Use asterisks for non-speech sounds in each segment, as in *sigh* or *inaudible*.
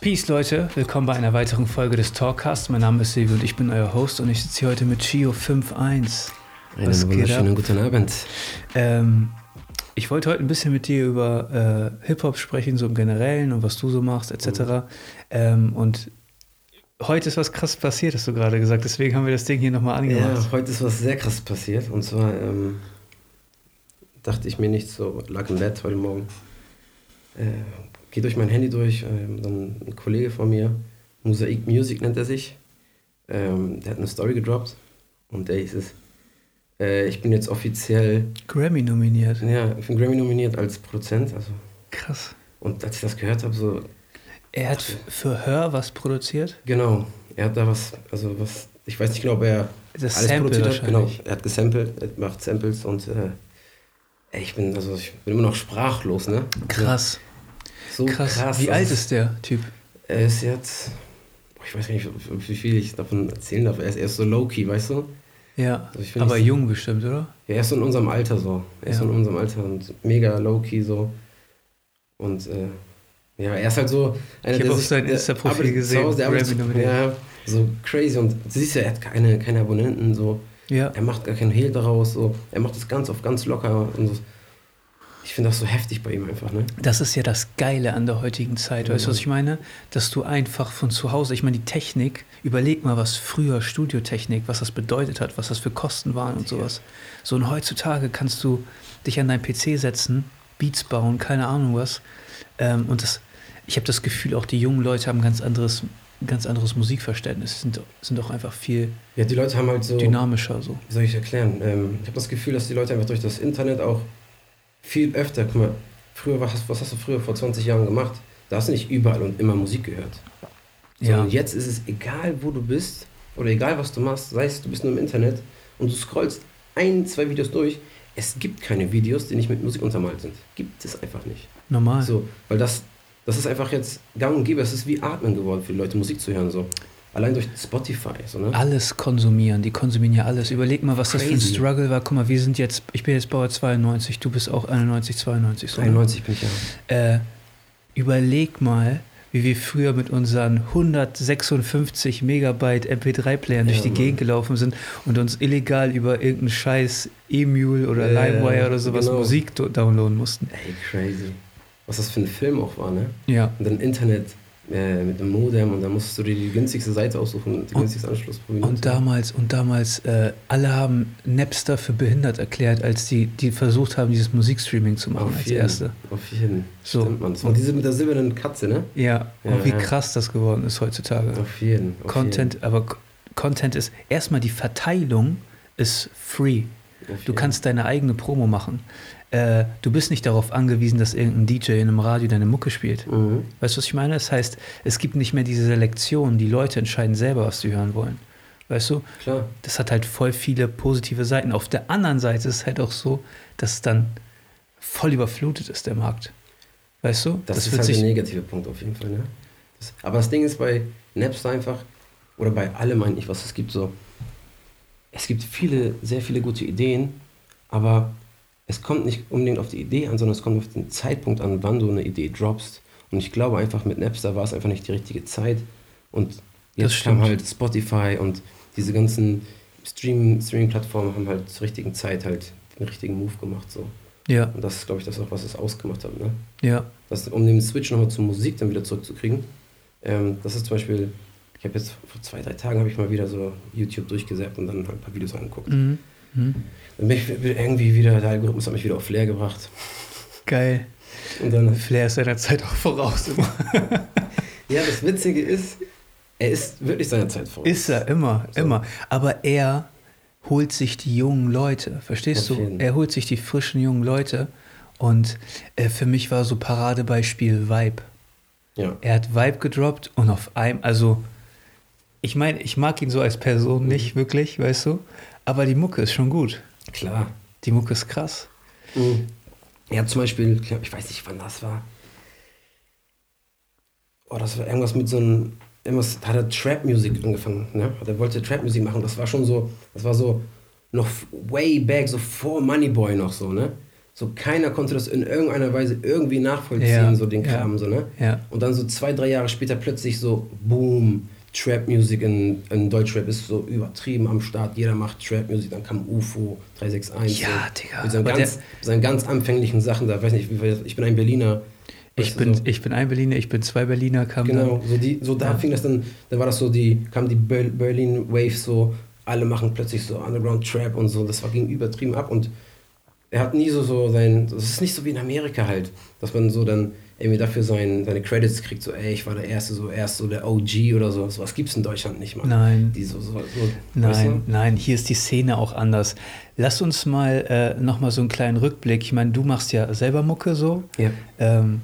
Peace, Leute. Willkommen bei einer weiteren Folge des Talkcasts. Mein Name ist Silvio und ich bin euer Host und ich sitze hier heute mit Chio 51. Einen wunderschönen guten Abend. Ähm, ich wollte heute ein bisschen mit dir über äh, Hip-Hop sprechen, so im Generellen und was du so machst, etc. Mhm. Ähm, und heute ist was krass passiert, hast du gerade gesagt. Deswegen haben wir das Ding hier nochmal angemacht. Ja, heute ist was sehr krass passiert. Und zwar ähm, dachte ich mir nicht so, lag im Bett heute Morgen. Äh, gehe durch mein Handy durch, ähm, dann ein Kollege von mir, Mosaik Music nennt er sich, ähm, der hat eine Story gedroppt und der hieß es, äh, ich bin jetzt offiziell Grammy nominiert. Ja, ich bin Grammy nominiert als Produzent. Also. Krass. Und als ich das gehört habe, so. Er hat für Hör was produziert? Genau. Er hat da was, also was, ich weiß nicht genau, ob er das alles Sample produziert hat. Genau, er hat gesampelt, er macht Samples und äh, ich bin, also ich bin immer noch sprachlos, ne? Krass. So krass. krass. Wie alt ist der Typ? Er ist jetzt, ich weiß gar nicht, wie viel ich davon erzählen darf. Er ist erst so low-key, weißt du? Ja, also aber jung bestimmt, oder? Ja, er ist so in unserem Alter so. Er ist so in unserem Alter und mega low-key so. Und äh, ja, er ist halt so einer, ich der auf sein Insta-Profil gesehen. Hause, der arbeitet, ja, so crazy und du siehst ja, er hat keine, keine Abonnenten so. Ja. Er macht gar keinen Hehl daraus so. Er macht das ganz auf ganz locker und so. Ich finde das so heftig bei ihm einfach, ne? Das ist ja das Geile an der heutigen Zeit, ja. weißt du, was ich meine? Dass du einfach von zu Hause, ich meine, die Technik, überleg mal, was früher Studiotechnik, was das bedeutet hat, was das für Kosten waren und sowas. So und heutzutage kannst du dich an deinen PC setzen, Beats bauen, keine Ahnung was. Ähm, und das, ich habe das Gefühl, auch die jungen Leute haben ein ganz anderes, ganz anderes Musikverständnis, sind, sind auch einfach viel ja, die Leute haben halt so, dynamischer. So. Wie soll ich erklären? Ähm, ich habe das Gefühl, dass die Leute einfach durch das Internet auch viel öfter, guck mal, früher, was, was hast du früher vor 20 Jahren gemacht? Da hast du nicht überall und immer Musik gehört. Ja. Und jetzt ist es egal, wo du bist oder egal, was du machst, sei es, du bist nur im Internet und du scrollst ein, zwei Videos durch. Es gibt keine Videos, die nicht mit Musik untermalt sind. Gibt es einfach nicht. Normal. So, weil das, das ist einfach jetzt gang und gäbe. Es ist wie Atmen geworden für die Leute, Musik zu hören. So. Allein durch Spotify. So, ne? Alles konsumieren, die konsumieren ja alles. Überleg mal, was Crazy. das für ein Struggle war. Guck mal, wir sind jetzt, ich bin jetzt Bauer 92, du bist auch 91, 92. So, 91 ne? bin ich ja. Äh, überleg mal, wie wir früher mit unseren 156 Megabyte MP3-Playern ja, durch die Mann. Gegend gelaufen sind und uns illegal über irgendeinen scheiß E-Mule oder ja, LimeWire oder sowas genau. Musik downloaden mussten. Ey, crazy. Was das für ein Film auch war, ne? Ja. Und dann Internet äh, mit dem Modem und dann musstest du dir die günstigste Seite aussuchen, die günstigste Anschluss pro Und damals, und damals, äh, alle haben Napster für behindert erklärt, als die, die versucht haben, dieses Musikstreaming zu machen auf als jeden, erste. Auf jeden. So. Stimmt, man. Und diese mit der silbernen Katze, ne? Ja, ja und wie ja. krass das geworden ist heutzutage. Auf jeden. Auf Content, jeden. aber Content ist erstmal die Verteilung ist free. Du kannst deine eigene Promo machen. Äh, du bist nicht darauf angewiesen, dass irgendein DJ in einem Radio deine Mucke spielt. Mhm. Weißt du, was ich meine? Das heißt, es gibt nicht mehr diese Selektion. Die Leute entscheiden selber, was sie hören wollen. Weißt du? Klar. Das hat halt voll viele positive Seiten. Auf der anderen Seite ist es halt auch so, dass es dann voll überflutet ist, der Markt. Weißt du? Das, das ist halt der negative Punkt auf jeden Fall. Ne? Das, aber das Ding ist bei Napster einfach, oder bei allem eigentlich, was es gibt, so, es gibt viele, sehr viele gute Ideen, aber es kommt nicht unbedingt auf die Idee an, sondern es kommt auf den Zeitpunkt an, wann du eine Idee droppst. Und ich glaube einfach, mit Napster war es einfach nicht die richtige Zeit. Und jetzt kam halt Spotify und diese ganzen Streaming-Plattformen haben halt zur richtigen Zeit halt den richtigen Move gemacht. So. Ja. Und das ist, glaube ich, das auch, was es ausgemacht hat. Ne? Ja. Das, um den Switch nochmal zur Musik dann wieder zurückzukriegen. Ähm, das ist zum Beispiel, ich habe jetzt vor zwei, drei Tagen habe ich mal wieder so YouTube durchgesäppt und dann halt ein paar Videos angeguckt. Mhm. Mhm. Dann bin ich irgendwie wieder, der Algorithmus hat mich wieder auf Flair gebracht. Geil. Und dann, Flair ist seiner Zeit auch voraus immer. *laughs* ja, das Witzige ist, er ist wirklich seiner Zeit voraus. Ist er, immer, so. immer. Aber er holt sich die jungen Leute, verstehst du? Er holt sich die frischen jungen Leute. Und äh, für mich war so Paradebeispiel Vibe. Ja. Er hat Vibe gedroppt und auf einem, also ich meine, ich mag ihn so als Person mhm. nicht wirklich, weißt du? Aber die Mucke ist schon gut. Klar. Die Mucke ist krass. Mhm. Ja, zum Beispiel, ich weiß nicht, wann das war. Oh, das war irgendwas mit so einem, irgendwas, da hat er Trap-Musik angefangen, ne? Er wollte Trap-Musik machen. Das war schon so, das war so noch way back, so vor Moneyboy noch so, ne? So keiner konnte das in irgendeiner Weise irgendwie nachvollziehen, Ja, so den ja. Kram, so, ne? Ja. Und dann so zwei, drei Jahre später plötzlich so, boom, Trap-Music in, in Deutschrap ist so übertrieben am Start. Jeder macht Trap-Music. Dann kam UFO 361. Ja, Digga. Mit seinen, ganz, seinen ganz anfänglichen Sachen da. Weiß nicht, ich bin ein Berliner. Ich bin, so. ich bin ein Berliner, ich bin zwei Berliner, kam Genau, so, die, so da Ja. fing das dann, da war das so, die, kam die Ber- Berlin Wave so, alle machen plötzlich so Underground Trap und so, das war ging übertrieben ab und er hat nie so, so sein, das ist nicht so wie in Amerika halt, dass man so dann irgendwie dafür sein, seine Credits kriegt, so ey, ich war der Erste, so erst so der OG oder so, sowas gibt's in Deutschland nicht. Mann. Nein. Die so, so, so, Nein, weißt du? nein, hier ist die Szene auch anders. Lass uns mal äh, nochmal so einen kleinen Rückblick. Ich meine, du machst ja selber Mucke so. Ja. Ähm,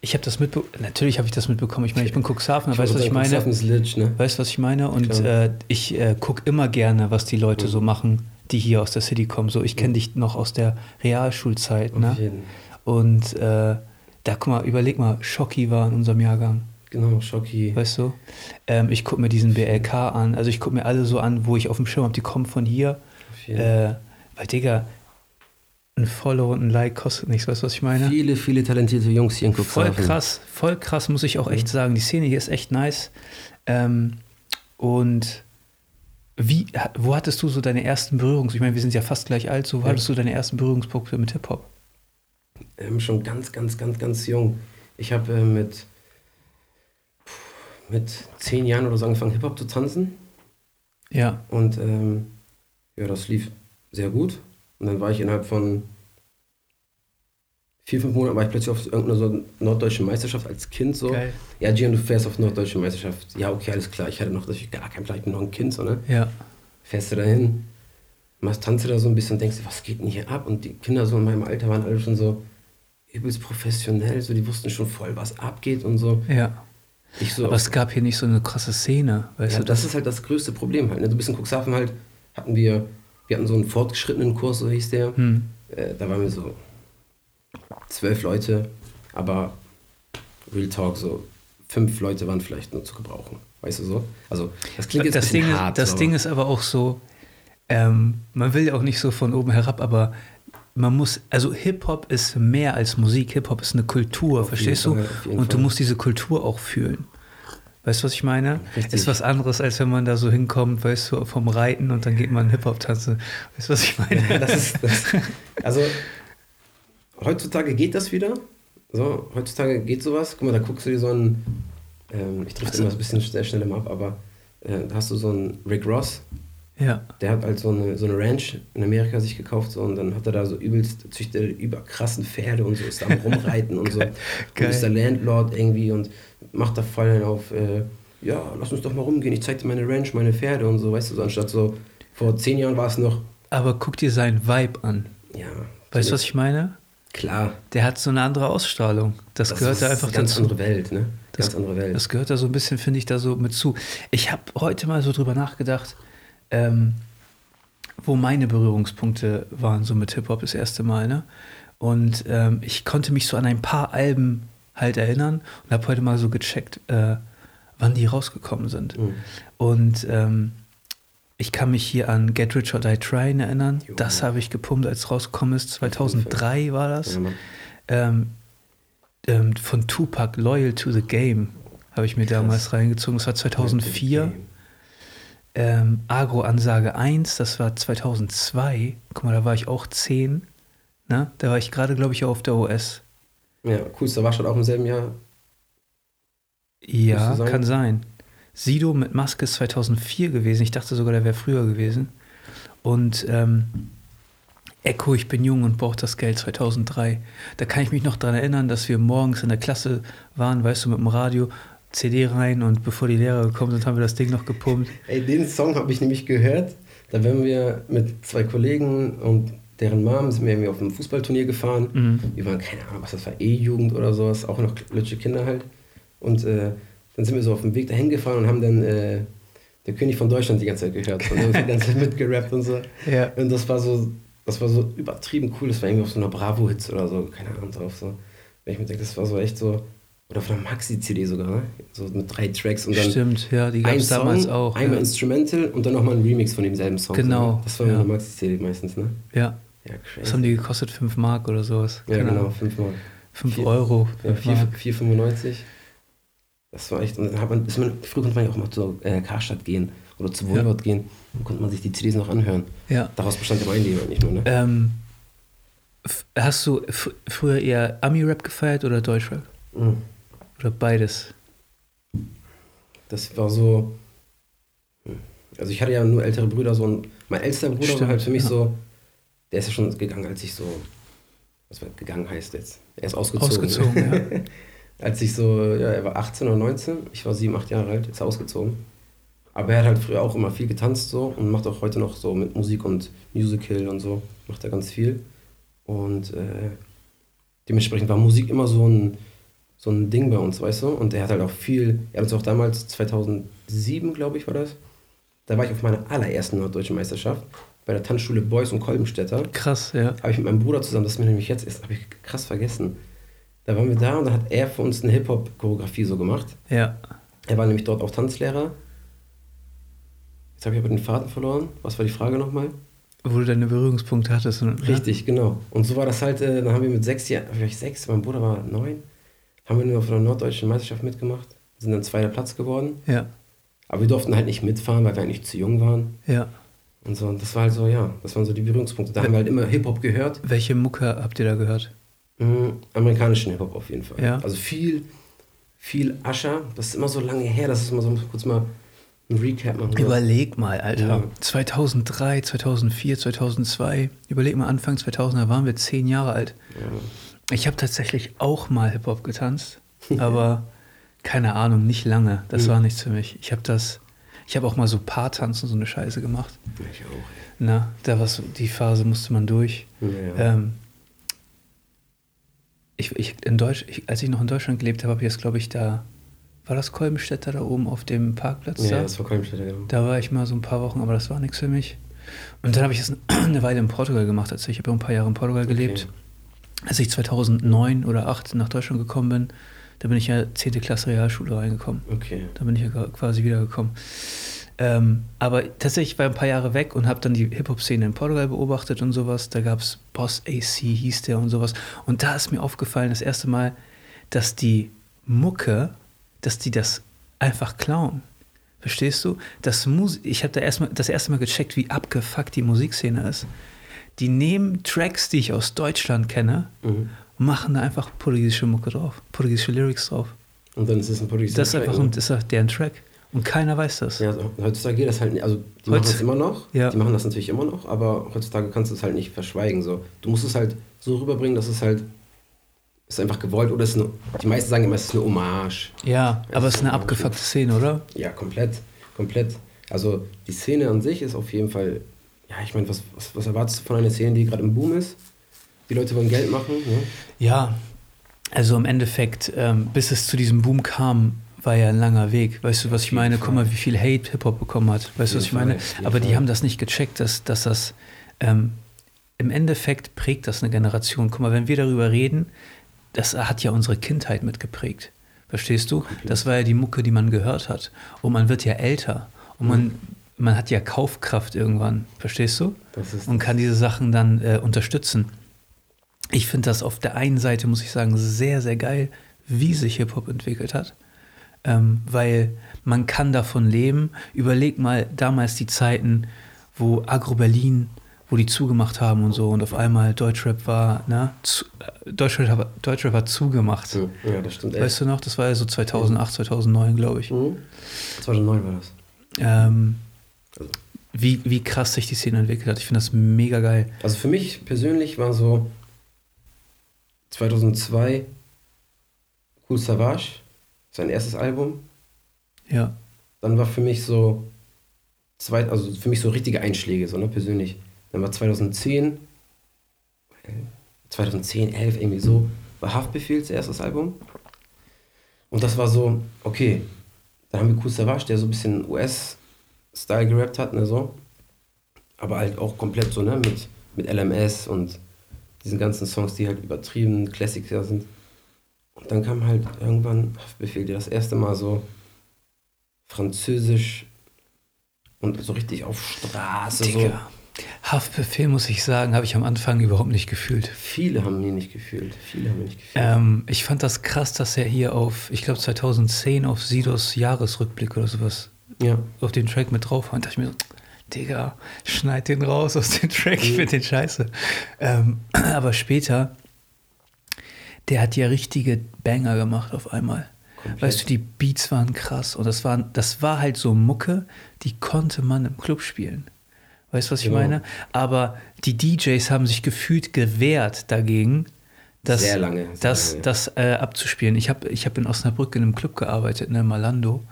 ich habe das mitbekommen, natürlich habe ich das mitbekommen. Ich meine, ich bin Cuxhaven, weißt du, was ich meine? Ist Lich, ne? Weißt du, was ich meine? Und äh, ich äh, gucke immer gerne, was die Leute Mhm. so machen, die hier aus der City kommen. So, ich kenne Mhm. dich noch aus der Realschulzeit, Auf ne? jeden. Und äh, da, guck mal, überleg mal, Schocki war in unserem Jahrgang, Genau, Schocki. weißt du? Ähm, ich gucke mir diesen BLK an, also ich gucke mir alle so an, wo ich auf dem Schirm habe, die kommen von hier. Äh, weil, Digga, ein Follow und ein Like kostet nichts, weißt du, was ich meine? Viele, viele talentierte Jungs hier in Voll Cuxhaven. krass, voll krass, muss ich auch echt sagen. Die Szene hier ist echt nice. Ähm, und wie, wo hattest du so deine ersten Berührungs... Ich meine, wir sind ja fast gleich alt, so wo Ja. hattest du deine ersten Berührungspunkte mit Hip-Hop? Ähm, schon ganz, ganz, ganz, ganz jung. Ich habe äh, mit, mit zehn Jahren oder so angefangen, Hip-Hop zu tanzen. Ja, Und ähm, ja, das lief sehr gut. Und dann war ich innerhalb von vier, fünf Monaten war ich plötzlich auf irgendeiner so norddeutschen Meisterschaft als Kind so. geil. Ja, Gian, du fährst auf norddeutsche Meisterschaft. Ja, okay, alles klar. Ich hatte noch natürlich gar keinen Plan, ich bin noch ein Kind, so, ne? Ja, Fährst du dahin, machst, tanzt du da so ein bisschen und denkst, was geht denn hier ab? Und die Kinder so in meinem Alter waren alle schon so übelst professionell, so die wussten schon voll, was abgeht und so. ja. Ich so, Aber es gab hier nicht so eine krasse Szene, weißt ja, du? das ist halt das größte Problem halt. Ne? Du bist in Cuxhaven halt, hatten wir, wir hatten so einen fortgeschrittenen Kurs, so hieß der. Hm. Äh, da waren wir so zwölf Leute, aber Real Talk, so fünf Leute waren vielleicht nur zu gebrauchen. Weißt du so? Also, das klingt jetzt das ein bisschen Ding, ist- hart. das aber- Ding ist aber auch so, ähm, man will ja auch nicht so von oben herab, aber man muss, also Hip-Hop ist mehr als Musik, Hip-Hop ist eine Kultur, Auf verstehst du? Fall, Und du musst diese Kultur auch fühlen. Weißt du, was ich meine? Richtig. Ist was anderes, als wenn man da so hinkommt, weißt du, vom Reiten und dann geht man Hip-Hop tanzen. Weißt du, was ich *laughs* meine? das ist, das, also, heutzutage geht das wieder. So, heutzutage geht sowas. Guck mal, da guckst du dir so einen, ähm, ich trifft immer ein bisschen sehr schnell immer ab, aber äh, hast du so einen Rick Ross, ja, der hat halt so eine, so eine Ranch in Amerika sich gekauft so, und dann hat er da so übelst, züchtet er über krassen Pferde und so, ist da am rumreiten und so. Geil. Und ist der Landlord irgendwie und macht da voll auf, äh, ja, lass uns doch mal rumgehen, ich zeig dir meine Ranch, meine Pferde und so, weißt du, so anstatt so, vor zehn Jahren war es noch, aber guck dir seinen Vibe an. ja. Weißt du, was ich meine? Klar. Der hat so eine andere Ausstrahlung. Das, gehört ist da einfach ganz dazu. andere Welt, ne? Das- Ganz andere Welt. Das gehört da so ein bisschen, finde ich, da so mit zu. Ich habe heute mal so drüber nachgedacht, ähm, wo meine Berührungspunkte waren, so mit Hip-Hop das erste Mal. Ne? Und ähm, ich konnte mich so an ein paar Alben halt erinnern und habe heute mal so gecheckt, äh, wann die rausgekommen sind. Mhm. Und ähm, ich kann mich hier an Get Rich or Die Trying erinnern. Jo. Das habe ich gepumpt, als es rausgekommen ist. 2003 war das. Mann. Ähm, ähm, von Tupac, Loyal to the Game, habe ich mir Krass. damals reingezogen. Das war 2004. Ähm, Agro-Ansage 1, das war 2002. Guck mal, da war ich auch 10. Ne? Da war ich gerade, glaube ich, auf der OS. Ja, coolster war schon auch im selben Jahr. Ja, sein. kann sein. Sido mit Maske ist 2004 gewesen. Ich dachte sogar, der wäre früher gewesen. Und ähm, Echo, ich bin jung und brauche das Geld 2003. Da kann ich mich noch daran erinnern, dass wir morgens in der Klasse waren, weißt du, mit dem Radio, CD rein und bevor die Lehrer gekommen sind, haben wir das Ding noch gepumpt. Ey, den Song habe ich nämlich gehört. Da wären wir mit zwei Kollegen und deren Mom sind wir irgendwie auf einem Fußballturnier gefahren. Mhm. Wir waren, keine Ahnung, was das war, E-Jugend oder sowas, auch noch lütsche Kinder halt. Und äh, dann sind wir so auf dem Weg dahin gefahren und haben dann äh, der König von Deutschland die ganze Zeit gehört und haben die ganze Zeit mitgerappt und so. Ja. Und das war so, das war so übertrieben cool. Das war irgendwie auf so einer Bravo-Hits oder so, keine Ahnung drauf. So. Wenn ich mir denke, das war so echt so, oder auf einer Maxi-CD sogar, ne? So mit drei Tracks und dann Stimmt, ja, die gab es damals Song, auch. einmal Ja. Instrumental und dann nochmal ein Remix von demselben Song. Genau, ne? Das war ja. eine Maxi-CD meistens, ne? ja. Ja, crazy. Was haben die gekostet? 5 Mark oder sowas? Ja, genau, Ahnung. 5 Mark. 5 Vier- Euro. Ja, 5 Mark. 4,95. Das war echt. Und dann hat man, ist man, früher konnte man ja auch mal zur äh, Karstadt gehen oder zu Woolworth gehen. Dann konnte man sich die CDs noch anhören. Ja. Daraus bestand ja mein Leben nicht nur, ne? Ähm, hast du f- früher eher Ami-Rap gefeiert oder Deutschrap? Mhm. Oder beides? Das war so. hm. Also ich hatte ja nur ältere Brüder, so ein. Mein ältester Bruder war Stimmt, halt für mich ja. so. Der ist ja schon gegangen, als ich so. Was war gegangen heißt jetzt? Er ist ausgezogen. Ausgezogen, ja. *laughs* als ich so, ja, er war 18 oder 19, ich war 7, 8 Jahre alt, ist ausgezogen. Aber er hat halt früher auch immer viel getanzt so und macht auch heute noch so mit Musik und Musical und so, macht er ganz viel. Und äh, dementsprechend war Musik immer so ein, so ein Ding bei uns, weißt du? Und er hat halt auch viel, er hat uns auch damals, 2007 glaube ich war das, da war ich auf meiner allerersten norddeutschen Meisterschaft bei der Tanzschule Beuys und Kolbenstädter Krass, ja. habe ich mit meinem Bruder zusammen, das ist mir nämlich jetzt erst, habe ich krass vergessen. Da waren wir da und dann hat er für uns eine Hip-Hop-Choreografie so gemacht. Ja. Er war nämlich dort auch Tanzlehrer. Jetzt habe ich aber den Faden verloren. Was war die Frage nochmal? Wo du deine Berührungspunkte hattest. Und, Richtig, genau. Und so war das halt, äh, dann haben wir mit sechs Jahren, vielleicht sechs, mein Bruder war neun, haben wir nur auf einer norddeutschen Meisterschaft mitgemacht, sind dann zweiter Platz geworden. Ja. Aber wir durften halt nicht mitfahren, weil wir eigentlich zu jung waren. Ja. Und so, und das war halt so, ja, das waren so die Berührungspunkte. Da haben wir halt immer Hip-Hop gehört. Welche Mucke habt ihr da gehört? Mhm, amerikanischen Hip-Hop auf jeden Fall. Ja. Also viel, viel Ascher. Das ist immer so lange her, dass ich mal so kurz mal ein Recap machen. Überleg mal, Alter. Ja. 2003, 2004, 2002. Überleg mal, Anfang 2000, da waren wir zehn Jahre alt. Ja. Ich habe tatsächlich auch mal Hip-Hop getanzt, *laughs* aber keine Ahnung, nicht lange. Das Mhm. war nichts für mich. Ich habe das, ich habe auch mal so Paartanzen, so eine Scheiße gemacht. Ich auch. Na, da war so, die Phase musste man durch. Ja, ja. Ähm, ich, ich, in Deutsch, ich, als ich noch in Deutschland gelebt habe, habe ich das, glaube ich, da, war das Kolbenstädter da oben auf dem Parkplatz ja, da? das war Kolmstädter, genau. Da war ich mal so ein paar Wochen, aber das war nichts für mich. Und dann habe ich es *clears throat* eine Weile in Portugal gemacht. Also ich habe ja ein paar Jahre in Portugal gelebt. Als ich 2009 oder 2008 nach Deutschland gekommen bin, da bin ich ja 10. Klasse Realschule reingekommen. Okay. Da bin ich ja quasi wiedergekommen. Ähm, aber tatsächlich war ich ein paar Jahre weg und habe dann die Hip-Hop-Szene in Portugal beobachtet und sowas. Da gab es Boss AC, hieß der und sowas. Und da ist mir aufgefallen, das erste Mal, dass die Mucke, dass die das einfach klauen. Verstehst du? Das Mus ich habe da erstmal das erste Mal gecheckt, wie abgefuckt die Musikszene ist. Die nehmen Tracks, die ich aus Deutschland kenne, Mhm. und machen da einfach portugiesische Mucke drauf, portugiesische Lyrics drauf. Und dann ist es ein Portugiesischer Das ist einfach Track, ein, das ist halt deren Track. Und keiner weiß das. Ja, also heutzutage geht das halt nicht. Also, die Heutz- machen das immer noch. Ja. Die machen das natürlich immer noch, aber heutzutage kannst du es halt nicht verschweigen. So. Du musst es halt so rüberbringen, dass es halt. Ist einfach gewollt oder ist eine, die meisten sagen immer, es ist eine Hommage. Ja, Ja, aber es ist eine auch abgefuckte Szene, oder? Ja, komplett. Komplett. Also die Szene an sich ist auf jeden Fall. Ja, ich meine, was, was, was erwartest du von einer Szene, die gerade im Boom ist? Die Leute wollen Geld machen. Ne? Ja, also im Endeffekt, ähm, bis es zu diesem Boom kam, war ja ein langer Weg. Weißt du, was ich meine? Guck mal, wie viel Hate Hip-Hop bekommen hat. Weißt du, was ich meine? Aber die haben das nicht gecheckt, dass, dass das ähm, im Endeffekt prägt das eine Generation. Guck mal, wenn wir darüber reden, das hat ja unsere Kindheit mitgeprägt. Verstehst du? Das war ja die Mucke, die man gehört hat. Und man wird ja älter. Und man, man hat ja Kaufkraft irgendwann. Verstehst du? Das ist und kann diese Sachen dann äh, unterstützen. Ich finde das auf der einen Seite, muss ich sagen, sehr, sehr geil, wie sich Hip-Hop entwickelt hat. Ähm, weil man kann davon leben. Überleg mal damals die Zeiten, wo Agro Berlin, wo die zugemacht haben und so und auf einmal Deutschrap war, ne? Zu, äh, Deutschrap, Deutschrap hat zugemacht. Ja, das stimmt. Weißt du noch? Das war ja so 2008, 2009, glaube ich. Mhm. 2009 war das. Ähm, Also. wie, wie krass sich die Szene entwickelt hat. Ich finde das mega geil. Also für mich persönlich war so 2002 Cool Savage, sein erstes Album. Ja. Dann war für mich so zwei, also für mich so richtige Einschläge, so ne, persönlich. Dann war 2010, äh, 2010, 11 irgendwie so, war Haftbefehls erstes Album. Und das war so, okay, dann haben wir Cool Savage, der so ein bisschen US-Style gerappt hat, ne, so. Aber halt auch komplett so, ne, mit, mit LMS und diesen ganzen Songs, die halt übertrieben Klassiker sind. Und dann kam halt irgendwann Haftbefehl, der das erste Mal so französisch und so richtig auf Straße, so, Digga. Haftbefehl, muss ich sagen, habe ich am Anfang überhaupt nicht gefühlt. Viele haben ihn nicht gefühlt. Viele haben ihn nicht gefühlt. Ähm, ich fand das krass, dass er hier auf, ich glaube 2010 auf Sidos Jahresrückblick oder sowas ja. auf den Track mit drauf war. Und dachte ich mir so, Digga, schneid den raus aus dem Track, ich finde den scheiße. Ähm, *clears throat* aber später, der hat ja richtige Banger gemacht auf einmal. Komplett. Weißt du, die Beats waren krass und das war, das war halt so Mucke, die konnte man im Club spielen. Weißt du, was ich Genau. meine? Aber die DJs haben sich gefühlt gewehrt dagegen, das, Sehr lange, sehr das, lange. das äh, abzuspielen. Ich habe ich hab in Osnabrück in einem Club gearbeitet, ne, Malando.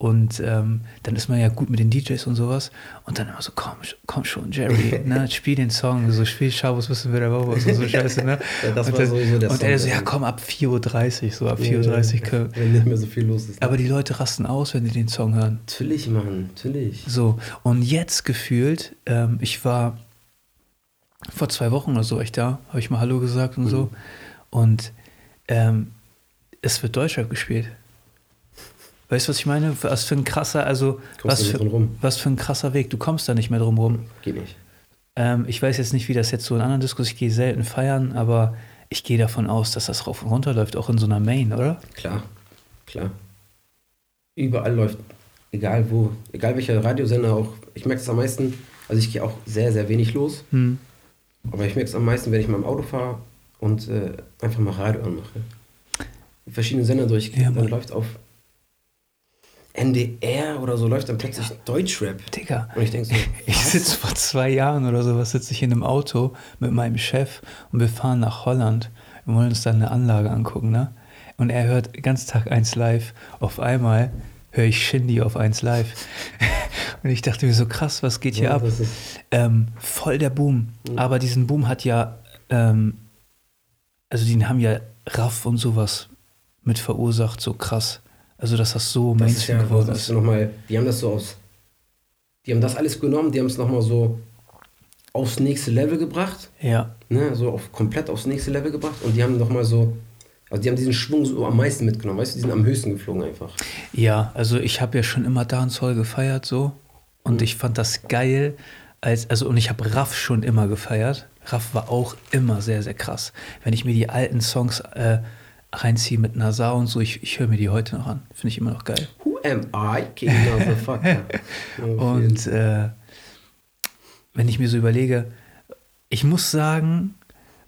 Und ähm, dann ist man ja gut mit den DJs und sowas. Und dann immer so, komm, komm schon, Jerry, ne, *laughs* spiel den Song. So, spiel Schabos, wissen wir der Bobos und so *laughs* Scheiße, ne? Ja, das und war dann, sowieso der Und Song, er so, ja komm, ab 4.30 Uhr, so ab 4.30 Uhr können Wenn nicht mehr so viel los ist. Aber die Leute rasten aus, wenn die den Song hören. Natürlich, Mann, natürlich. So, und jetzt gefühlt, ähm, ich war vor zwei Wochen oder so ich da, habe ich mal Hallo gesagt und Mhm. so. Und ähm, es wird Deutschrap gespielt. Weißt du, was ich meine? Was für ein krasser, also was für, was für ein krasser Weg. Du kommst da nicht mehr drum rum. Geht nicht. Ähm, ich weiß jetzt nicht, wie das jetzt so in anderen Diskus, ich gehe selten feiern, aber ich gehe davon aus, dass das rauf und runter läuft, auch in so einer Main, oder? Klar, klar. Überall läuft, egal wo, egal welcher Radiosender auch. Ich merke es am meisten, also ich gehe auch sehr, sehr wenig los, Hm. aber ich merke es am meisten, wenn ich mal im Auto fahre und äh, einfach mal Radio anmache. Verschiedene Sender durchgehe, Ja, dann läuft auf NDR oder so, läuft dann plötzlich Deutschrap. Digga, Und ich denke so, *laughs* Ich sitze vor zwei Jahren oder sowas, sitze ich in einem Auto mit meinem Chef und wir fahren nach Holland. Wir wollen uns dann eine Anlage angucken, ne? Und er hört ganz Tag 1 live. Auf einmal höre ich Shindy auf 1 live. *laughs* und ich dachte mir so krass, was geht hier Ja, ab? Ähm, voll der Boom. Mhm. Aber diesen Boom hat ja, ähm, also die haben ja Raff und sowas mit verursacht, so krass. Also, dass das so das ist Mainstream ja, geworden ist. ist nochmal, die haben das so aus, die haben das alles genommen, die haben es nochmal so aufs nächste Level gebracht. Ja, ne, so auf, komplett aufs nächste Level gebracht und die haben nochmal so, also die haben diesen Schwung so am meisten mitgenommen, weißt du, die sind am höchsten geflogen einfach. Ja, also ich habe ja schon immer Dancehall gefeiert so und Mhm. ich fand das geil, als, also und ich habe Raff schon immer gefeiert. Raff war auch immer sehr, sehr krass. Wenn ich mir die alten Songs äh, reinziehe mit Nazar und so, ich, ich höre mir die heute noch an. Finde ich immer noch geil. Who am I? King of the fuck. *laughs* Und äh, wenn ich mir so überlege, ich muss sagen,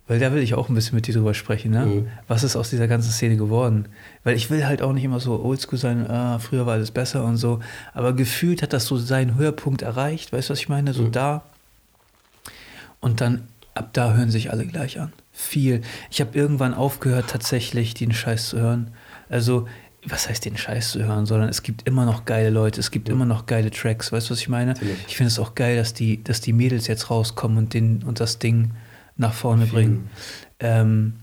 weil da will ich auch ein bisschen mit dir drüber sprechen, ne? Mhm. Was ist aus dieser ganzen Szene geworden? Weil ich will halt auch nicht immer so oldschool sein, ah, früher war alles besser und so. Aber gefühlt hat das so seinen Höhepunkt erreicht, weißt du, was ich meine? So Mhm. da. Und dann, ab da hören sich alle gleich an. Viel. Ich habe irgendwann aufgehört, tatsächlich den Scheiß zu hören. Also, was heißt den Scheiß zu hören, sondern es gibt immer noch geile Leute, es gibt Ja. immer noch geile Tracks, weißt du, was ich meine? Natürlich. Ich finde es auch geil, dass die, dass die Mädels jetzt rauskommen und, den, und das Ding nach vorne Auf bringen. Ähm,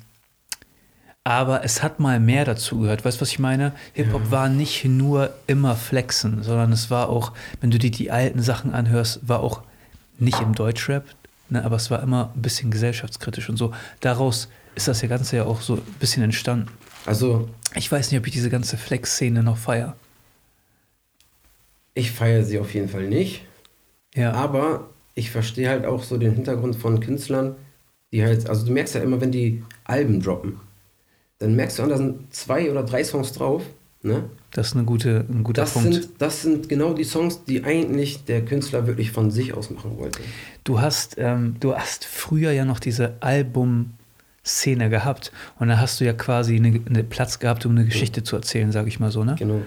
aber es hat mal mehr dazu gehört. Weißt du, was ich meine? Hip-Hop Ja. war nicht nur immer flexen, sondern es war auch, wenn du dir die alten Sachen anhörst, war auch nicht im Deutschrap, ne, aber es war immer ein bisschen gesellschaftskritisch und so. Daraus ist das ja Ganze ja auch so ein bisschen entstanden. Also, Ich weiß nicht, ob ich diese ganze Flex-Szene noch feier. ich feiere sie auf jeden Fall nicht, Ja. aber ich verstehe halt auch so den Hintergrund von Künstlern, die halt, also du merkst ja immer, wenn die Alben droppen, dann merkst du an, da sind zwei oder drei Songs drauf, ne? Das ist eine gute, ein guter Das Punkt. sind, das sind genau die Songs, die eigentlich der Künstler wirklich von sich aus machen wollte. Du hast, ähm, du hast früher ja noch diese Album-Szene gehabt und da hast du ja quasi eine, eine Platz gehabt, um eine Geschichte zu erzählen, sage ich mal so, ne? Genau.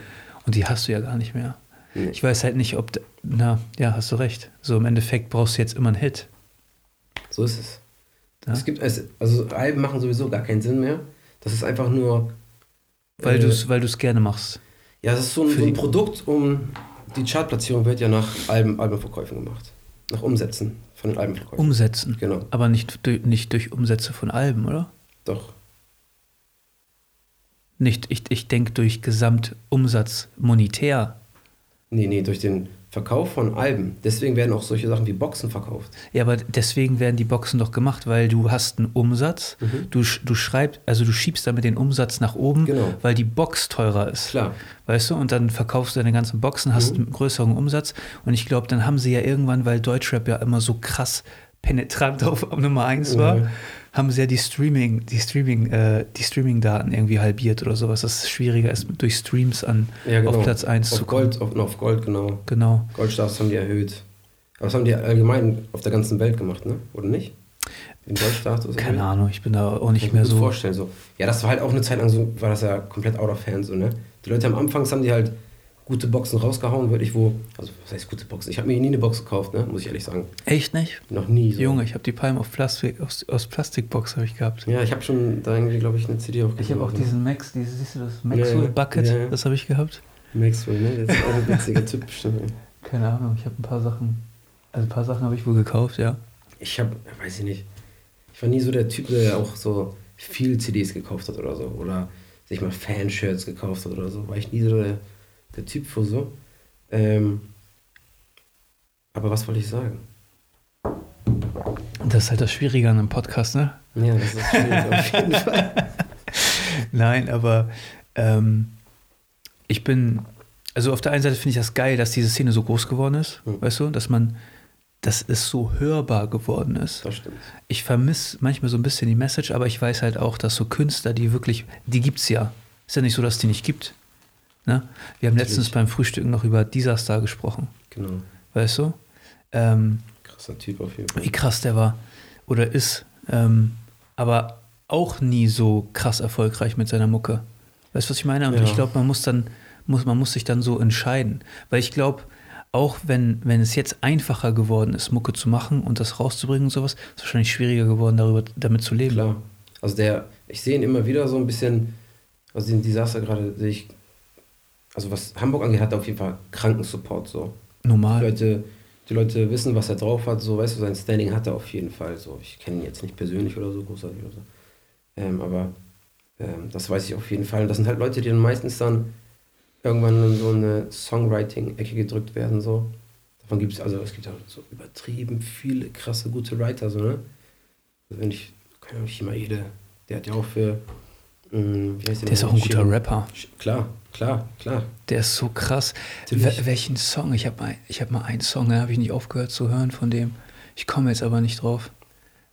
Und die hast du ja gar nicht mehr. Nee. Ich weiß halt nicht, ob, na, ja, hast du recht. So im Endeffekt brauchst du jetzt immer einen Hit. So ist es. Ja? Es gibt es, also Alben machen sowieso gar keinen Sinn mehr. Das ist einfach nur. Weil äh, du es gerne machst. Ja, das ist so ein, so ein Produkt, um die Chartplatzierung wird ja nach Alben, Albenverkäufen gemacht. Nach Umsätzen von den Albenverkäufen. Umsetzen. Genau, Aber nicht durch, nicht durch Umsätze von Alben, oder? doch. Nicht, ich, ich denke durch Gesamtumsatz monetär. Nee, nee, durch den, Verkauf von Alben. Deswegen werden auch solche Sachen wie Boxen verkauft. Ja, aber deswegen werden die Boxen doch gemacht, weil du hast einen Umsatz, Mhm. du, du schreibst, also du schiebst damit den Umsatz nach oben, Genau. weil die Box teurer ist. Klar. Weißt du, und dann verkaufst du deine ganzen Boxen, hast Mhm. einen größeren Umsatz. Und ich glaube, dann haben sie ja irgendwann, weil Deutschrap ja immer so krass penetrant *laughs* auf Nummer 1 war, Mhm. Haben sie ja die Streaming, die Streaming, äh, die Streaming-Daten irgendwie halbiert oder sowas, dass es schwieriger ist, durch Streams an Ja, genau. auf Platz 1 zu Auf kommen. Gold, auf, auf Gold, genau. Genau. Goldstars haben die erhöht. Aber das haben die allgemein auf der ganzen Welt gemacht, ne? Oder nicht? Den Goldstatus? Keine erhöht? Ahnung, ich bin da auch nicht ich mehr so. vorstellen. So. Ja, das war halt auch eine Zeit lang so, war das ja komplett out of hand so, ne? Die Leute am Anfang haben die halt gute Boxen rausgehauen, wirklich wo, also was heißt gute Boxen? Ich habe mir nie eine Box gekauft, ne? Muss ich ehrlich sagen. Echt nicht? Noch nie so. Junge, ich habe die Palm auf Plastik, aus, aus Plastikbox habe ich gehabt. Ja, ich habe schon da irgendwie, glaube ich, eine CD auch Ich habe auch diesen Max, dieses, siehst du das Maxwell ja. Bucket, Ja, ja. das habe ich gehabt. Maxwell, ne? Das ist auch ein witziger Typ bestimmt. *laughs* Keine Ahnung, ich habe ein paar Sachen, also ein paar Sachen habe ich wohl gekauft, ja. Ich habe, weiß ich nicht. Ich war nie so der Typ, der auch so viel CDs gekauft hat oder so. Oder sich mal Fanshirts gekauft hat oder so. War ich nie so der, der Typ für so. Ähm, aber was wollte ich sagen? Das ist halt das Schwierige an einem Podcast, ne? Ja, das ist schwierig auf jeden *laughs* Fall. Nein, aber ähm, ich bin, also auf der einen Seite finde ich das geil, dass diese Szene so groß geworden ist, Mhm. weißt du, dass man, dass es so hörbar geworden ist. Das stimmt. Ich vermisse manchmal so ein bisschen die Message, aber ich weiß halt auch, dass so Künstler, die wirklich, die gibt's ja. Ist ja nicht so, dass es die nicht gibt. Ne? Wir haben letztens beim Frühstücken noch über Disaster gesprochen, Genau. weißt du? Ähm, Krasser Typ auf jeden Fall. wie krass der war oder ist. Ähm, aber auch nie so krass erfolgreich mit seiner Mucke. Weißt du, was ich meine? Und Ja. ich glaube, man muss dann, muss, man muss sich dann so entscheiden. Weil ich glaube, auch wenn, wenn es jetzt einfacher geworden ist, Mucke zu machen und das rauszubringen und sowas, ist es wahrscheinlich schwieriger geworden, darüber, damit zu leben. Klar. Also der, ich sehe ihn immer wieder so ein bisschen, also den Desaster gerade sehe ich, also was Hamburg angeht, hat er auf jeden Fall kranken Support so. Die Normal. Leute, die Leute wissen, was er drauf hat, so, weißt du, sein Standing hat er auf jeden Fall. So, ich kenne ihn jetzt nicht persönlich oder so großartig oder so. Ähm, aber ähm, das weiß ich auf jeden Fall. Und das sind halt Leute, die dann meistens dann irgendwann in so eine Songwriting-Ecke gedrückt werden, so. Davon gibt es, also es gibt auch so übertrieben viele krasse, gute Writer, so, ne? Also wenn ich, keine Ahnung, Shimaede, der hat ja auch für, mh, wie heißt Der ist auch ein guter Rapper. Klar, klar, klar. Der ist so krass. Wel welchen Song? Ich habe mal, ich hab mal einen Song, da habe ich nicht aufgehört zu hören von dem. Ich komme jetzt aber nicht drauf,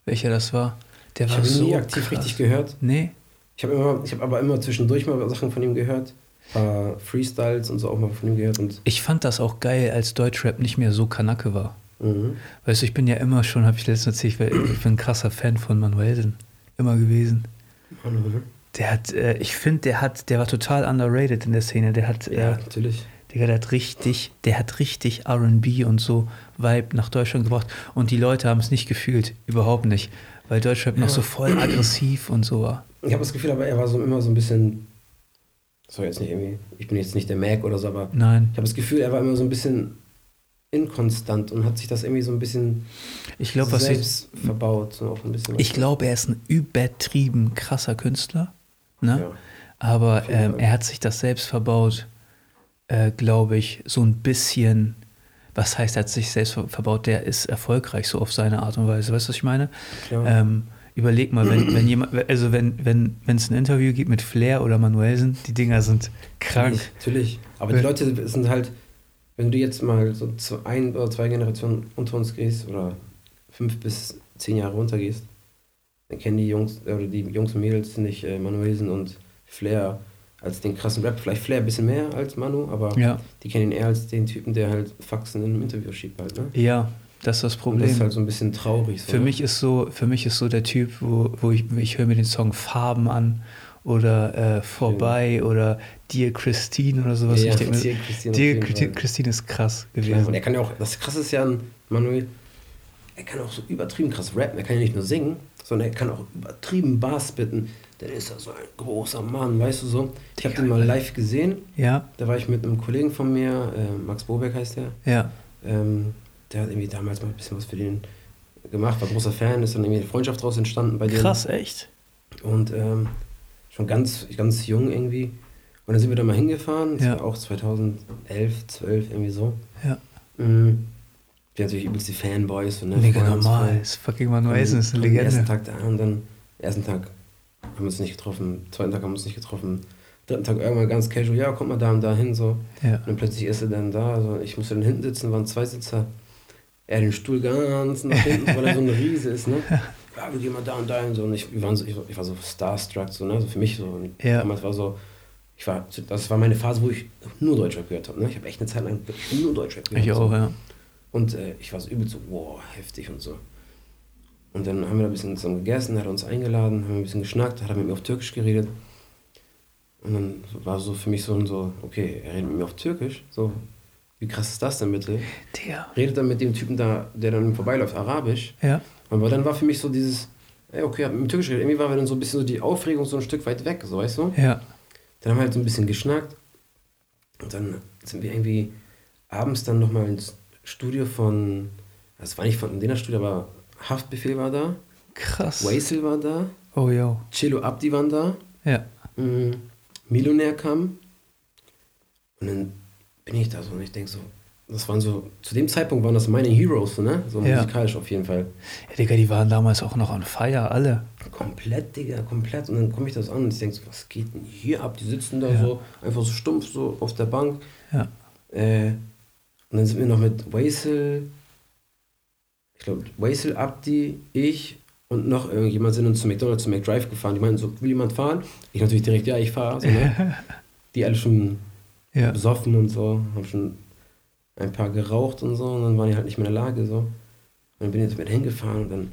welcher das war. Der Ich war habe ihn so nie aktiv krass. richtig gehört. Nee, Ich habe immer, ich habe aber immer zwischendurch mal Sachen von ihm gehört. Paar Freestyles und so auch mal von ihm gehört und Ich fand das auch geil, als Deutschrap nicht mehr so Kanacke war. mhm. Weißt du, ich bin ja immer schon, habe ich letztens erzählt, weil ich bin ein krasser Fan von Manuelsen. Immer gewesen. Mhm. Der hat, äh, ich finde, der hat, der war total underrated in der Szene. Der hat, ja, äh, natürlich. Digga, der hat richtig, der hat richtig RB und so Vibe nach Deutschland gebracht. Und die Leute haben es nicht gefühlt. Überhaupt nicht. Weil Deutschrap noch Ja. so voll aggressiv und so war. Ich habe das Gefühl, aber er war so immer so ein bisschen. So jetzt nicht irgendwie. Ich bin jetzt nicht der Mac oder so, aber Nein. ich habe das Gefühl, er war immer so ein bisschen inkonstant und hat sich das irgendwie so ein bisschen Ich glaube, was ich, selbst verbaut. So auch ein bisschen ich glaube, er ist ein übertrieben krasser Künstler. Ne? Ja. Aber ähm, er hat sich das selbst verbaut, äh, glaube ich, so ein bisschen. Was heißt, er hat sich selbst ver- verbaut? Der ist erfolgreich so auf seine Art und Weise. Weißt du, was ich meine? Ähm, überleg mal, wenn, wenn jemand, also wenn wenn wenn es ein Interview gibt mit Flair oder Manuelsen, die Dinger sind krank. Natürlich, natürlich. Aber die Leute sind halt, wenn du jetzt mal so ein oder zwei Generationen unter uns gehst oder fünf bis zehn Jahre runter gehst, dann kennen die Jungs oder die Jungs und Mädels nicht äh, Manuelsen und Flair als den krassen Rap. Vielleicht Flair ein bisschen mehr als Manu, aber Ja, die kennen ihn eher als den Typen, der halt Faxen in einem Interview schiebt halt, ne? ja, das ist das Und Problem. das ist halt so ein bisschen traurig. So, Für ne? mich ist so, für mich ist so der Typ, wo, wo ich, ich höre mir den Song Farben an oder äh, Vorbei oder Dear Christine oder sowas. ja, ich denk mir, Dear Christine Dear. Christine ist krass Klar, gewesen. und er kann ja auch, das krasse ist ja an Manuel, er kann auch so übertrieben krass rappen. Er kann ja nicht nur singen, sondern er kann auch übertrieben Bass bitten. Dann ist er so ein großer Mann, weißt du so. Ich habe den mal live gesehen. Ja, Da war ich mit einem Kollegen von mir, äh, Max Boberg heißt der. ja, Ähm, der hat irgendwie damals mal ein bisschen was für den gemacht, war großer Fan, ist dann irgendwie eine Freundschaft draus entstanden bei dem. krass, echt. Und ähm, schon ganz, ganz jung irgendwie. Und dann sind wir da mal hingefahren, das Ja. war auch 2011, 12, irgendwie so. Ja. Mhm. Die natürlich übelst die Fanboys. Und, ne, Mega normal. Ist fucking Manuel ist eine Legende. ersten Tag da und dann, ersten Tag haben wir uns nicht getroffen, zweiten Tag haben wir uns nicht getroffen, dritten Tag irgendwann ganz casual, ja, kommt mal da und da hin, so. Ja. Und dann plötzlich ist er dann da, so. ich musste dann hinten sitzen, waren zwei Sitzer, er den Stuhl ganz nach hinten, weil er so ein Riese ist, ne. *laughs* Ja, wir gehen mal da und da hin, so. Und ich, wir waren so, ich, war- ich war so starstruck, so, ne, so für mich so. Und Ja. damals war so, ich war, das war meine Phase, wo ich nur Deutschrap gehört habe, ne. Ich habe echt eine Zeit lang nur Deutschrap gehört. Ich so. auch, ja. Und äh, ich war so übel so, wow, heftig und so. Und dann haben wir da ein bisschen zusammen gegessen, hat er uns eingeladen, haben ein bisschen geschnackt, hat er mit mir auf Türkisch geredet. Und dann war so für mich so, so okay, er redet mit mir auf Türkisch, so, wie krass ist das denn bitte? Digga. Redet dann mit dem Typen da, der dann vorbeiläuft, Arabisch. Ja. Aber dann war für mich so dieses, ey, okay, hat mit Türkisch geredet. Irgendwie war dann so ein bisschen so die Aufregung so ein Stück weit weg, so, weißt du? Ja. Dann haben wir halt so ein bisschen geschnackt. Und dann sind wir irgendwie abends dann nochmal ins Studio von, das war nicht von denen Studio, aber Haftbefehl war da, Krass. Waisel war da, Oh, yo. Cello Abdi waren da, Ja. mm, Milonär kam. Und dann bin ich da so und ich denke so, das waren so, zu dem Zeitpunkt waren das meine Heroes, so, ne? So Ja. musikalisch auf jeden Fall. Ja, Digga, die waren damals auch noch on fire, alle. Komplett, Digga, komplett. Und dann komme ich das an und ich denke so, was geht denn hier ab? Die sitzen da Ja. so, einfach so stumpf so auf der Bank. Ja. Äh, und dann sind wir noch mit Waisel, ich glaube, Waisel, Abdi, ich und noch irgendjemand sind uns zu McDonalds, zu McDrive gefahren. Die meinten so, will jemand fahren? Ich natürlich direkt, ja, ich fahre. So, ne? *laughs* Die alle schon Ja. besoffen und so, haben schon ein paar geraucht und so und dann waren die halt nicht mehr in der Lage so. Und dann bin ich jetzt mit hingefahren und dann,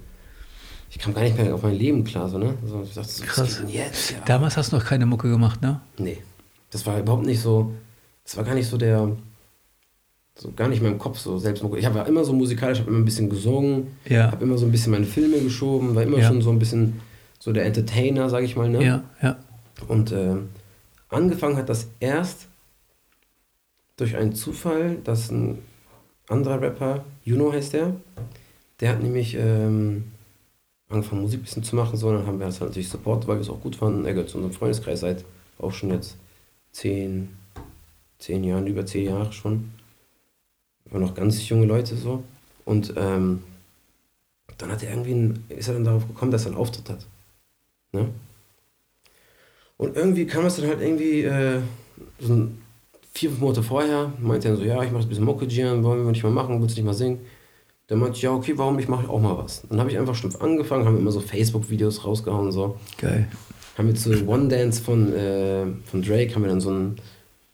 ich kam gar nicht mehr auf mein Leben klar, so, ne? So, ich dachte so, Krass. was geht denn jetzt? Ja. Damals hast du noch keine Mucke gemacht, ne? Nee, das war überhaupt nicht so, das war gar nicht so der, so gar nicht in meinem Kopf so selbst. Ich habe ja immer so musikalisch, habe immer ein bisschen gesungen, Ja. habe immer so ein bisschen meine Filme geschoben, war immer Ja. schon so ein bisschen so der Entertainer, sage ich mal, ne? Ja, ja. Und äh, angefangen hat das erst durch einen Zufall, dass ein anderer Rapper, Juno heißt der, der hat nämlich ähm, angefangen Musik ein bisschen zu machen, so, und dann haben wir das halt natürlich supportet, weil wir es auch gut fanden. Er gehört zu unserem Freundeskreis seit auch schon jetzt zehn, zehn Jahren, über zehn Jahre schon. Waren noch ganz junge Leute so. Und ähm, dann hat er irgendwie, einen, ist er dann darauf gekommen, dass er einen Auftritt hat. Ne? Und irgendwie kam es dann halt irgendwie äh, so ein, vier, fünf Monate vorher, meinte er so, ja, ich mache ein bisschen Mucke, Gian, wollen wir nicht mal machen, willst du nicht mal singen? Dann meinte ich, ja, okay, warum nicht, mache ich auch mal was. Dann habe ich einfach stumpf angefangen, haben immer so Facebook-Videos rausgehauen, so. Geil. Haben wir zu One Dance von, äh, von Drake, haben wir dann so einen,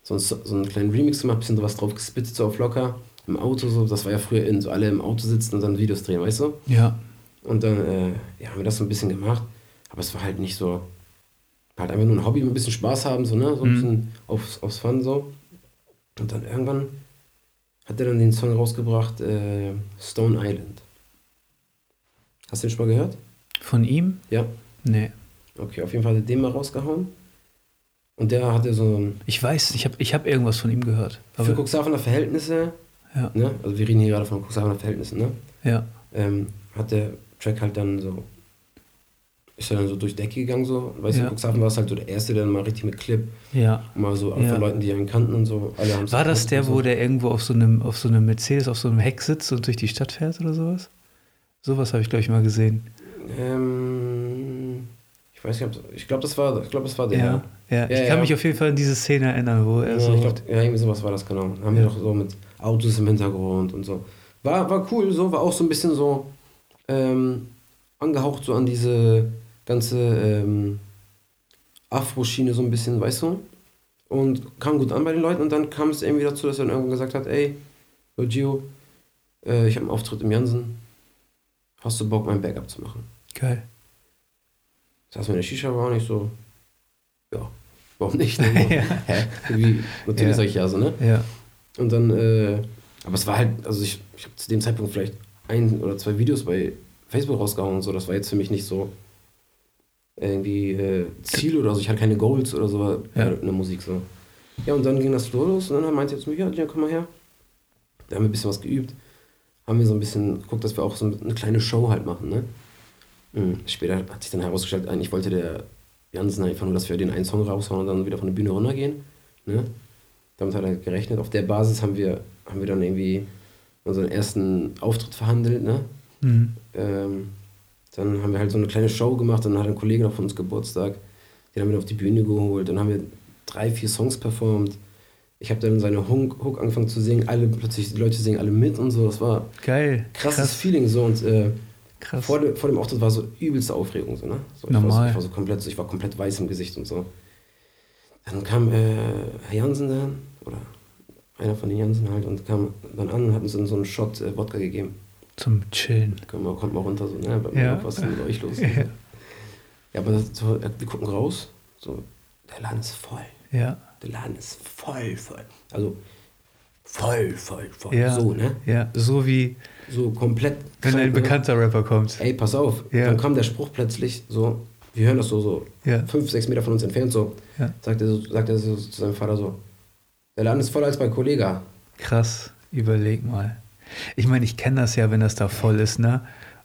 so, einen, so einen kleinen Remix gemacht, bisschen sowas drauf gespitzt, so auf locker, im Auto, so, das war ja früher in, so alle im Auto sitzen und dann Videos drehen, weißt du? Ja. Und dann äh, ja, haben wir das so ein bisschen gemacht. Aber es war halt nicht so. Halt einfach nur ein Hobby, ein bisschen Spaß haben, so, ne? So ein Mhm. bisschen aufs, aufs Fun so. Und dann irgendwann hat er dann den Song rausgebracht, äh, Stone Island. Hast du den schon mal gehört? Von ihm? Ja. Nee. Okay, auf jeden Fall hat er den mal rausgehauen. Und der hatte so ein. Ich weiß, ich habe ich hab irgendwas von ihm gehört. Für Cuxhavener Verhältnisse, ja, ne? Also wir reden hier gerade von Cuxhavener Verhältnissen, ne? ja. ähm, hat der Track halt dann so, ist er dann so durch die Decke gegangen so. Weißt Ja. du, Cuxhaven war es halt so der erste, der dann mal richtig mit Clip, Ja. mal so Ja. von Leuten, die ihn kannten und so. Alle War das der, so. wo der irgendwo auf so einem, auf so einem Mercedes, auf so einem Heck sitzt und durch die Stadt fährt oder sowas? Sowas habe ich, glaube ich, mal gesehen. Ähm, ich weiß nicht, ich glaube, das war, ich glaube, das war der. Ja. Ja, ich kann mich auf jeden fall an diese Szene erinnern, wo er so. ich glaub, ja, irgendwie sowas war das genau. Haben wir doch so mit Autos im Hintergrund und so. War, war cool, so, war auch so ein bisschen so ähm, angehaucht so an diese ganze ähm, Afro-Schiene so ein bisschen, weißt du? Und kam gut an bei den Leuten und dann kam es irgendwie dazu, dass er dann irgendwann gesagt hat, ey, yo, Gio, äh, ich habe einen Auftritt im Jansen, hast du Bock, mein Backup zu machen? Geil. Saß wir in der Shisha-Bar und ich so, ja, warum nicht? Ne? *laughs* Ja. Hä? Wie, natürlich Ja. sag ich ja so, ne? Ja. Und dann, äh, aber es war halt, also ich, ich habe zu dem Zeitpunkt vielleicht ein oder zwei Videos bei Facebook rausgehauen und so. Das war jetzt für mich nicht so irgendwie äh, Ziel oder so. Ich hatte keine Goals oder so Ja. in der Musik so. Ja, und dann ging das los und dann meinte er zu mir, ja, Gian, komm mal her. Da haben wir ein bisschen was geübt. Haben wir so ein bisschen geguckt, dass wir auch so eine kleine Show halt machen, ne? Mhm. Später hat sich dann herausgestellt, eigentlich wollte der Jansen einfach nur, dass wir den einen Song raushauen und dann wieder von der Bühne runtergehen. Ne? Damit hat er gerechnet. Auf der Basis haben wir, haben wir dann irgendwie unseren ersten Auftritt verhandelt, ne? Mhm. Ähm, dann haben wir halt so eine kleine Show gemacht, dann hat ein Kollege noch von uns Geburtstag, den haben wir auf die Bühne geholt, dann haben wir drei, vier Songs performt. Ich habe dann seine Hook, angefangen zu singen, alle plötzlich, die Leute singen alle mit und so, das war Geil. krasses Krass. Feeling so und äh, Krass. vor, dem, vor dem Auftritt war so übelste Aufregung so, ne? So, ich, War so, ich war so komplett, so, ich war komplett weiß im Gesicht und so. Dann kam äh, Herr Jansen dann, oder einer von den Jansen halt, und kam dann an und hat uns dann so einen Shot äh, Wodka gegeben. Zum Chillen. Kommt mal, kommt mal runter, so, ne? Ja. Was ist denn mit euch los? *laughs* Ja. Ja, aber das, so, wir gucken raus, so, der Laden ist voll. Ja. Der Laden ist voll, voll. Also voll, voll, voll. Ja. So, ne? Ja. So wie So komplett. wenn krank, ein ne? bekannter Rapper kommt. Ey, pass auf. Ja. Dann kam der Spruch plötzlich so, wir hören das so, so Ja. fünf, sechs Meter von uns entfernt, so, Ja. sagt er, so, sagt er so zu seinem Vater so, der Laden ist voller als bei Kollega. Krass. Überleg mal. Ich meine, ich kenne das ja, wenn das da voll ist, ne?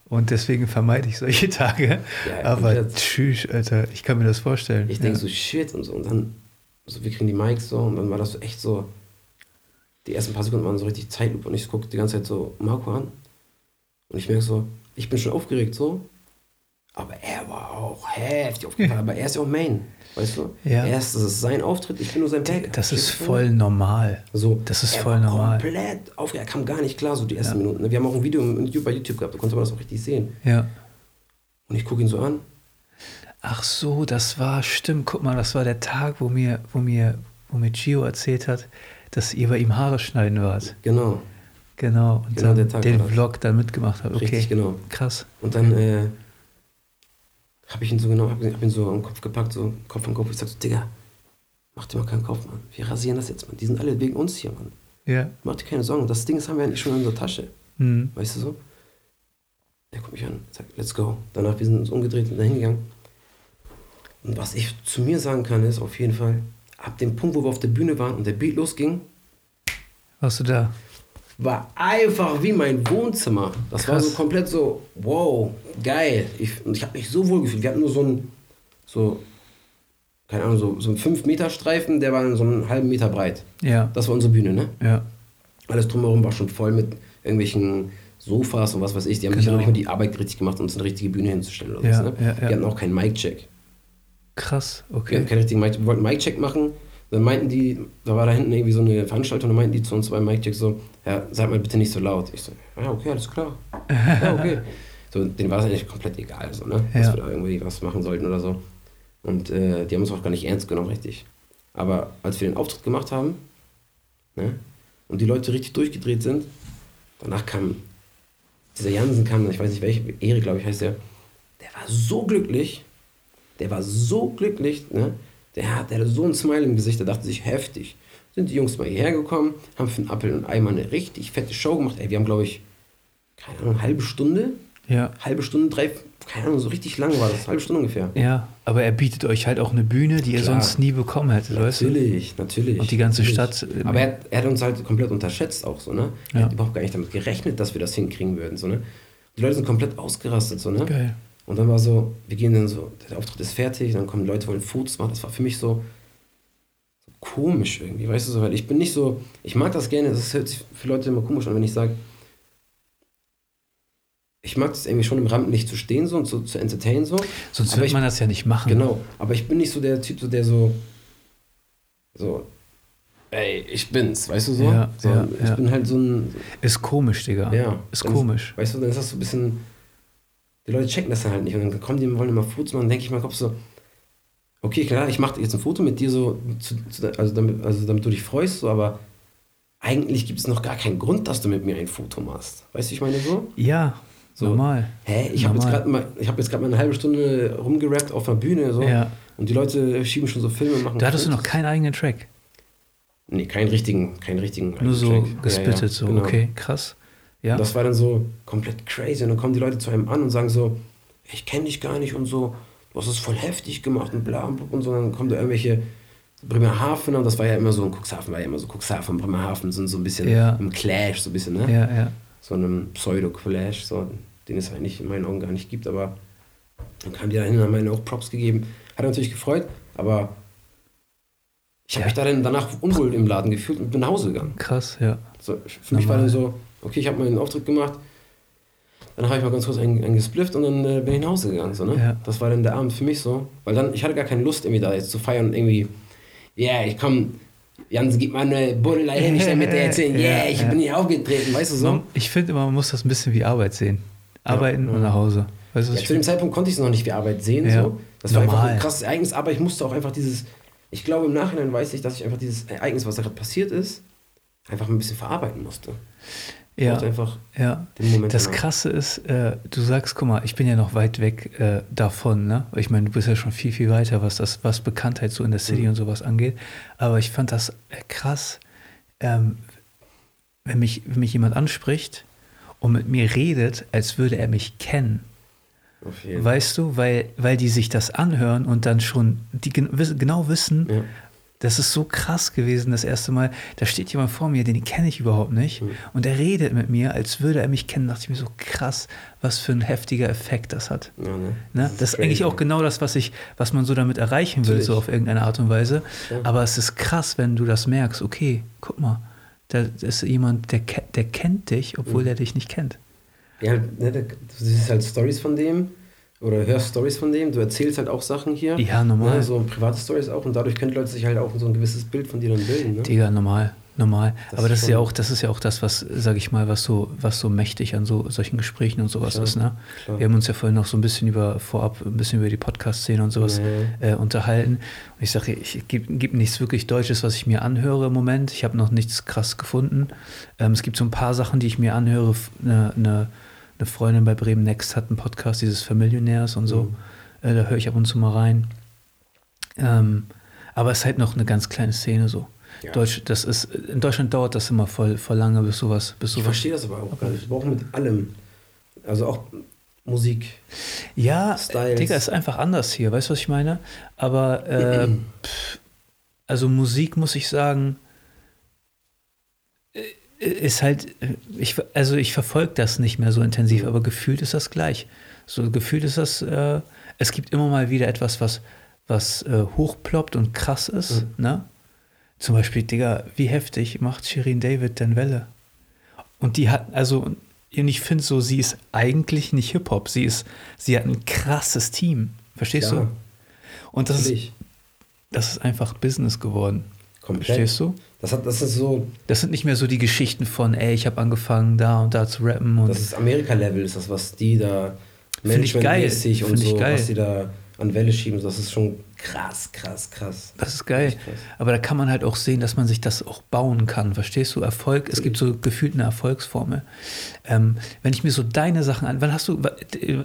Und deswegen vermeide ich solche *laughs* Tage. Ja, Aber tschüss, Alter. Ich kann mir das vorstellen. Ich denke so, shit und so. Und dann, so, wir kriegen die Mics so und dann war das so echt so, die ersten paar Sekunden waren so richtig Zeitlupe und ich gucke die ganze Zeit so Marco an und ich merke so, ich bin schon aufgeregt so, aber er war auch heftig aufgeregt, aber er ist ja auch Main, weißt du? Ja. Er ist, das ist sein Auftritt, ich bin nur sein Back. Das ist voll normal. So, Das ist er voll war normal. komplett aufgeregt, er kam gar nicht klar, so die ersten Ja. Minuten. Wir haben auch ein Video bei YouTube gehabt, da konnte man das auch richtig sehen. Ja. Und ich gucke ihn so an, Ach so, das war, stimmt, guck mal, das war der Tag, wo mir, wo mir, wo mir Gio erzählt hat, dass ihr bei ihm Haare schneiden wart. genau, Genau. Und Genau, dann der Tag den. Vlog dann mitgemacht habt. Okay. richtig genau. Krass. Und dann äh, habe ich ihn so genau, habe hab ihn so am Kopf gepackt, so Kopf an Kopf. Ich sag so, Digga, mach dir mal keinen Kopf, Mann. Wir rasieren das jetzt, Mann. Die sind alle wegen uns hier, Mann. Ja. Mach dir keine Sorgen. Das Ding das haben wir eigentlich schon in unserer Tasche. Hm. Weißt du so? Er guckt mich an, sagt, let's go. Danach, wir sind uns umgedreht und dahin gegangen. Und was ich zu mir sagen kann, ist auf jeden Fall, ab dem Punkt, wo wir auf der Bühne waren und der Beat losging, Warst du da? war einfach wie mein Wohnzimmer. Das war Krass. so komplett so, wow, geil. Ich, und ich habe mich so wohl gefühlt. Wir hatten nur so einen, so, keine Ahnung, so, so einen 5-Meter-Streifen, der war so einen halben Meter breit. Ja. Das war unsere Bühne, ne? Ja. Alles drumherum war schon voll mit irgendwelchen Sofas und was weiß ich. Die haben sich Genau. noch nicht mal die Arbeit richtig gemacht, uns eine richtige Bühne hinzustellen oder Ja, was, ne? ja, ja. Wir hatten auch keinen Mic-Check. Krass. Wir Okay. hatten keinen richtigen Mic Wir wollten einen Mic-Check machen. Dann meinten die, da war da hinten irgendwie so eine Veranstaltung, da meinten die zu uns beim Mic-Check so, ja, sag mal bitte nicht so laut. Ich so, ja, okay, alles klar. Ja, okay. *laughs* So, denen war es eigentlich komplett egal, so, ne? Dass Ja. wir da irgendwie was machen sollten oder so. Und äh, die haben uns auch gar nicht ernst genommen, richtig. Aber als wir den Auftritt gemacht haben, ne? Und die Leute richtig durchgedreht sind, danach kam dieser Jansen kam, ich weiß nicht welcher, Erik, glaube ich, heißt der, der war so glücklich, der war so glücklich, ne? Der, hat, der hatte so ein Smile im Gesicht, der dachte sich, heftig. Sind die Jungs mal hierher gekommen, haben für einen Appel und Ei mal eine richtig fette Show gemacht. Ey, wir haben, glaube ich, keine Ahnung, eine halbe Stunde, Ja. halbe Stunde, drei, keine Ahnung, so richtig lang war das, halbe Stunde ungefähr. Ja. Aber er bietet euch halt auch eine Bühne, die ihr Klar. sonst nie bekommen hättet, weißt du? Natürlich, natürlich. Und die ganze natürlich. Stadt, äh, Aber er, hat- er hat uns halt komplett unterschätzt auch so, ne? Er Ja. hat überhaupt gar nicht damit gerechnet, dass wir das hinkriegen würden, so, ne? Die Leute sind komplett ausgerastet, so, ne? Geil. Und dann war so, wir gehen dann so, der Auftritt ist fertig, dann kommen Leute, wollen Fotos machen. Das war für mich so, so komisch irgendwie, weißt du so, weil ich bin nicht so, ich mag das gerne, das hört sich für Leute immer komisch an, wenn ich sage, ich mag das irgendwie schon im Rampenlicht zu stehen so und zu, zu entertainen so. Sonst Aber ich- man das ja nicht machen. Genau, aber ich bin nicht so der Typ, so, der so, so, ey, ich bin's, weißt du so? Ja, so ja, ich ja. bin halt so ein, Ist komisch, Digga. ja. Ist komisch. weißt du, dann ist das so ein bisschen, die Leute checken das dann halt nicht und dann kommen die und wollen immer Fotos machen, dann denke ich im Kopf so, okay, klar, ich mache jetzt ein Foto mit dir so, zu, zu, also, damit, also damit du dich freust, so, aber eigentlich gibt es noch gar keinen Grund, dass du mit mir ein Foto machst. Weißt du, ich meine so? Ja, So. normal. Hä, ich habe jetzt gerade mal, ich habe jetzt gerade mal eine halbe Stunde rumgerappt auf einer Bühne so Ja. und die Leute schieben schon so Filme und machen Da hattest du noch keinen eigenen Track. Nee, keinen richtigen, keinen richtigen. Nur so Track. Ja, gespittet, ja, so. genau. Okay, krass. Ja. Und das war dann so komplett crazy. Und dann kommen die Leute zu einem an und sagen so, ich kenne dich gar nicht und so, du hast es voll heftig gemacht und bla und, und so. Und dann kommen da irgendwelche Bremerhaven und das war ja immer so, Cuxhaven war ja immer so, Cuxhaven und Bremerhaven sind so ein bisschen Ja. im Clash, so ein bisschen, ne? ja, ja. So einem Pseudo-Clash, so, den es eigentlich in meinen Augen gar nicht gibt, aber dann kamen die da hin und haben mir auch Props gegeben. Hat natürlich gefreut, aber ich habe Ja. mich da dann danach unwohl im Laden gefühlt und bin nach Hause gegangen. Krass, ja. So, für mich war Normal. dann so, okay, ich habe meinen Auftritt gemacht, dann habe ich mal ganz kurz einen, einen gesplifft und dann äh, bin ich nach Hause gegangen. So, ne? Ja. Das war dann der Abend für mich so. Weil dann, ich hatte gar keine Lust, irgendwie da jetzt zu feiern und irgendwie, ja, yeah, ich komme, Jans, gib mal eine Buddel hin, ich mit der *laughs* erzählen, ja, yeah, ich ja. bin hier aufgetreten, weißt du so. Ich finde immer, man muss das ein bisschen wie Arbeit sehen. Arbeiten Ja, und nach Hause. Weißt Ja, zu dem? Zeitpunkt konnte ich es noch nicht wie Arbeit sehen. Ja. So. Das war einfach Normal. ein krasses Ereignis, aber ich musste auch einfach dieses, ich glaube im Nachhinein weiß ich, dass ich einfach dieses Ereignis, was da gerade passiert ist, einfach ein bisschen verarbeiten musste. Ich Ja, einfach ja. Das danach. Krasse ist, äh, du sagst, guck mal, ich bin ja noch weit weg äh, davon, ne? Ich meine, du bist ja schon viel, viel weiter, was das, was Bekanntheit so in der City Mhm. und sowas angeht. Aber ich fand das äh, krass, ähm, wenn, mich, wenn mich jemand anspricht und mit mir redet, als würde er mich kennen. Weißt du, weil, weil die sich das anhören und dann schon die gen genau wissen, Ja. das ist so krass gewesen das erste Mal. Da steht jemand vor mir, den kenne ich überhaupt nicht. Mhm. Und er redet mit mir, als würde er mich kennen. Da dachte ich mir so krass, was für ein heftiger Effekt das hat. Ja, ne? Ne? Das, ist eigentlich crazy. auch genau das, was, ich, was man so damit erreichen will, Natürlich. so auf irgendeine Art und Weise. Ja. Aber es ist krass, wenn du das merkst. Okay, guck mal, da ist jemand, der, der kennt dich, obwohl Mhm. er dich nicht kennt. Ja, ne, du siehst halt Stories von dem oder hörst Stories von dem, du erzählst halt auch Sachen hier. Ja, normal. Ne, so private Stories auch und dadurch können Leute sich halt auch so ein gewisses Bild von dir dann bilden. Ne? Digga, normal, normal. Das Aber das ist ja auch, das ist ja auch das, was, sag ich mal, was so, was so mächtig an so solchen Gesprächen und sowas Klar, ist, ne? klar. Wir haben uns ja vorhin noch so ein bisschen über vorab ein bisschen über die Podcast-Szene und sowas Ja. äh, unterhalten. Und ich sage, ich gibt gibt nichts wirklich Deutsches, was ich mir anhöre im Moment. Ich habe noch nichts krass gefunden. Ähm, es gibt so ein paar Sachen, die ich mir anhöre. Eine, eine, eine Freundin bei Bremen Next hat einen Podcast, dieses Familionärs und so. Mhm. Äh, da höre ich ab und zu mal rein. Ähm, aber es ist halt noch eine ganz kleine Szene so. Ja. Deutsch, das ist, in Deutschland dauert das immer voll, voll lange, bis sowas, bis Ich sowas. verstehe das aber auch gar nicht. Wir brauchen mit allem. Also auch Musik. Ja, Styles. Digga, ist einfach anders hier, weißt du, was ich meine? Aber äh, *clears throat* pff, also Musik muss ich sagen, äh, ist halt, äh, ich, also ich verfolge das nicht mehr so intensiv, Mhm. aber gefühlt ist das gleich. So gefühlt ist das, äh, es gibt immer mal wieder etwas, was, was äh, hochploppt und krass ist, Mhm. ne? Zum Beispiel, Digga, wie heftig macht Shirin David denn Welle? Und die hat, also, und ich finde so, sie ist eigentlich nicht Hip-Hop, sie ist, sie hat ein krasses Team. Verstehst Ja, du? Und das ist, natürlich. das ist einfach Business geworden. Komplett. Verstehst du? Das, hat, das ist so, Das sind nicht mehr so die Geschichten von, ey, ich habe angefangen, da und da zu rappen. Und das ist Amerika-Level, ist das, was die da Find ich geil. managementmäßig und Find ich so, geil. was die da an Welle schieben, das ist schon krass, krass, krass. das ist geil. Krass. Aber da kann man halt auch sehen, dass man sich das auch bauen kann. Verstehst du? Erfolg, es gibt so gefühlt eine Erfolgsformel. Ähm, wenn ich mir so deine Sachen an, wann hast du,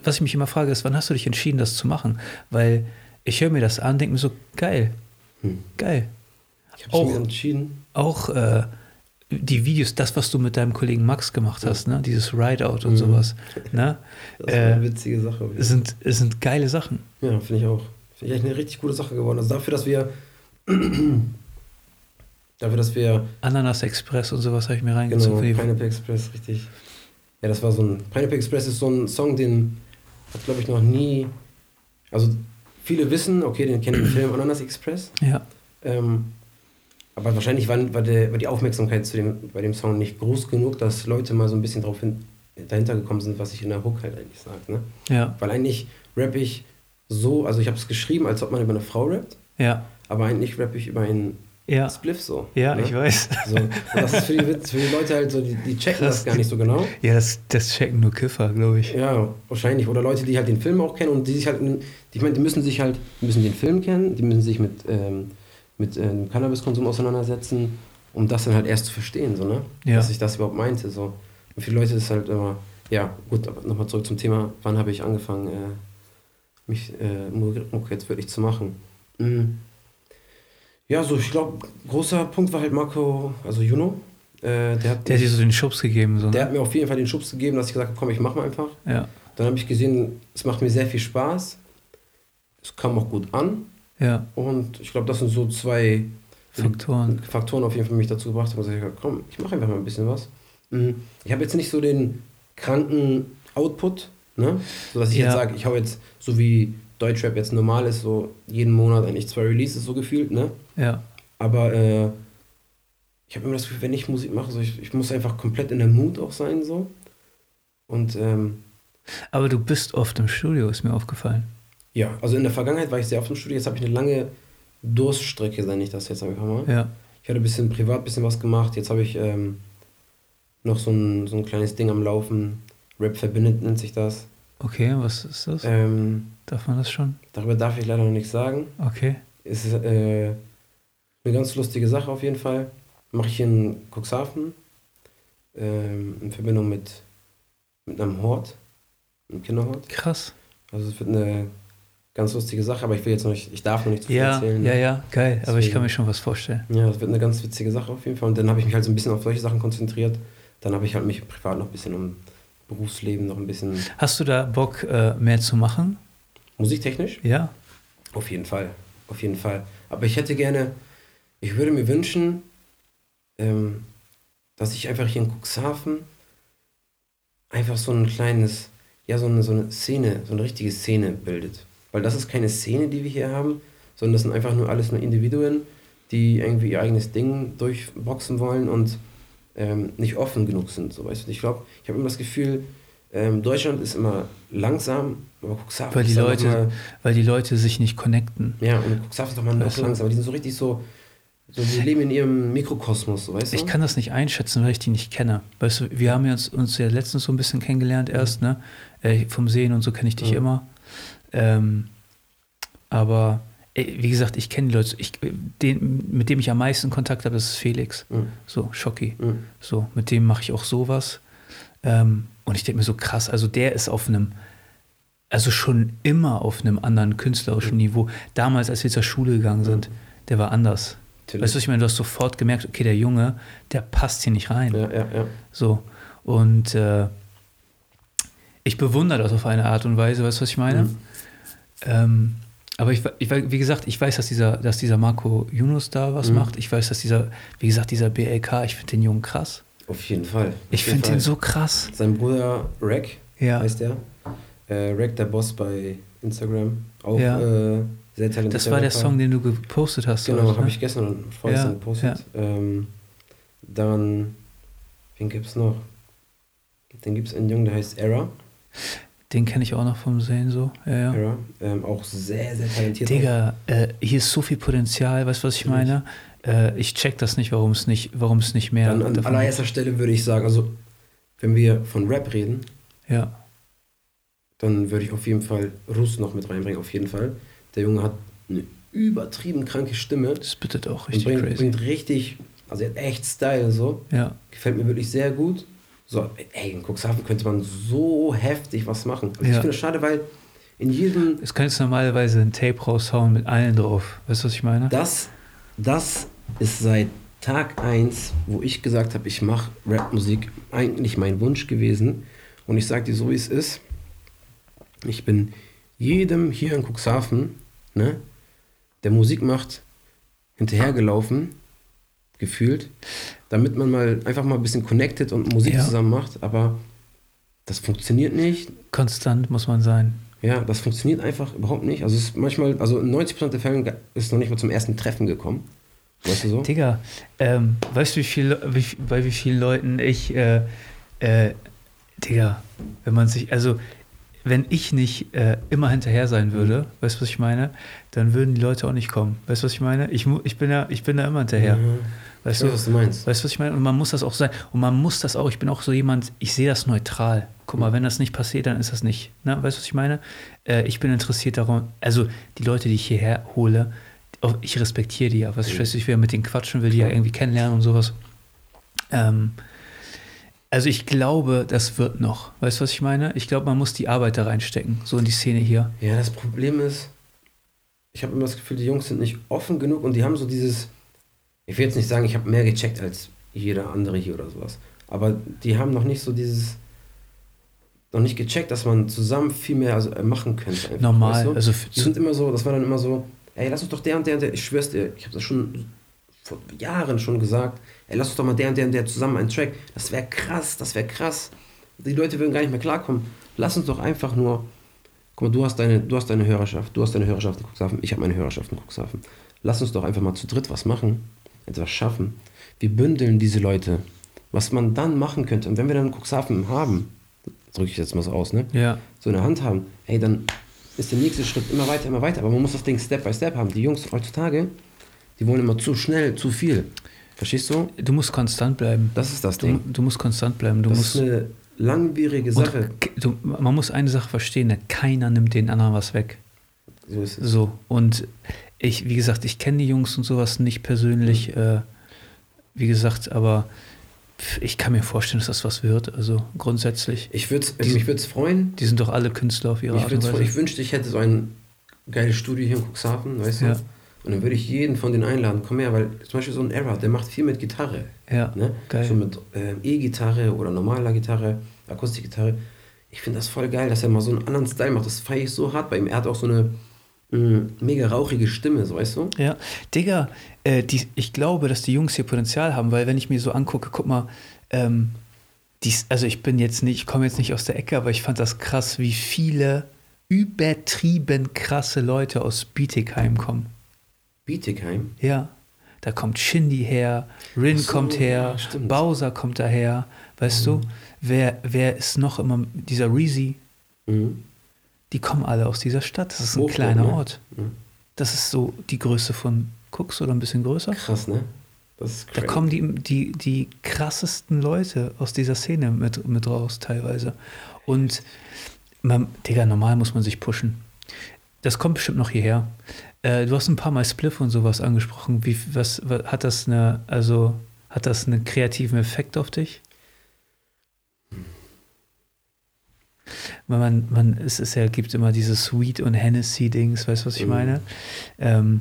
was ich mich immer frage, ist, wann hast du dich entschieden, das zu machen? Weil ich höre mir das an, denke mir so, geil, Hm. geil. Ich habe Auch- mich entschieden. Auch äh, die Videos, das, was du mit deinem Kollegen Max gemacht hast, ne? dieses Rideout und Mhm. sowas, ne? Das war eine Äh, witzige Sache. sind, sind geile Sachen. Ja, finde ich auch. Finde ich echt eine richtig gute Sache geworden. Also dafür, dass wir *clears throat* dafür, dass wir Ananas Express und sowas habe ich mir reingezogen. genau, Pineapple Express, richtig. Ja, das war so ein Pineapple Express ist so ein Song, den hat glaube ich noch nie also viele wissen, okay, den kennen den Film Ananas Express, ja, ähm, aber wahrscheinlich war, war, der, war die Aufmerksamkeit zu dem, bei dem Song nicht groß genug, dass Leute mal so ein bisschen drauf hin, dahinter gekommen sind, was ich in der Hook halt eigentlich sage. Ne? ja, Weil eigentlich rappe ich so, also ich habe es geschrieben, als ob man über eine Frau rappt, ja, aber eigentlich rappe ich über einen ja, Spliff so. ja, ne? ich weiß. So. Und das ist für die, für die Leute halt so, die, die checken Krass. das gar nicht so genau. Ja, das, das checken nur Kiffer, glaube ich. Ja, wahrscheinlich. Oder Leute, die halt den Film auch kennen und die sich halt, die, ich meine, die müssen sich halt, die müssen den Film kennen, die müssen sich mit, ähm, mit ähm, Cannabiskonsum auseinandersetzen, um das dann halt erst zu verstehen, so, ne? Ja. Dass ich das überhaupt meinte, so. Und viele Leute ist halt immer, ja, gut, aber nochmal zurück zum Thema, wann habe ich angefangen, äh, mich äh, Mucke jetzt wirklich zu machen. Mhm. Ja, so, ich glaube, großer Punkt war halt Marco, also Juno. Äh, der hat Der hat dir mich- so den Schubs gegeben. So, der ne? hat mir auf jeden Fall den Schubs gegeben, dass ich gesagt habe, komm, ich mach mal einfach. Ja, Dann habe ich gesehen, es macht mir sehr viel Spaß. Es kam auch gut an. Ja, Und ich glaube, das sind so zwei Faktoren. Faktoren auf jeden Fall, mich dazu gebracht haben, dass ich gesagt habe, komm, ich mache einfach mal ein bisschen was. Mhm. Ich habe jetzt nicht so den kranken Output, ne? sodass ich Ja. jetzt sage, ich hau jetzt, so wie Deutschrap jetzt normal ist, so jeden Monat eigentlich zwei Releases so gefühlt, ne? Ja, Aber äh, ich habe immer das Gefühl, wenn ich Musik mache, so ich, ich muss einfach komplett in der Mut auch sein, so. Und ähm, Aber du bist oft im Studio, ist mir aufgefallen. Ja, also in der Vergangenheit war ich sehr oft im Studio, jetzt habe ich eine lange Durststrecke, nenne ich das jetzt einfach mal. Ja. Ich hatte ein bisschen privat ein bisschen was gemacht. Jetzt habe ich ähm, noch so ein, so ein kleines Ding am Laufen. Rap verbindet nennt sich das. Okay, was ist das? Ähm, Darf man das schon? darüber darf ich leider noch nichts sagen. Okay. Es ist äh, eine ganz lustige Sache auf jeden Fall. Mache ich hier in Cuxhaven ähm, in Verbindung mit, mit einem Hort, einem Kinderhort. Krass. Also es wird eine ganz lustige Sache, aber ich will jetzt noch nicht, ich darf noch nicht zu viel Ja, erzählen. ja, ja, geil. Aber ich Deswegen. kann mir schon was vorstellen. Ja, das wird eine ganz witzige Sache auf jeden Fall. Und dann habe ich mich halt so ein bisschen auf solche Sachen konzentriert. Dann habe ich halt mich privat noch ein bisschen um Berufsleben, noch ein bisschen Hast du da Bock, äh, mehr zu machen? musiktechnisch. Ja? Auf jeden Fall, auf jeden Fall. Aber ich hätte gerne, ich würde mir wünschen, ähm, dass ich einfach hier in Cuxhaven einfach so ein kleines, ja, so eine, so eine Szene, so eine richtige Szene bildet. Weil das ist keine Szene, die wir hier haben, sondern das sind einfach nur alles nur Individuen, die irgendwie ihr eigenes Ding durchboxen wollen und ähm, nicht offen genug sind. So, weißt du? Ich glaube, ich habe immer das Gefühl, ähm, Deutschland ist immer langsam, aber Cuxhaven Weil die ist Leute- mal, Weil die Leute sich nicht connecten. ja, und Cuxhaven ist doch mal noch du? langsam, aber die sind so richtig so, so die leben in ihrem Mikrokosmos, so, weißt du? Ich kann das nicht einschätzen, weil ich die nicht kenne. Weißt du, wir haben ja uns, uns ja letztens so ein bisschen kennengelernt erst, ne? Äh, vom Sehen und so kenne ich dich Mhm. immer. Ähm, aber wie gesagt, ich kenne die Leute. Ich, den, mit dem ich am meisten Kontakt habe, das ist Felix. Mhm. So, Schocki. Mhm. So, mit dem mache ich auch sowas. Ähm, und ich denke mir so krass, also der ist auf einem, also schon immer auf einem anderen künstlerischen Niveau. Damals, als wir zur Schule gegangen sind, der war anders. Natürlich. Weißt du, was ich meine, du hast sofort gemerkt, okay, der Junge, der passt hier nicht rein. Ja, ja, ja. So. Und äh, ich bewundere das auf eine Art und Weise, weißt du, was ich meine? Ähm, aber ich, ich, wie gesagt, ich weiß, dass dieser, dass dieser Marco Yunus da was Mhm. macht. Ich weiß, dass dieser, wie gesagt, dieser BLK, ich finde den Jungen krass. Auf jeden Fall. Auf Ich finde den so krass. Sein Bruder Rack Ja. heißt der. Äh, Rack, der Boss bei Instagram. Auch Ja. äh, sehr talentierter Das war der. Song, den du gepostet hast. Genau, habe ich gestern vorgestern Ja, gepostet. Ähm, dann, wen gibt's noch? Dann gibt's einen Jungen, der heißt Era. Den kenne ich auch noch vom Sehen so. Ja, ja. Era. Ähm, auch sehr, sehr talentiert. Digga, äh, hier ist so viel Potenzial, weißt du, was ich meine? Äh, ich check das nicht, warum es nicht, nicht mehr Dann an allererster Stelle würde ich sagen, also wenn wir von Rap reden, Ja, dann würde ich auf jeden Fall Russ noch mit reinbringen, auf jeden Fall. Der Junge hat eine übertrieben kranke Stimme das bittet auch und richtig bringt, crazy. bringt richtig, also er hat echt Style so. Ja, Gefällt mir wirklich sehr gut. So, ey, in Cuxhaven könnte man so heftig was machen. Also Ich Ja. finde es schade, weil in jedem, es könntest du normalerweise ein Tape raushauen mit allen drauf. Weißt du, was ich meine? das, das ist seit Tag 1, wo ich gesagt habe, ich mache Rapmusik, eigentlich mein Wunsch gewesen. Und ich sage dir so, wie es ist. Ich bin jedem hier in Cuxhaven, ne, der Musik macht, hinterhergelaufen, gefühlt, damit man mal einfach mal ein bisschen connected und Musik Ja. zusammen macht. Aber das funktioniert nicht. Konstant muss man sein. Ja, das funktioniert einfach überhaupt nicht. Also es ist manchmal, also in 90% der Fälle ist es noch nicht mal zum ersten Treffen gekommen. Weißt du so? Digga, ähm, weißt du, wie viel, wie, bei wie vielen Leuten ich, äh, äh, Digga, wenn man sich, also, wenn ich nicht äh, immer hinterher sein würde, weißt du, was ich meine, dann würden die Leute auch nicht kommen. Weißt du, was ich meine? Ich, ich, bin, da, ich bin da immer hinterher. Mhm. Weißt Ich du? weiß, was du meinst. Weißt du, was ich meine? Und man muss das auch sein. Und man muss das auch, ich bin auch so jemand, ich sehe das neutral. Guck mal, wenn das nicht passiert, dann ist das nicht. Ne? Weißt du, was ich meine? Äh, ich bin interessiert daran, also die Leute, die ich hierher hole, auch- ich respektiere die ja. Was ich Mhm. weiß, ich will mit denen quatschen, will die ja irgendwie kennenlernen und sowas. Ähm, also ich glaube, das wird noch. Weißt du, was ich meine? Ich glaube, man muss die Arbeit da reinstecken, so in die Szene hier. Ja, das Problem ist, ich habe immer das Gefühl, die Jungs sind nicht offen genug und die haben so dieses, ich will jetzt nicht sagen, ich habe mehr gecheckt als jeder andere hier oder sowas, aber die haben noch nicht so dieses, noch nicht gecheckt, dass man zusammen viel mehr also, äh, machen könnte. Einfach, Normal. weißt du? Also Die sind immer so, das war dann immer so, ey, lass uns doch der und der und der, ich schwör's dir, ich habe das schon vor Jahren schon gesagt, ey, lass uns doch mal der und der und der zusammen einen Track, das wäre krass, das wäre krass. Die Leute würden gar nicht mehr klarkommen. Lass uns doch einfach nur, guck mal, du hast deine, du hast deine Hörerschaft, du hast deine Hörerschaft in Cuxhaven, ich habe meine Hörerschaft in Cuxhaven. Lass uns doch einfach mal zu dritt was machen. Etwas schaffen. Wir bündeln diese Leute. Was man dann machen könnte, und wenn wir dann Cuxhaven haben, drücke ich jetzt mal so aus, ne? Ja. So in der Hand haben, ey, dann ist der nächste Schritt immer weiter, immer weiter. Aber man muss das Ding Step by Step haben. Die Jungs heutzutage, die wollen immer zu schnell, zu viel. Verstehst du? Du musst konstant bleiben. Das ist das Du, Ding. du musst konstant bleiben. Du das musst, ist eine langwierige Sache. du, man muss eine Sache verstehen, ne? keiner nimmt den anderen was weg. So ist es. So, und ich, wie gesagt, ich kenne die Jungs und sowas nicht persönlich, Mhm. äh, wie gesagt, aber ich kann mir vorstellen, dass das was wird. Also grundsätzlich, Ich würde Die- mich würde es freuen. die sind doch alle Künstler auf ihre Ich, Art und. Weise. ich wünschte, ich hätte so ein geiles Studio hier in Cuxhaven, weißt du? Ja. Und dann würde ich jeden von denen einladen. Komm her, weil zum Beispiel so ein Era, der macht viel mit Gitarre. Ja, Ne? geil. So mit äh, E-Gitarre oder normaler Gitarre, Akustikgitarre. Ich finde das voll geil, dass er mal so einen anderen Style macht. Das feiere ich so hart bei ihm. Er hat auch so eine mh, mega rauchige Stimme, so weißt du? Ja, Digga, äh, die, ich glaube, dass die Jungs hier Potenzial haben, weil wenn ich mir so angucke, guck mal, ähm, dies, also ich bin jetzt nicht, ich komme jetzt nicht aus der Ecke, aber ich fand das krass, wie viele übertrieben krasse Leute aus Bietigheim kommen. Bietigheim. Ja, da kommt Shindy her, Rin so, kommt her, ja. Bowser kommt daher, weißt du? Wer, wer ist noch immer, dieser Reezy, Mhm. Die kommen alle aus dieser Stadt. Das ist ein Hochburg, kleiner ne? Ort. Mhm. Das ist so die Größe von Cooks oder ein bisschen größer. Krass, ne? Das ist Da kommen die, die, die krassesten Leute aus dieser Szene mit, mit raus, teilweise. Und, man, Digga, normal muss man sich pushen. Das kommt bestimmt noch hierher. Äh, du hast ein paar Mal Spliff und sowas angesprochen. Wie, was, was hat das eine, also hat das einen kreativen Effekt auf dich? Weil man, man, es ist ja, gibt immer diese Sweet und Hennessy-Dings, weißt du, was ich Mhm. meine? Ähm,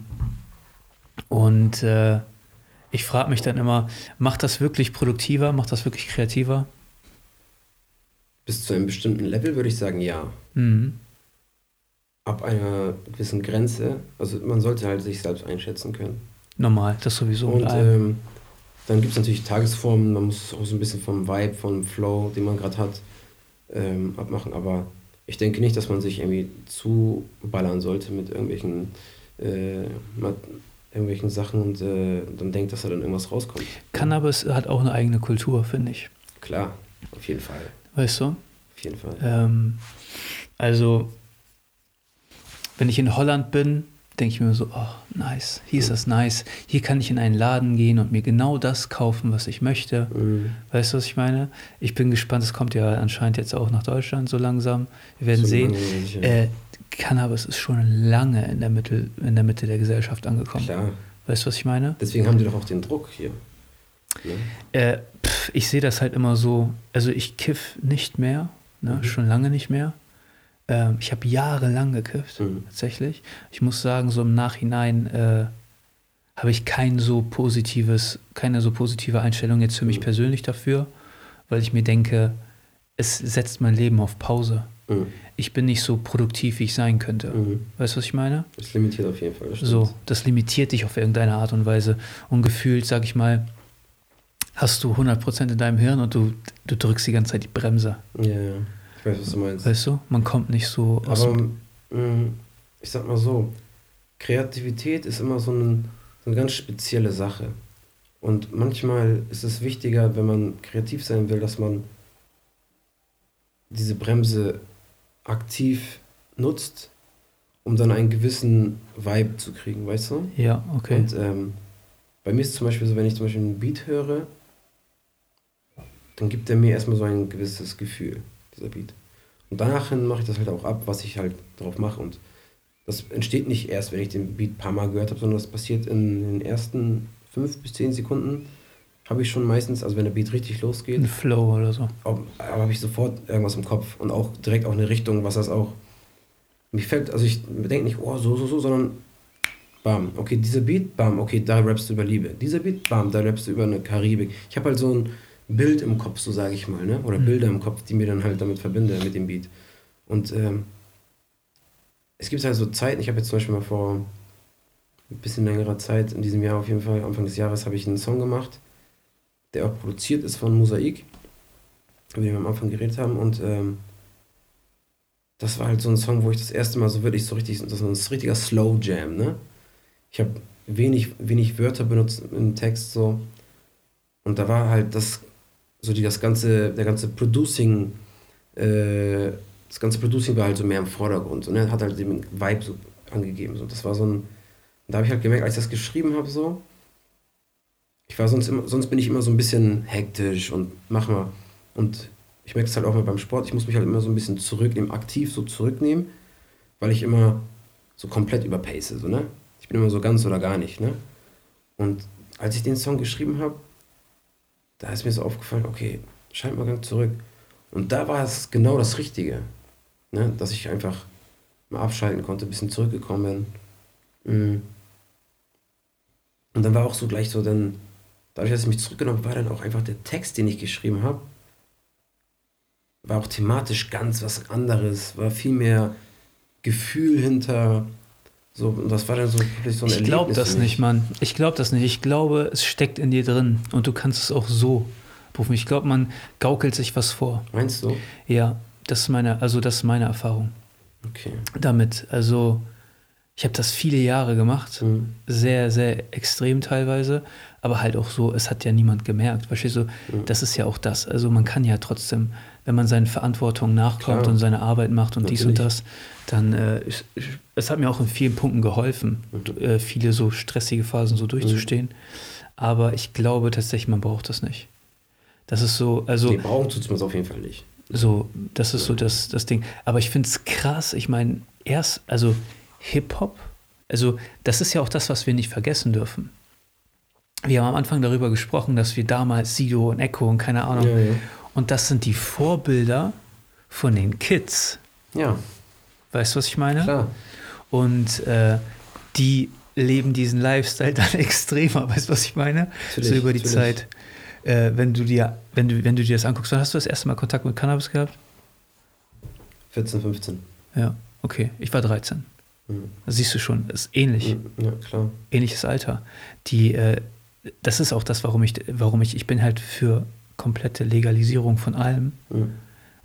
und äh, ich frage mich dann immer, macht das wirklich produktiver, macht das wirklich kreativer? Bis zu einem bestimmten Level würde ich sagen, ja. Mhm. Ab einer gewissen Grenze, also man sollte halt sich selbst einschätzen können. Normal, das sowieso. Und ähm, dann gibt es natürlich Tagesformen, man muss auch so ein bisschen vom Vibe, vom Flow, den man gerade hat, ähm, abmachen. Aber ich denke nicht, dass man sich irgendwie zuballern sollte mit irgendwelchen, äh, mit irgendwelchen Sachen und äh, dann denkt, dass da dann irgendwas rauskommt. Cannabis hat auch eine eigene Kultur, finde ich. Klar, auf jeden Fall. Weißt du? Auf jeden Fall. Ähm, also, wenn ich in Holland bin, denke ich mir so, oh, nice, hier ist das nice. Hier kann ich in einen Laden gehen und mir genau das kaufen, was ich möchte. Mhm. Weißt du, was ich meine? Ich bin gespannt, es kommt ja anscheinend jetzt auch nach Deutschland so langsam. Wir werden So sehen. sicher. Äh, Cannabis ist schon lange in der, Mitte, in der Mitte der Gesellschaft angekommen. Klar, Weißt du, was ich meine? deswegen haben die doch auch den Druck hier. Ne? Äh, pff, ich sehe das halt immer so, also ich kiff nicht mehr, ne? Mhm. schon lange nicht mehr. Ähm, ich habe jahrelang gekifft, Mhm. tatsächlich. Ich muss sagen, so im Nachhinein äh, habe ich kein so positives, keine so positive Einstellung jetzt für mich Mhm. persönlich dafür, weil ich mir denke, es setzt mein Leben auf Pause. Mhm. Ich bin nicht so produktiv, wie ich sein könnte. Mhm. Weißt du, was ich meine? Das limitiert auf jeden Fall. das. So, das limitiert dich auf irgendeine Art und Weise. Und gefühlt, sag ich mal, hast du 100% in deinem Hirn und du, du drückst die ganze Zeit die Bremse. Ja, ja. Ich weiß, was du meinst. Weißt du? Man kommt nicht so aus Aber mh, ich sag mal so, Kreativität ist immer so, ein, so eine ganz spezielle Sache. Und manchmal ist es wichtiger, wenn man kreativ sein will, dass man diese Bremse aktiv nutzt, um dann einen gewissen Vibe zu kriegen, weißt du? Ja, okay. Und ähm, bei mir ist es zum Beispiel so, wenn ich zum Beispiel einen Beat höre, dann gibt er mir erstmal so ein gewisses Gefühl, dieser Beat. Und danach mache ich das halt auch ab, was ich halt drauf mache. Und das entsteht nicht erst, wenn ich den Beat ein paar Mal gehört habe, sondern das passiert in den ersten fünf bis zehn Sekunden. Habe ich schon meistens, also wenn der Beat richtig losgeht, Ein Flow oder so. aber habe ich sofort irgendwas im Kopf und auch direkt auch eine Richtung, was das auch. Mir fällt, also ich denke nicht, oh, so, so, so, sondern bam, okay, dieser Beat, bam, okay, da rappst du über Liebe. Dieser Beat, bam, da rappst du über eine Karibik. Ich habe halt so ein Bild im Kopf, so sage ich mal, ne? Oder Mhm. Bilder im Kopf, die mir dann halt damit verbinde, mit dem Beat. Und ähm, es gibt halt so Zeiten, ich habe jetzt zum Beispiel mal vor ein bisschen längerer Zeit, in diesem Jahr auf jeden Fall, Anfang des Jahres, habe ich einen Song gemacht, der auch produziert ist von Mosaik, über den wir am Anfang geredet haben. Und ähm, das war halt so ein Song, wo ich das erste Mal so wirklich so richtig, das ist ein richtiger Slow Jam, ne? Ich habe wenig, wenig Wörter benutzt im Text so. Und da war halt das, so die, das ganze, der ganze Producing, äh, das ganze Producing war halt so mehr im Vordergrund. Und er hat halt den Vibe so angegeben. So. Das war so ein, da habe ich halt gemerkt, als ich das geschrieben habe, so, ich war sonst immer, sonst bin ich immer so ein bisschen hektisch und mach mal. Und ich merke es halt auch mal beim Sport, ich muss mich halt immer so ein bisschen zurücknehmen, aktiv so zurücknehmen, weil ich immer so komplett überpace, so, ne? Ich bin immer so ganz oder gar nicht, ne? Und als ich den Song geschrieben habe, da ist mir so aufgefallen, okay, schalt mal ganz zurück. Und da war es genau das Richtige, ne? Dass ich einfach mal abschalten konnte, ein bisschen zurückgekommen bin. Mm. Und dann war auch so gleich so dann, dadurch, dass ich mich zurückgenommen war dann auch einfach der Text, den ich geschrieben habe, war auch thematisch ganz was anderes, war viel mehr Gefühl hinter. So, das war dann so, so ein Ich glaube das nicht, Mann. Ich glaube das nicht. Ich glaube, es steckt in dir drin und du kannst es auch so rufen. Ich glaube, man gaukelt sich was vor. Meinst du? Ja, das ist meine, also das ist meine Erfahrung. Okay. Damit. Also, ich habe das viele Jahre gemacht. Mhm. Sehr, sehr extrem teilweise aber halt auch so, es hat ja niemand gemerkt. Verstehst du? Mhm. Das ist ja auch das. Also man kann ja trotzdem, wenn man seinen Verantwortungen nachkommt Klar. und seine Arbeit macht und Natürlich. dies und das, dann äh, ich, es hat mir auch in vielen Punkten geholfen, mhm. äh, viele so stressige Phasen so durchzustehen. Mhm. Aber ich glaube tatsächlich, man braucht das nicht. Das ist so, also. Nee, brauchen tut man es auf jeden Fall nicht. So, das ist so das, das Ding. Aber ich finde es krass, ich meine, erst, also Hip-Hop, also das ist ja auch das, was wir nicht vergessen dürfen wir haben am Anfang darüber gesprochen, dass wir damals Sido und Echo und keine Ahnung. Ja, ja. Und das sind die Vorbilder von den Kids. Ja. Weißt du, was ich meine? Klar. Und äh, die leben diesen Lifestyle *laughs* dann extremer, weißt du, was ich meine? Natürlich, so über die natürlich. Zeit. Äh, wenn du dir, wenn du, wenn du dir das anguckst, wann hast du das erste Mal Kontakt mit Cannabis gehabt? 14, 15. Ja, okay. Ich war 13. Mhm. Siehst du schon, ist ähnlich. Mhm, ja, klar. Ähnliches Alter. Die äh, das ist auch das, warum ich, warum ich, ich bin halt für komplette Legalisierung von allem, mhm.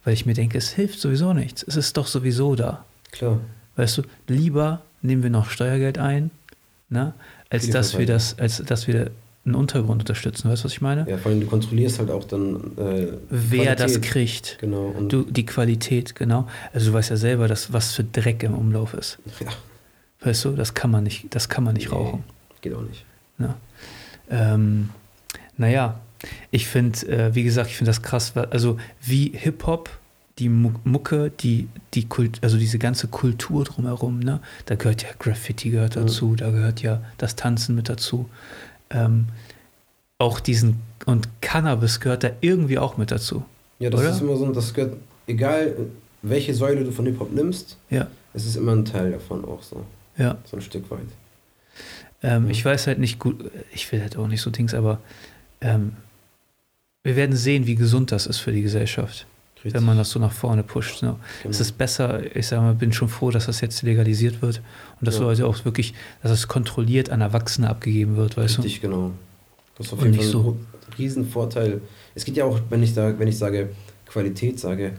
weil ich mir denke, es hilft sowieso nichts. Es ist doch sowieso da. Klar. Weißt du, lieber nehmen wir noch Steuergeld ein, ne, als dass wir das, als dass wir einen Untergrund unterstützen. Weißt du, was ich meine? Ja, vor allem du kontrollierst halt auch dann, äh, wer Qualität. das kriegt. Genau. Und du, die Qualität, genau. Also du weißt ja selber, dass, was für Dreck im Umlauf ist. Ja. Weißt du, das kann man nicht, das kann man nicht nee, rauchen. Geht auch nicht. Ja. Ähm, naja, ich finde, äh, wie gesagt, ich finde das krass, also wie Hip-Hop, die Mucke, die, die Kult, also diese ganze Kultur drumherum, ne? Da gehört ja Graffiti gehört dazu, mhm. da gehört ja das Tanzen mit dazu. Ähm, auch diesen, und Cannabis gehört da irgendwie auch mit dazu. Ja, das oder? ist immer so, das gehört, egal welche Säule du von Hip-Hop nimmst, ja. es ist immer ein Teil davon auch so. Ja. So ein Stück weit. Ähm, mhm. Ich weiß halt nicht gut, ich will halt auch nicht so Dings, aber ähm, wir werden sehen, wie gesund das ist für die Gesellschaft, Richtig. wenn man das so nach vorne pusht. Ne? Genau. Es ist besser, ich sage mal, bin schon froh, dass das jetzt legalisiert wird und dass ja. Leute auch wirklich, dass es kontrolliert an Erwachsene abgegeben wird, weißt Richtig, du? genau. Das ist auf jeden Fall ein so. Riesenvorteil. Es geht ja auch, wenn ich, da, wenn ich sage Qualität sage,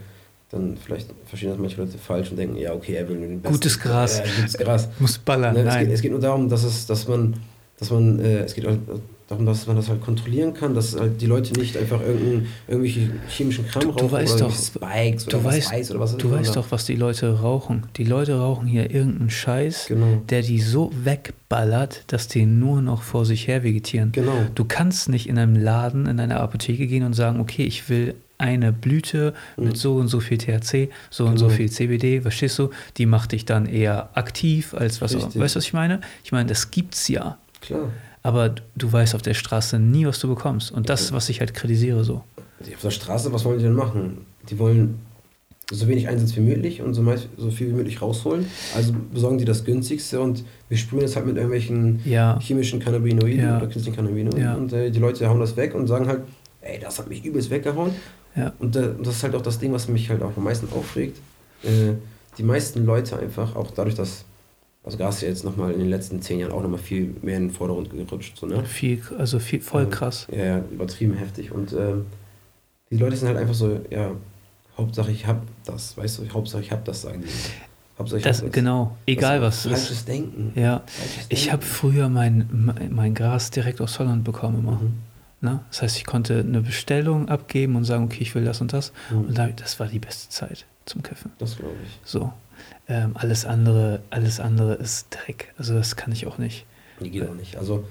dann vielleicht verstehen das manche Leute falsch und denken, ja, okay, er will nur den besten. Gutes Gras. Ja, gutes Gras. Muss ballern. Ne, es, geht, es, geht, nur darum, dass, es, dass man, dass man äh, es geht halt darum, dass man das halt kontrollieren kann, dass halt die Leute nicht einfach irgendwelche chemischen Kram du, rauchen du weißt oder doch, Spikes oder du was weißt, Weiß oder was Du weißt doch, was die Leute rauchen. Die Leute rauchen hier irgendeinen Scheiß, genau. der die so wegballert, dass die nur noch vor sich her vegetieren. Genau. Du kannst nicht in einem Laden, in einer Apotheke gehen und sagen, okay, ich will eine Blüte mit mhm. so und so viel THC, so genau. und so viel CBD, verstehst du? Die macht dich dann eher aktiv als was auch. Weißt du, was ich meine? Ich meine, das gibt's ja. Klar. Aber du weißt auf der Straße nie, was du bekommst. Und das, was ich halt kritisiere, so. Auf der Straße, was wollen die denn machen? Die wollen so wenig Einsatz wie möglich und so, meist, so viel wie möglich rausholen. Also besorgen die das günstigste und wir sprühen es halt mit irgendwelchen ja. chemischen Cannabinoiden ja. oder künstlichen Cannabinoiden. Ja. Und äh, die Leute hauen das weg und sagen halt, ey, das hat mich übelst weggehauen. Und äh, das ist halt auch das Ding, was mich halt auch am meisten aufregt. Äh, die meisten Leute einfach, auch dadurch, dass, also Gas ist ja jetzt nochmal in den letzten zehn Jahren auch nochmal viel mehr in den Vordergrund gerutscht. So, ne? Viel, also viel, voll ähm, krass. Ja, ja, übertrieben heftig. Und ähm, die Leute sind halt einfach so, ja, Hauptsache ich hab das, weißt du, Hauptsache ich hab das, sagen die. Hauptsache Das, hab genau, egal was. das ist. ist. Falsches Denken. Ja, Falsches ich habe früher mein, mein mein Gras direkt aus Holland bekommen immer. Mhm. Ne? Das heißt, ich konnte eine Bestellung abgeben und sagen, okay, ich will das und das. Mhm. Und da, das war die beste Zeit zum Kiffen. Das glaube ich. So. Ähm, alles andere, alles andere ist Dreck. Also das kann ich auch nicht. Die geht auch nicht. Also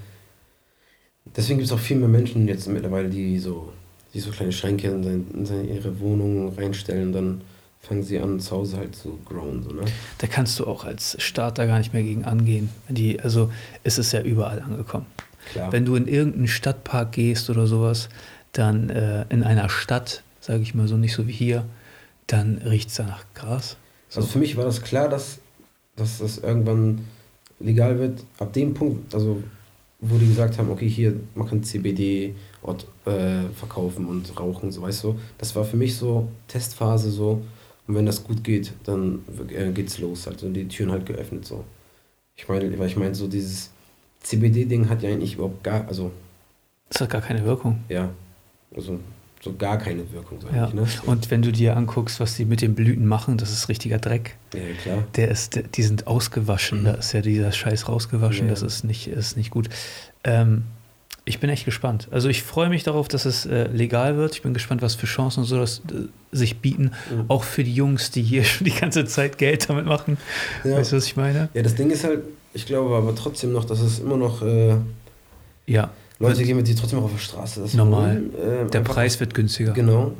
deswegen gibt es auch viel mehr Menschen jetzt mittlerweile, die so, die so kleine Schränke in, seine, in seine, ihre Wohnung reinstellen, dann fangen sie an, zu Hause halt zu growen. So, ne? Da kannst du auch als Starter gar nicht mehr gegen angehen. Die, also es ist ja überall angekommen. Klar. Wenn du in irgendeinen Stadtpark gehst oder sowas, dann äh, in einer Stadt, sage ich mal so, nicht so wie hier, dann riecht es da nach Gras. So. Also für mich war das klar, dass, dass das irgendwann legal wird. Ab dem Punkt, also wo die gesagt haben, okay, hier, man kann CBD Ort, äh, verkaufen und rauchen, so weißt du. Das war für mich so Testphase so. Und wenn das gut geht, dann äh, geht's los. Also die Türen halt geöffnet so. Ich meine, weil ich meine, so dieses CBD-Ding hat ja eigentlich überhaupt gar, also das hat gar keine Wirkung. ja, also so gar keine Wirkung so Ja. ne? Und wenn du dir anguckst, was die mit den Blüten machen, das ist richtiger Dreck. Ja, klar. Der ist, die sind ausgewaschen, da ist ja dieser Scheiß rausgewaschen, Ja. das ist nicht, ist nicht gut. Ähm, ich bin echt gespannt. Also ich freue mich darauf, dass es äh, legal wird. Ich bin gespannt, was für Chancen und so das äh, sich bieten. Mhm. Auch für die Jungs, die hier *laughs* schon die ganze Zeit Geld damit machen. Ja. Weißt du, was ich meine? Ja, das Ding ist halt, ich glaube aber trotzdem noch, dass es immer noch äh, Ja, Leute geben mit die trotzdem auch auf der Straße. Das Normal. wollen, äh, der Preis wird günstiger. Genau.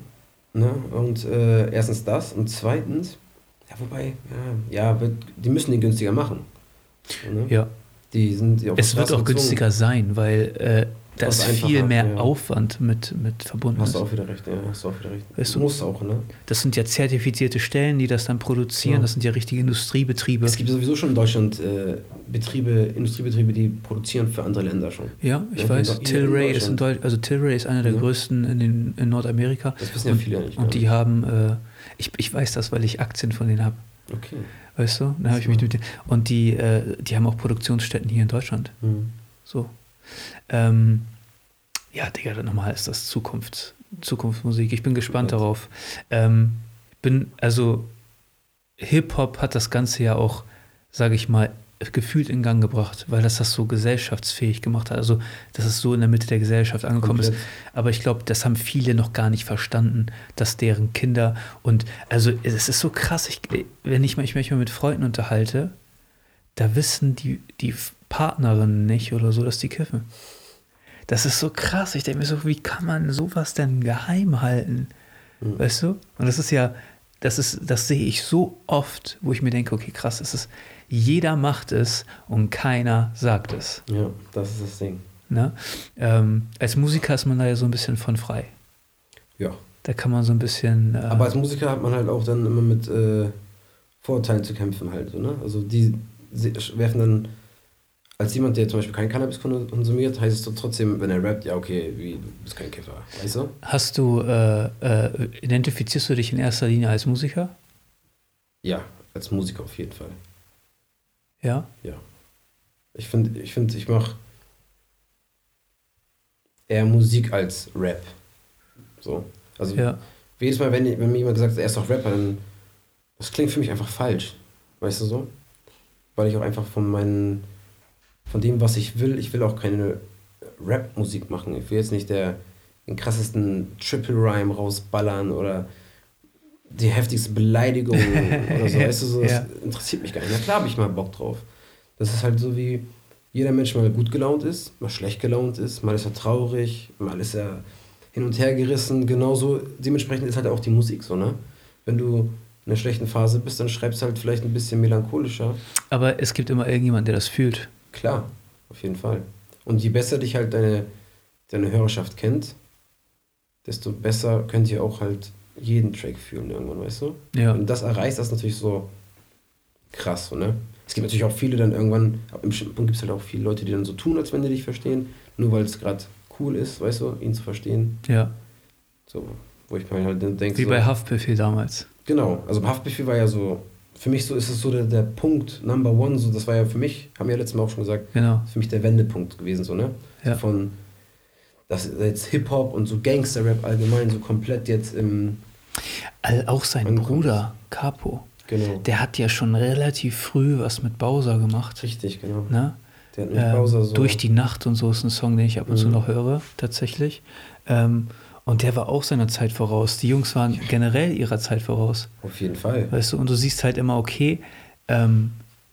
Ne? Und äh, erstens das und zweitens, ja, wobei, ja, ja wird, die müssen den günstiger machen. Ne? Ja, Die sind die auf es wird auch gezwungen. günstiger sein, weil äh, da ist viel mehr ja. Aufwand mit, mit verbunden. Hast du auch wieder recht, ja, hast du auch wieder recht. Weißt du? Muss auch, ne? Das sind ja zertifizierte Stellen, die das dann produzieren. Ja. Das sind ja richtige Industriebetriebe. Es gibt sowieso schon in Deutschland äh, Betriebe, Industriebetriebe, die produzieren für andere Länder schon. Ja, ich Ja, weiß. Tilray ist in Deutschland. Also Tilray ist einer der Ja. größten in, den, in Nordamerika. Das wissen ja und, viele eigentlich. gar Und die nicht. haben, äh, ich, ich weiß das, weil ich Aktien von denen habe. Okay. Weißt du? Dann habe ich mich mit denen, und die, äh, die haben auch Produktionsstätten hier in Deutschland. Hm. So. Ähm, ja, Digga, nochmal ist das Zukunft, Zukunftsmusik. Ich bin gespannt Komplett. darauf. Ähm, bin, also, Hip-Hop hat das Ganze ja auch, sage ich mal, gefühlt in Gang gebracht, weil das das so gesellschaftsfähig gemacht hat. Also, dass es so in der Mitte der Gesellschaft angekommen ist. Komplett. Aber ich glaube, das haben viele noch gar nicht verstanden, dass deren Kinder und also es ist so krass, ich, wenn ich mich manchmal mit Freunden unterhalte, da wissen die, die Partnerinnen nicht oder so, dass die kiffen. Das ist so krass. Ich denke mir so, wie kann man sowas denn geheim halten? Mhm. Weißt du? Und das ist ja, das ist, das sehe ich so oft, wo ich mir denke, okay, krass, es ist, jeder macht es und keiner sagt es. Ja, das ist das Ding. Ne? Ähm, als Musiker ist man da ja so ein bisschen von frei. Ja. Da kann man so ein bisschen. Äh, Aber als Musiker hat man halt auch dann immer mit äh, Vorurteilen zu kämpfen halt, so, ne? Also die werfen dann, als jemand, der zum Beispiel kein Cannabis kon- konsumiert, heißt es so trotzdem, wenn er rappt, ja okay, wie, du bist kein Kiffer, weißt du? hast du, äh, äh, identifizierst du dich in erster Linie als Musiker? Ja, als Musiker auf jeden Fall. Ja. Ich finde, ich, find, ich mache eher Musik als Rap. So. Also Ja. jedes Mal, wenn, wenn mir jemand gesagt hat, er ist doch Rapper, dann das klingt für mich einfach falsch. Weißt du so? Weil ich auch einfach von meinen, von dem, was ich will, ich will auch keine Rap-Musik machen. Ich will jetzt nicht der, den krassesten Triple Rhyme rausballern oder die heftigste Beleidigung *laughs* oder so. Weißt du, so, das Ja. interessiert mich gar nicht. Na klar habe ich mal Bock drauf. Das ist halt so wie jeder Mensch mal gut gelaunt ist, mal schlecht gelaunt ist, mal ist er traurig, mal ist er hin und her gerissen. Genauso, dementsprechend ist halt auch die Musik so, ne? Wenn du in einer schlechten Phase bist, dann schreibst du halt vielleicht ein bisschen melancholischer. Aber es gibt immer irgendjemand, der das fühlt. Klar, auf jeden Fall. Und je besser dich halt deine, deine Hörerschaft kennt, desto besser könnt ihr auch halt jeden Track fühlen irgendwann, weißt du? Ja. Du das erreichst, das natürlich so krass, so, ne? Es gibt natürlich auch viele dann irgendwann, ab einem bestimmten Punkt gibt es halt auch viele Leute, die dann so tun, als wenn die dich verstehen, nur weil es gerade cool ist, weißt du, ihn zu verstehen. Ja. So, wo ich mir halt dann denke, Wie so, bei Haftbefehl damals. Genau, also Haftbefehl war ja so, für mich so ist es so der, der Punkt, Number One, so das war ja für mich, haben wir ja letztes Mal auch schon gesagt, Genau. für mich der Wendepunkt gewesen, so, ne? Ja. Von, das jetzt Hip-Hop und so Gangster-Rap allgemein so komplett jetzt im, All, auch sein Ankommt. Bruder, Capo. Genau. Der hat ja schon relativ früh was mit Bowser gemacht. Richtig, genau. Ne? Der hat mit Ähm, Bowser so. Durch die Nacht und so ist ein Song, den ich ab und zu Mhm. noch höre, tatsächlich. Ähm, und der war auch seiner Zeit voraus. Die Jungs waren generell ihrer Zeit voraus. Auf jeden Fall. Weißt du, und du siehst halt immer, okay, ähm,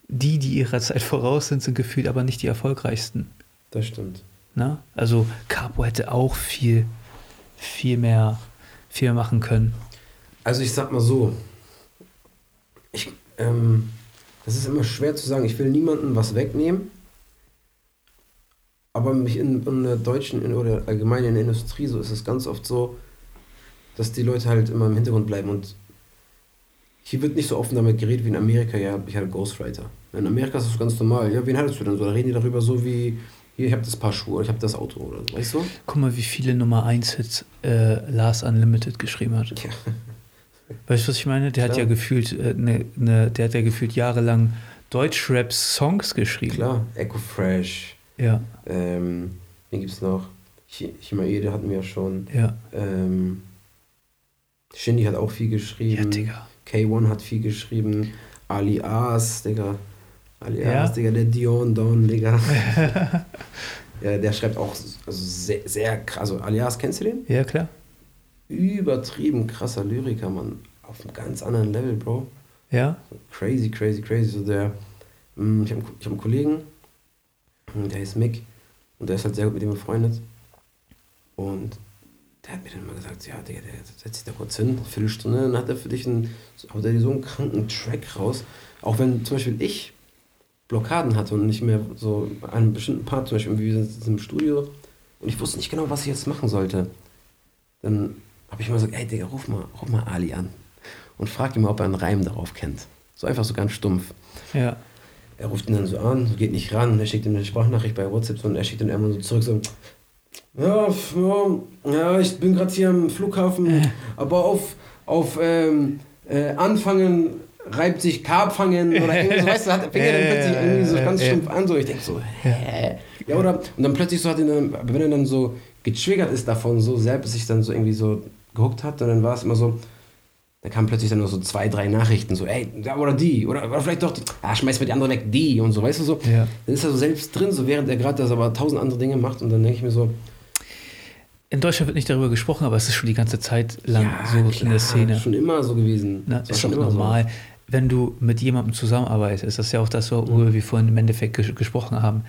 die, die ihrer Zeit voraus sind, sind gefühlt aber nicht die erfolgreichsten. Das stimmt. Ne? Also Capo hätte auch viel, viel mehr, viel mehr machen können. Also ich sag mal so, ich, ähm, das ist immer schwer zu sagen. Ich will niemandem was wegnehmen, aber mich in, in der deutschen in, oder allgemein in der Industrie so ist es ganz oft so, dass die Leute halt immer im Hintergrund bleiben und hier wird nicht so offen damit geredet wie in Amerika. Ja, ich hatte Ghostwriter. In Amerika ist das ganz normal. Ja, wen hattest du denn so? Da reden die darüber so wie, hier, ich habe das Paar Schuhe ich habe das Auto oder so. Weißt du? Guck mal, wie viele Nummer 1 Hits äh, Lars Unlimited geschrieben hat. Ja. *laughs* Weißt du, was ich meine? Der hat Klar. ja gefühlt, äh, ne, ne, der hat ja gefühlt jahrelang Deutschrap-Songs geschrieben. Klar, Echo Fresh. Ja, Ähm, wen gibt's noch? Chi- Chimaede hatten wir ja schon. ja. Ähm, Shindy hat auch viel Ja, geschrieben. Digga. K1 hat viel geschrieben. Ali As, Digga. Ali Ja? As, Digga, der Dion Don, Digga. *laughs* ja, der schreibt auch also sehr, sehr krass. Also Ali As, kennst du den? Ja, klar. Übertrieben krasser Lyriker, Mann. Auf einem ganz anderen Level, Bro. Ja, Crazy, crazy, crazy. So der, mm, ich habe ich hab einen Kollegen, der heißt Mick und der ist halt sehr gut mit ihm befreundet. Und der hat mir dann mal gesagt, ja, Digga, der setzt sich da kurz hin, eine Viertelstunde, dann hat er für dich einen, haut er dir so einen kranken Track raus. Auch wenn zum Beispiel ich Blockaden hatte und nicht mehr so einen bestimmten Part, zum Beispiel wir sind im Studio und ich wusste nicht genau, was ich jetzt machen sollte. Dann habe ich mal gesagt, ey Digga, ruf mal, ruf mal Ali an und frag ihn mal, ob er einen Reim darauf kennt. So einfach so ganz stumpf. ja. Er ruft ihn dann so an, geht nicht ran, er schickt ihm eine Sprachnachricht bei WhatsApp so, und er schickt dann irgendwann so zurück so, ja, ja, ich bin gerade hier am Flughafen, aber auf, auf ähm, äh, Anfangen reibt sich Karpfangen oder *laughs* irgendwie so, weißt du, hat, fängt er dann plötzlich irgendwie so ganz Ja. stumpf an, so ich denke so, hä? Ja, oder, und dann plötzlich so hat ihn dann, aber wenn er dann so getriggert ist davon, so selbst sich dann so irgendwie so gehuckt hat, und dann war es immer so, da kamen plötzlich dann nur so zwei, drei Nachrichten, so, ey, ja, oder die, oder, oder vielleicht doch die, ah, schmeiß mir die andere weg, die und so, weißt du so. Ja. Dann ist er so selbst drin, so während er gerade das aber tausend andere Dinge macht und dann denke ich mir so, In Deutschland wird nicht darüber gesprochen, aber es ist schon die ganze Zeit lang ja, so in klar, der Szene. schon immer so gewesen. Na, Das ist schon immer so. normal. Wenn du mit jemandem zusammenarbeitest, das ist ja auch das, worüber wir vorhin im Endeffekt ges gesprochen haben.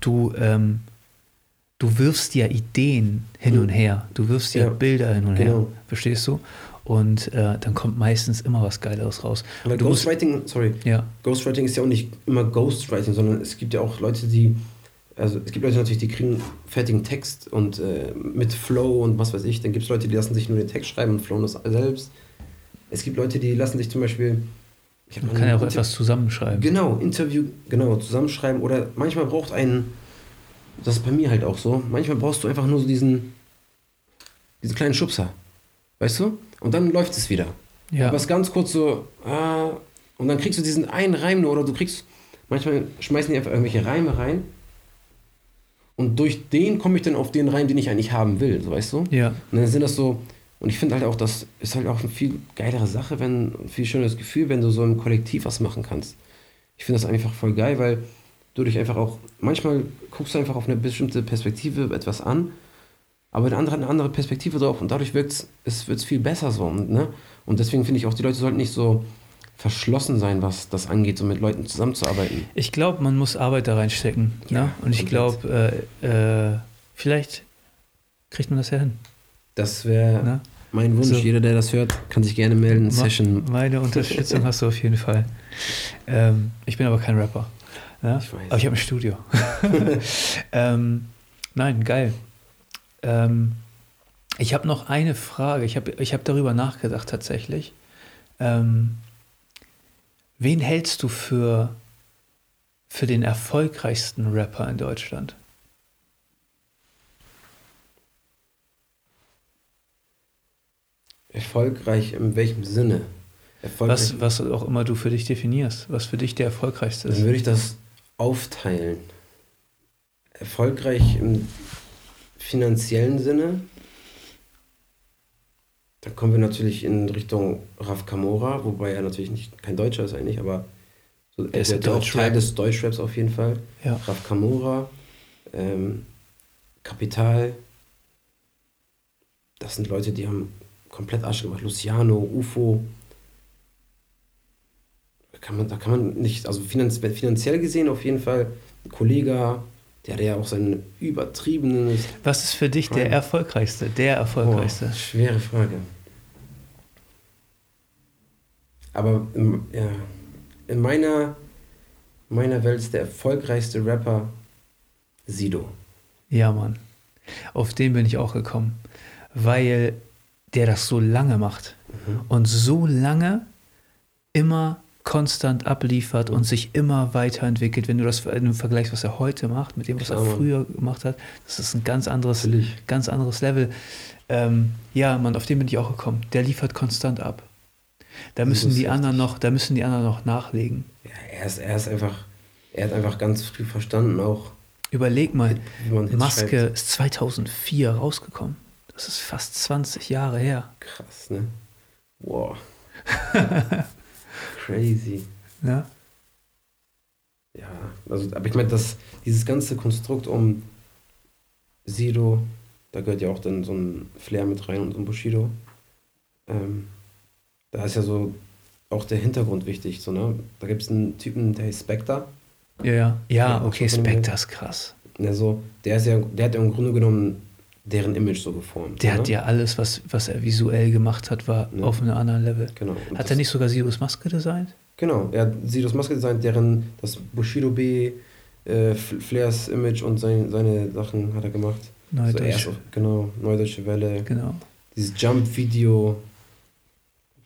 Du, ähm, du wirfst ja Ideen hin Mhm. und her. Du wirfst ja, Ja, Bilder hin und her. genau. Verstehst du? Und äh, dann kommt meistens immer was Geileres raus. Weil du musst, Ghostwriting, sorry, ja, Ghostwriting ist ja auch nicht immer Ghostwriting, sondern es gibt ja auch Leute, die, also es gibt Leute natürlich, die kriegen fertigen Text und äh, mit Flow und was weiß ich. Dann gibt es Leute, die lassen sich nur den Text schreiben und flowen das selbst. Es gibt Leute, die lassen sich zum Beispiel. Ich man kann ja auch Inter- etwas zusammenschreiben. Genau, Interview, genau, zusammenschreiben. Oder manchmal braucht ein, das ist bei mir halt auch so, manchmal brauchst du einfach nur so diesen, diesen kleinen Schubser. Weißt du? Und dann läuft es wieder. Ja, Aber es ist ganz kurz so, ah, und dann kriegst du diesen einen Reim nur, oder du kriegst, manchmal schmeißen die einfach irgendwelche Reime rein. Und durch den komme ich dann auf den Reim, den ich eigentlich haben will, so weißt du? ja, Und dann sind das so, und ich finde halt auch, das ist halt auch eine viel geilere Sache, wenn, ein viel schöneres Gefühl, wenn du so im Kollektiv was machen kannst. Ich finde das einfach voll geil, weil du dich einfach auch, manchmal guckst du einfach auf eine bestimmte Perspektive etwas an, aber der andere hat eine andere Perspektive drauf und dadurch wirkt es wird's viel besser so. Und, ne? und deswegen finde ich auch, die Leute sollten nicht so verschlossen sein, was das angeht, so mit Leuten zusammenzuarbeiten. ich glaube, man muss Arbeit da reinstecken. Ja, ne? Und ich glaube, äh, äh, vielleicht kriegt man das ja hin. Das wäre Ne? mein Wunsch. So. Jeder, der das hört, kann sich gerne melden. Session. Meine Unterstützung hast du auf jeden Fall. Ähm, ich bin aber kein Rapper. Ne? Ich weiß. Aber ich habe ein Studio. *laughs* ähm, nein, geil. Ähm, ich habe noch eine Frage. Ich habe ich hab darüber nachgedacht tatsächlich. Ähm, wen hältst du für, für den erfolgreichsten Rapper in Deutschland? Erfolgreich in welchem Sinne? Was, was auch immer du für dich definierst, was für dich der erfolgreichste Dann ist. würde ich das aufteilen. Erfolgreich im finanziellen Sinne Dann kommen wir natürlich in Richtung Raf Kamora, wobei er natürlich nicht kein Deutscher ist eigentlich, aber so, er ist auch Teil des Deutschraps auf jeden Fall. Ja. Raf Kamora, ähm, Kapital. Das sind Leute, die haben komplett Asche gemacht. Luciano, UFO. Da kann man, da kann man nicht, also finanziell gesehen auf jeden Fall Kollega, der hat ja auch seinen übertriebenen. Was ist für dich der erfolgreichste? Der erfolgreichste? Oh, schwere Frage. Aber in, ja, in meiner, meiner Welt ist der erfolgreichste Rapper Sido. Ja, Mann. Auf den bin ich auch gekommen. Weil der das so lange macht. Mhm. Und so lange immer konstant abliefert und sich immer weiterentwickelt. Wenn du das vergleichst, was er heute macht, mit dem, was Klar, er früher gemacht hat, das ist ein ganz anderes, ganz anderes Level. Ähm, ja, man, auf den bin ich auch gekommen. Der liefert konstant ab. Da müssen die anderen noch, da müssen die anderen noch nachlegen. Ja, er ist, er ist einfach, er hat einfach ganz früh verstanden auch. Überleg mal, Maske schreibt. ist 2004 rausgekommen. Das ist fast 20 Jahre her. Krass, ne? Wow. *laughs* Crazy. Ja. Ja, also, aber ich meine, dieses ganze Konstrukt um Sido, da gehört ja auch dann so ein Flair mit rein und so ein Bushido. Ähm, da ist ja so auch der Hintergrund wichtig. So, ne? Da gibt es einen Typen, der heißt Spectre. Ja, ja, ja, okay, Spectre ist krass. Ja, so, der, ist ja, der hat ja im Grunde genommen deren Image so geformt. Der ne? hat ja alles, was, was er visuell gemacht hat, war ja. auf einem anderen Level. Genau. Und hat er nicht sogar Sirius Maske designt? Genau, er hat Sirius Maske designt, deren das Bushido B, äh, Flairs Image und sein, seine Sachen hat er gemacht. Neudeutsche. So genau, Neudeutsche Welle. Genau. Dieses Jump-Video,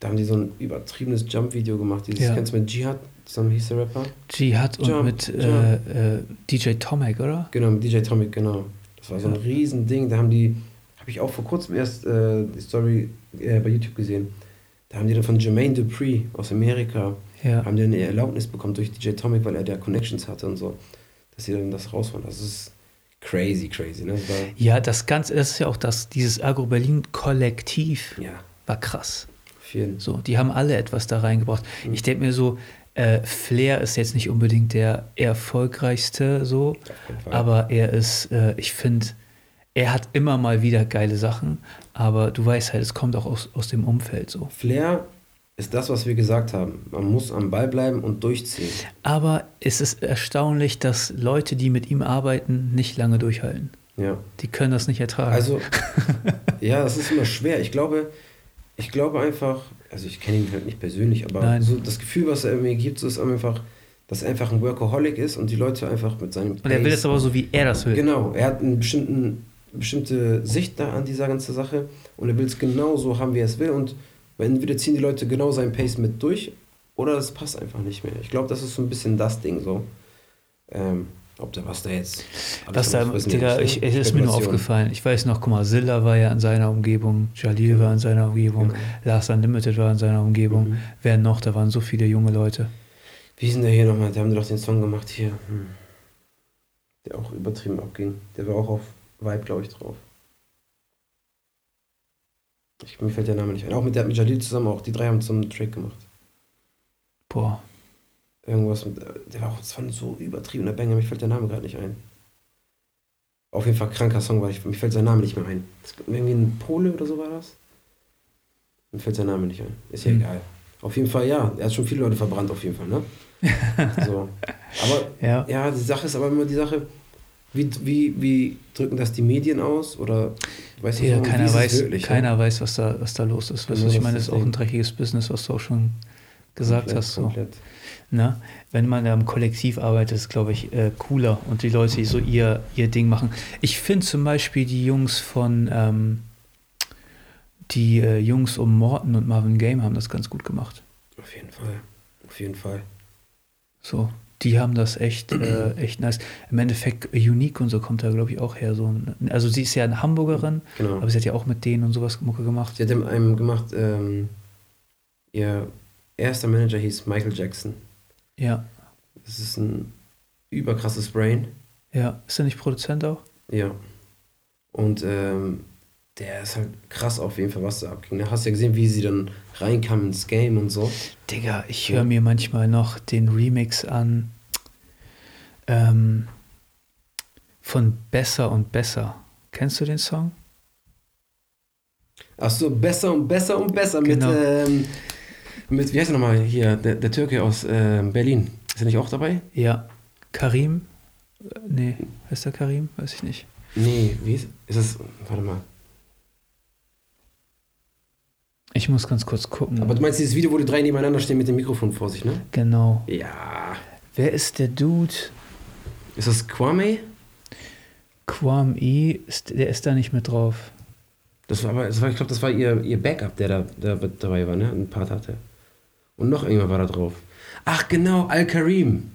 da haben die so ein übertriebenes Jump-Video gemacht. Dieses, ja. Kennst du mit Jihad? Zusammen hieß der Rapper? Jihad und mit äh, äh, DJ Tomek, oder? Genau, mit DJ Tomek, genau. Das war so ein Riesending. Da haben die, habe ich auch vor kurzem erst äh, die Story äh, bei YouTube gesehen. Da haben die dann von Jermaine Dupree aus Amerika, ja. haben die eine Erlaubnis bekommen durch DJ Tomic, weil er da Connections hatte und so, dass sie dann das rausfahren. Das ist crazy, crazy. Ne? Das ja, das Ganze, das ist ja auch das, dieses Agro-Berlin-Kollektiv ja. war krass. Vielen. So, die haben alle etwas da reingebracht. Mhm. Ich denke mir so, äh, Flair ist jetzt nicht unbedingt der erfolgreichste so, aber er ist, äh, ich finde, er hat immer mal wieder geile Sachen, aber du weißt halt, es kommt auch aus, aus dem Umfeld so. Flair ist das, was wir gesagt haben. Man muss am Ball bleiben und durchziehen. Aber es ist erstaunlich, dass Leute, die mit ihm arbeiten, nicht lange durchhalten. Ja. Die können das nicht ertragen. Also, *laughs* ja, das ist immer schwer. Ich glaube, ich glaube einfach, also ich kenne ihn halt nicht persönlich, aber Nein. so das Gefühl, was er mir gibt, so ist einfach, dass er einfach ein Workaholic ist und die Leute einfach mit seinem. Und er will es aber so, wie er das will. Genau, er hat einen bestimmten, eine bestimmte Sicht da an dieser ganzen Sache und er will es genau so haben, wie er es will. Und entweder ziehen die Leute genau seinen Pace mit durch oder es passt einfach nicht mehr. Ich glaube, das ist so ein bisschen das Ding so. Ähm, ob da was da jetzt. Was da, Digga, ich, es ist mir nur aufgefallen. Ich weiß noch, guck mal, Zilla war ja in seiner Umgebung, Jalil war in seiner Umgebung, genau. Last Unlimited war in seiner Umgebung. Mhm. Wer noch? Da waren so viele junge Leute. Wie denn der hier nochmal? Der haben doch den Song gemacht hier. Hm. Der auch übertrieben abging. Der war auch auf Vibe, glaube ich, drauf. Ich, mir fällt der Name nicht ein. Auch mit, der, mit Jalil zusammen auch. Die drei haben zum Track gemacht. Boah. Irgendwas mit, der war auch, das war so übertriebener Banger, mir fällt der Name gerade nicht ein. Auf jeden Fall kranker Song, weil ich, mir fällt sein Name nicht mehr ein. Das, irgendwie ein Pole oder so war das? Mir fällt sein Name nicht ein. Ist ja mhm. egal. Auf jeden Fall, ja. Er hat schon viele Leute verbrannt, auf jeden Fall, ne? *laughs* so. Aber ja. ja, die Sache ist aber immer die Sache, wie, wie, wie drücken das die Medien aus? Oder weißt ja, du, so, keiner, weiß, wirklich, keiner ja? weiß, was da, was da los ist. Weißt genau, ich meine, es ist auch ein dreckiges Business, was du auch schon gesagt komplett, hast. So. Komplett. Ne? Wenn man im Kollektiv arbeitet, ist glaube ich äh, cooler und die Leute, die so ihr, ihr Ding machen. Ich finde zum Beispiel die Jungs von ähm, die äh, Jungs um Morton und Marvin Game haben das ganz gut gemacht. Auf jeden Fall. Auf jeden Fall. So, die haben das echt, äh, *clears throat* echt nice. Im Endeffekt, Unique und so kommt da, glaube ich, auch her. So also sie ist ja eine Hamburgerin, genau. aber sie hat ja auch mit denen und sowas Mucke gemacht. Sie hat einem gemacht, ähm, ihr erster Manager hieß Michael Jackson. Ja. Das ist ein überkrasses Brain. Ja. Ist er nicht Produzent auch? Ja. Und ähm, der ist halt krass auf jeden Fall, was da abging. Da hast du ja gesehen, wie sie dann reinkamen ins Game und so. Digga, ich höre mir manchmal noch den Remix an ähm, von Besser und Besser. Kennst du den Song? Ach so, besser und besser und besser Genau. mit, ähm, mit, wie heißt er nochmal hier, der, der Türke aus ähm, Berlin. Ist er nicht auch dabei? Ja. Karim? Äh, Nee, heißt der Karim? Weiß ich nicht. Nee, wie ist, ist das, warte mal. Ich muss ganz kurz gucken. Aber du meinst dieses Video, wo die drei nebeneinander stehen mit dem Mikrofon vor sich, ne? genau. Ja. Wer ist der Dude? Ist das Kwame? Quam E, ist, der ist da nicht mit drauf. Das war aber, das war, ich glaube, das war ihr, ihr Backup, der da, der dabei war, ne? Ein Part hatte. Und noch irgendwer war da drauf. Ach, genau, Al-Karim.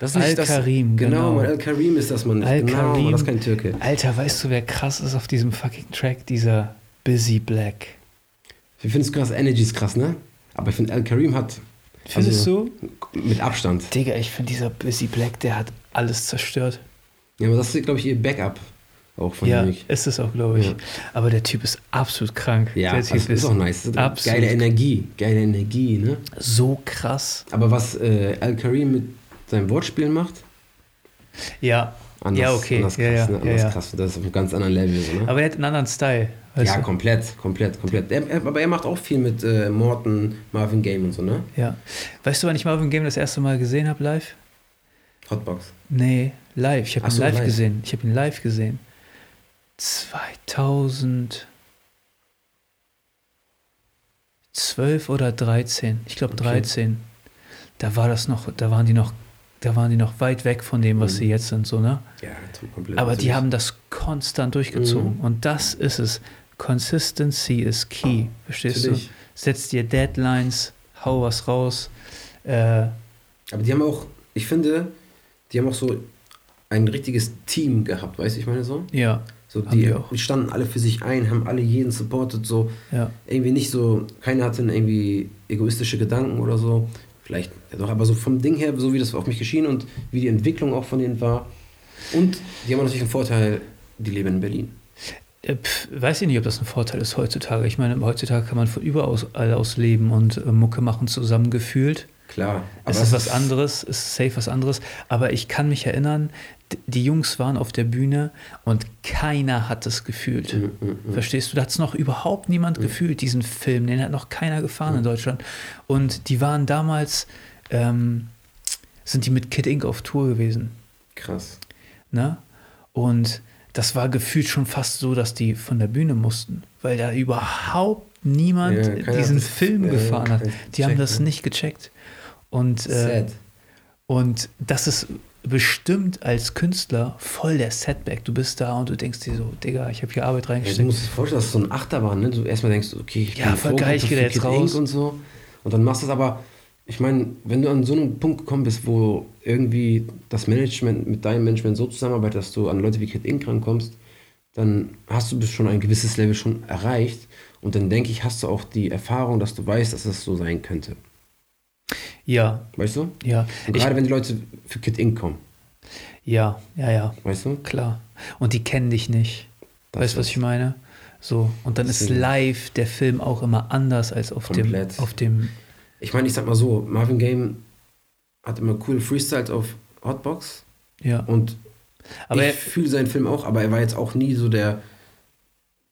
Das ist Al-Karim, Genau, genau. Al-Karim ist das, Mann. Genau, Al-Karim. Mann, das ist kein Türke. Alter, weißt du, wer krass ist auf diesem fucking Track? Dieser Busy Black. Ich finde es krass, Energy ist krass, ne? Aber ich finde, Al-Karim hat Findest Also- du? mit Abstand. Digga, ich finde dieser Busy Black, der hat alles zerstört. Ja, aber das ist, glaube ich, ihr Backup auch von ja, Munich. ist es auch, glaube ich. Ja. Aber der Typ ist absolut krank. Ja, der das Typ ist auch nice. Ist absolut Geile Energie, geile Energie, ne? so krass. Aber was äh, Al-Karim mit seinen Wortspielen macht, Ja, anders, Ja, okay. anders krass, Ja, ja, ne? anders ja, ja. krass. Das ist auf einem ganz anderen Level, so, ne? aber er hat einen anderen Style. Ja, du? komplett, komplett, komplett. Er, er, aber er macht auch viel mit äh, Morton, Marvin Game und so, ne? ja. Weißt du, wann ich Marvin Game das erste Mal gesehen habe live? Hotbox. Nee, live. Ich habe ihn so, live, live. gesehen. Ich habe ihn live gesehen. 2012 oder 13. Ich glaube Okay. 13. Da war das noch, da waren die noch, da waren die noch weit weg von dem, was Mhm. sie jetzt sind, so, ne? Ja, komplett. Aber die natürlich. haben das konstant durchgezogen. Mhm. Und das ist es. Consistency is key. Verstehst Natürlich. du? Setz dir Deadlines, hau was raus. Äh, Aber die haben auch, ich finde, die haben auch so ein richtiges Team gehabt, weißt du, ich meine so? ja, So, die, die standen alle für sich ein, haben alle jeden supportet, so ja. irgendwie nicht so, keiner hatte irgendwie egoistische Gedanken oder so. Vielleicht, ja doch, aber so vom Ding her, so wie das auf mich geschehen und wie die Entwicklung auch von denen war. Und die haben natürlich einen Vorteil, die leben in Berlin. Äh, pf, weiß ich nicht, ob das ein Vorteil ist heutzutage. Ich meine, heutzutage kann man von überall aus leben und äh, Mucke machen zusammengefühlt. Klar. Es ist was anderes, es ist safe was anderes. Aber ich kann mich erinnern, die Jungs waren auf der Bühne und keiner hat es gefühlt. Mhm, mhm, mhm. Verstehst du? Da hat es noch überhaupt niemand gefühlt, diesen Film. Den hat noch keiner gefahren in Deutschland. Und die waren damals, ähm, sind die mit Kid Ink auf Tour gewesen. Krass. Ne? Und das war gefühlt schon fast so, dass die von der Bühne mussten, weil da überhaupt niemand Ja, diesen das- Film ja, gefahren hat. Die haben das ne? nicht gecheckt. Und, äh, und das ist bestimmt als Künstler voll der Setback. Du bist da und du denkst dir so, Digga, ich habe hier Arbeit Ja, du reingesteckt. musst dir vorstellen, das ist so ein Achterbahn, ne? Du erstmal denkst, okay, ich Ja, voll geil, ich Vorgruppe geh da für jetzt raus. Und so. Und dann machst du es aber, ich meine, wenn du an so einen Punkt gekommen bist, wo irgendwie das Management mit deinem Management so zusammenarbeitet, dass du an Leute wie Kid Ink rankommst, dann hast du bis schon ein gewisses Level schon erreicht. Und dann denke ich, hast du auch die Erfahrung, dass du weißt, dass es so sein könnte. Ja, Weißt du? ja. Und Ich, gerade wenn die Leute für Kid kommen, ja, ja, ja, weißt du? klar. Und die kennen dich nicht. Das weißt du, was ich meine? So. Und dann ist live der Film auch immer anders als auf dem, Komplett. auf dem. Ich meine, ich sag mal so, Marvin Game hat immer coole Freestyles auf Hotbox Ja. und Aber ich fühle seinen Film auch, aber er war jetzt auch nie so der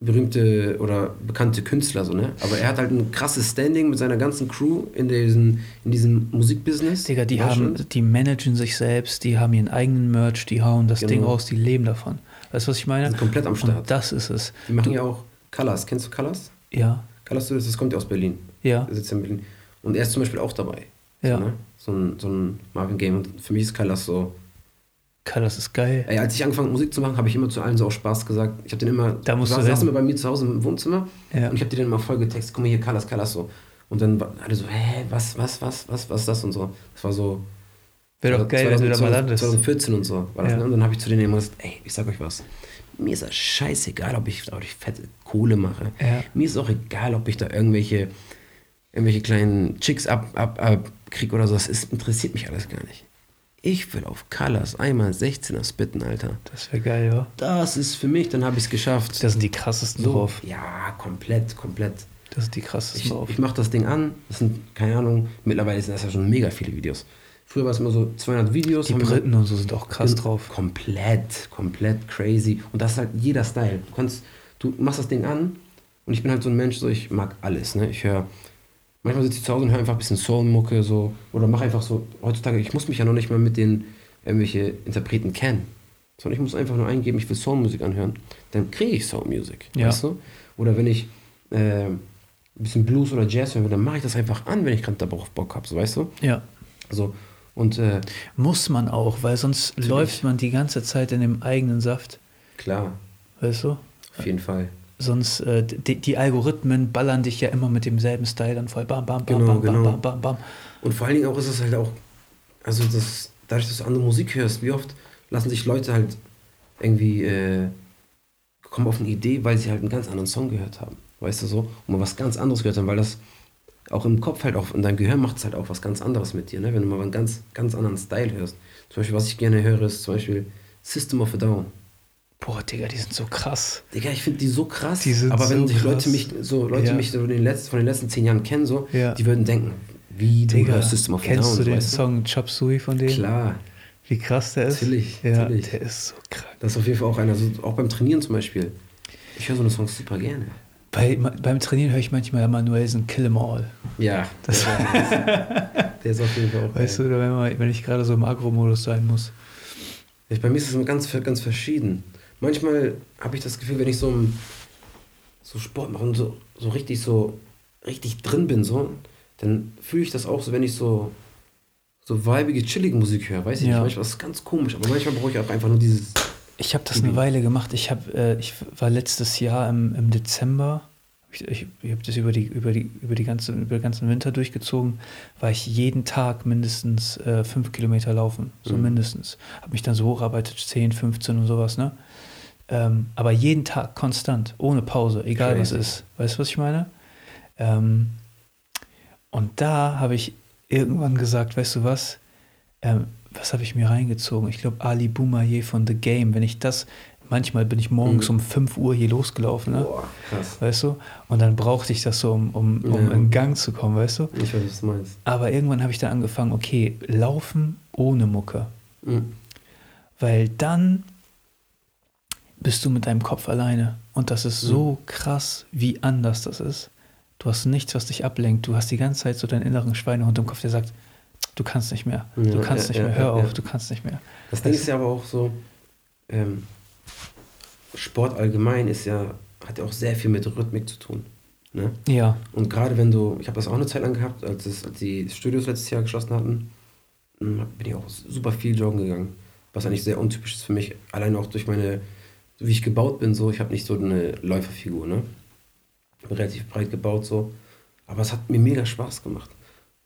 berühmte oder bekannte Künstler, so, ne? Aber er hat halt ein krasses Standing mit seiner ganzen Crew in, diesen, in diesem Musikbusiness. Digga, die haben, die managen sich selbst, die haben ihren eigenen Merch, die hauen das Genau. Ding raus, die leben davon. Weißt du, was ich meine? sind komplett am Start. Und das ist es. Die machen ja auch Colors. Kennst du Colors? Ja, Colors, das kommt ja aus Berlin. ja, Der sitzt ja in Berlin. Und er ist zum Beispiel auch dabei. ja. So, ne? so, ein, so ein Marvin Game. Und für mich ist Colors so. Karl, das ist geil. Ey, als ich angefangen Musik zu machen, habe ich immer zu allen so aus Spaß gesagt. Ich habe den immer. Da musst saß, du saß immer bei mir zu Hause im Wohnzimmer. Ja. Und ich habe dir dann immer voll getextet, guck mal hier, Colors, Colors so. Und dann alle so, hä, was, was, was, was, was ist das und so. Das war so. Wäre doch geil, wenn du da mal 2000 landest. 2014 und so war das. Ja. Ne? Und dann habe ich zu denen immer gesagt, ey, ich sag euch was. Mir ist das scheißegal, ob ich, ob ich fette Kohle mache. Ja. Mir ist auch egal, ob ich da irgendwelche, irgendwelche kleinen Chicks ab, ab, ab krieg oder so. Das ist, interessiert mich alles gar nicht. Ich will auf Colors einmal 16er spitten, Alter. Das wäre geil, ja. Das ist für mich, dann habe ich es geschafft. Da sind die krassesten so, drauf. Ja, komplett, komplett. Das sind die krassesten Ich, drauf. ich mache das Ding an, das sind, keine Ahnung, mittlerweile sind das ja schon mega viele Videos. Früher war es immer so 200 Videos. die wir- Briten und so sind auch krass drauf. Komplett, komplett crazy. Und das ist halt jeder Style. Du kannst, du machst das Ding an und ich bin halt so ein Mensch, so ich mag alles. Ne? Ich höre, manchmal sitze ich zu Hause und höre einfach ein bisschen Soul-Mucke so oder mache einfach so. Heutzutage, ich muss mich ja noch nicht mal mit den irgendwelche Interpreten kennen, sondern ich muss einfach nur eingeben, ich will Soul-Musik anhören, dann kriege ich Soul-Musik. Ja. Weißt du? Oder wenn ich äh, ein bisschen Blues oder Jazz will, dann mache ich das einfach an, wenn ich gerade darauf Bock habe, so weißt du? Ja. Also, und äh, Muss man auch, weil sonst läuft man die ganze Zeit in dem eigenen Saft. klar, Weißt du? auf jeden Fall. Sonst, äh, die, die Algorithmen ballern dich ja immer mit demselben Style dann voll. Bam, bam, bam, Genau, bam, bam, genau. bam, bam, bam. Und vor allen Dingen auch ist es halt auch, also das, dadurch, dass du andere Musik hörst, wie oft lassen sich Leute halt irgendwie äh, kommen auf eine Idee, weil sie halt einen ganz anderen Song gehört haben. Weißt du so? Und mal was ganz anderes gehört haben, weil das auch im Kopf halt auch, in deinem Gehirn macht es halt auch was ganz anderes mit dir, ne? Wenn du mal einen ganz, ganz anderen Style hörst. Zum Beispiel, was ich gerne höre, ist zum Beispiel System of a Down. Boah, Digga, die sind so krass. Digga, ich finde die so krass. Die sind aber wenn so sich krass. Leute mich, so Leute Ja. mich so den letzten, von den letzten zehn Jahren kennen, so, Ja. die würden denken, wie du Digga, hörst System of kennst Down. du den weißt Song Chop Suey von denen? Klar. Wie krass der ist? Natürlich, Ja, natürlich. der ist so krank. Das ist auf jeden Fall auch einer, also auch beim Trainieren zum Beispiel. Ich höre so eine Songs super gerne. Bei, beim Trainieren höre ich manchmal Manuelsen Kill 'em All. Ja, Das- der, ist, *laughs* der ist auf jeden Fall auch. Weißt du, wenn, man, wenn ich gerade so im Agro-Modus sein muss. Bei mir ist es ganz, ganz verschieden. Manchmal habe ich das Gefühl, wenn ich so, so Sport mache und so, so richtig so richtig drin bin, so, dann fühle ich das auch so, wenn ich so so vibige, chillige Musik höre. Weiß ich Ja. nicht, manchmal ist es ganz komisch, aber manchmal brauche ich auch einfach nur dieses. Ich habe das eine Weile gemacht. Ich, hab, äh, ich war letztes Jahr im, im Dezember, ich, ich, ich habe das über, die, über, die, über, die ganze, über den ganzen Winter durchgezogen, war ich jeden Tag mindestens äh, fünf Kilometer laufen. So Mhm. mindestens. Habe mich dann so hocharbeitet, 10, 15 und sowas, ne? Ähm, aber jeden Tag konstant, ohne Pause, egal was Crazy. ist. Weißt du, was ich meine? Ähm, und da habe ich irgendwann gesagt, weißt du was? Ähm, was habe ich mir reingezogen? Ich glaube, Ali Boumaier von The Game. Wenn ich das, manchmal bin ich morgens Mhm. um 5 Uhr hier losgelaufen, ne? Boah, krass. Weißt du? Und dann brauchte ich das so, um, um, um Ja. in Gang zu kommen, weißt du? Ich weiß, was du meinst. Aber irgendwann habe ich dann angefangen, okay, laufen ohne Mucke. Mhm. Weil dann bist du mit deinem Kopf alleine. Und das ist so krass, wie anders das ist. Du hast nichts, was dich ablenkt. Du hast die ganze Zeit so deinen inneren Schweinehund im Kopf, der sagt, du kannst nicht mehr. Du kannst ja, nicht mehr. ja, Hör ja, auf, du kannst nicht mehr. Das Ding ist ja aber auch so, ähm, Sport allgemein ist ja, hat ja auch sehr viel mit Rhythmik zu tun. Ne? Ja, Und gerade wenn du, ich habe das auch eine Zeit lang gehabt, als, es, als die Studios letztes Jahr geschlossen hatten, mh, bin ich auch super viel joggen gegangen. Was eigentlich sehr untypisch ist für mich, allein auch durch meine, wie ich gebaut bin, so, ich habe nicht so eine Läuferfigur, ne? Relativ breit gebaut, so. Aber es hat mir mega Spaß gemacht.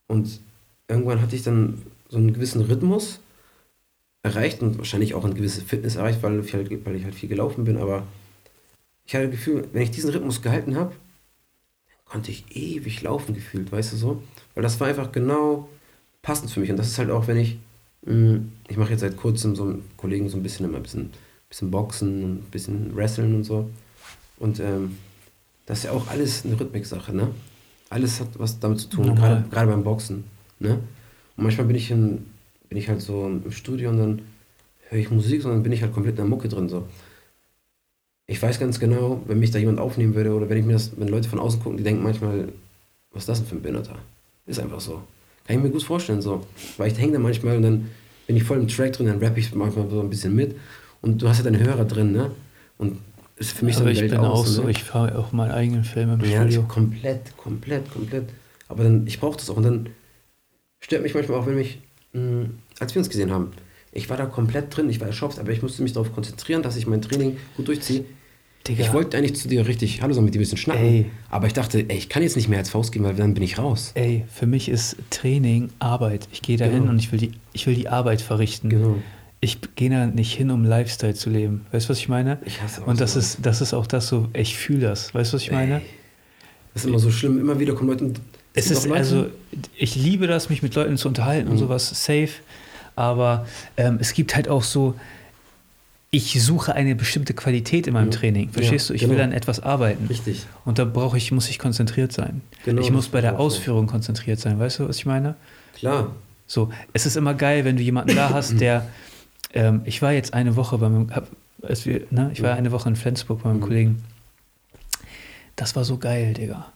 Und irgendwann hatte ich dann so einen gewissen Rhythmus erreicht und wahrscheinlich auch eine gewisse Fitness erreicht, weil ich halt, weil ich halt viel gelaufen bin, aber ich hatte das Gefühl, wenn ich diesen Rhythmus gehalten habe, konnte ich ewig laufen gefühlt, weißt du so? Weil das war einfach genau passend für mich. Und das ist halt auch, wenn ich, mh, ich mache jetzt seit kurzem so einen Kollegen so ein bisschen immer ein bisschen, bisschen Boxen und ein bisschen Wrestlen und so. Und ähm, das ist ja auch alles eine Rhythmik-Sache, ne? Alles hat was damit zu tun, gerade beim Boxen, ne? Und manchmal bin ich, in, bin ich halt so im Studio und dann höre ich Musik, sondern bin ich halt komplett in der Mucke drin, so ich weiß ganz genau, wenn mich da jemand aufnehmen würde oder wenn ich mir das, wenn Leute von außen gucken, die denken manchmal, was ist das denn für ein Behinderter? Ist einfach so. Kann ich mir gut vorstellen, so. Weil ich hänge da manchmal und dann bin ich voll im Track drin, dann rappe ich manchmal so ein bisschen mit und du hast ja deine Hörer drin, ne? Und ist für mich aber dann ich Welt bin auch so, ne? ich fahre auch meinen eigenen Film im Ja, Studio. komplett, komplett, komplett. Aber dann, ich brauche das auch. Und dann stört mich manchmal auch, wenn mich, mh, als wir uns gesehen haben, ich war da komplett drin, ich war erschöpft, aber ich musste mich darauf konzentrieren, dass ich mein Training gut durchziehe. Digga, Ich wollte eigentlich zu dir richtig Hallo sagen, mit dir ein bisschen schnacken. Ey. Aber ich dachte, ey, ich kann jetzt nicht mehr als Faust gehen, weil dann bin ich raus. ey, für mich ist Training Arbeit. Ich gehe da hin Genau. und ich will, die, ich will die Arbeit verrichten. Genau. Ich gehe da nicht hin, um Lifestyle zu leben. Weißt du, was ich meine? Ich hasse auch Und das sowas. ist, das ist auch das so, ich fühle das. Weißt du, was ich meine? Ey, Das ist immer so schlimm. Immer wieder kommen Leute. und Es ist Leute- also, ich liebe das, mich mit Leuten zu unterhalten und Mhm. sowas safe. Aber ähm, es gibt halt auch so, ich suche eine bestimmte Qualität in meinem Mhm. Training. Verstehst Ja, du? Ich will genau. an etwas arbeiten. Richtig. Und da brauche ich, muss ich konzentriert sein. Genau, ich muss bei der so. Ausführung konzentriert sein. Weißt du, was ich meine? Klar. So, es ist immer geil, wenn du jemanden da hast, *clears throat* der, ähm, ich war jetzt eine Woche bei meinem, als wir, ne, ich war Mhm. eine Woche in Flensburg bei meinem Mhm. Kollegen. Das war so geil, Digga.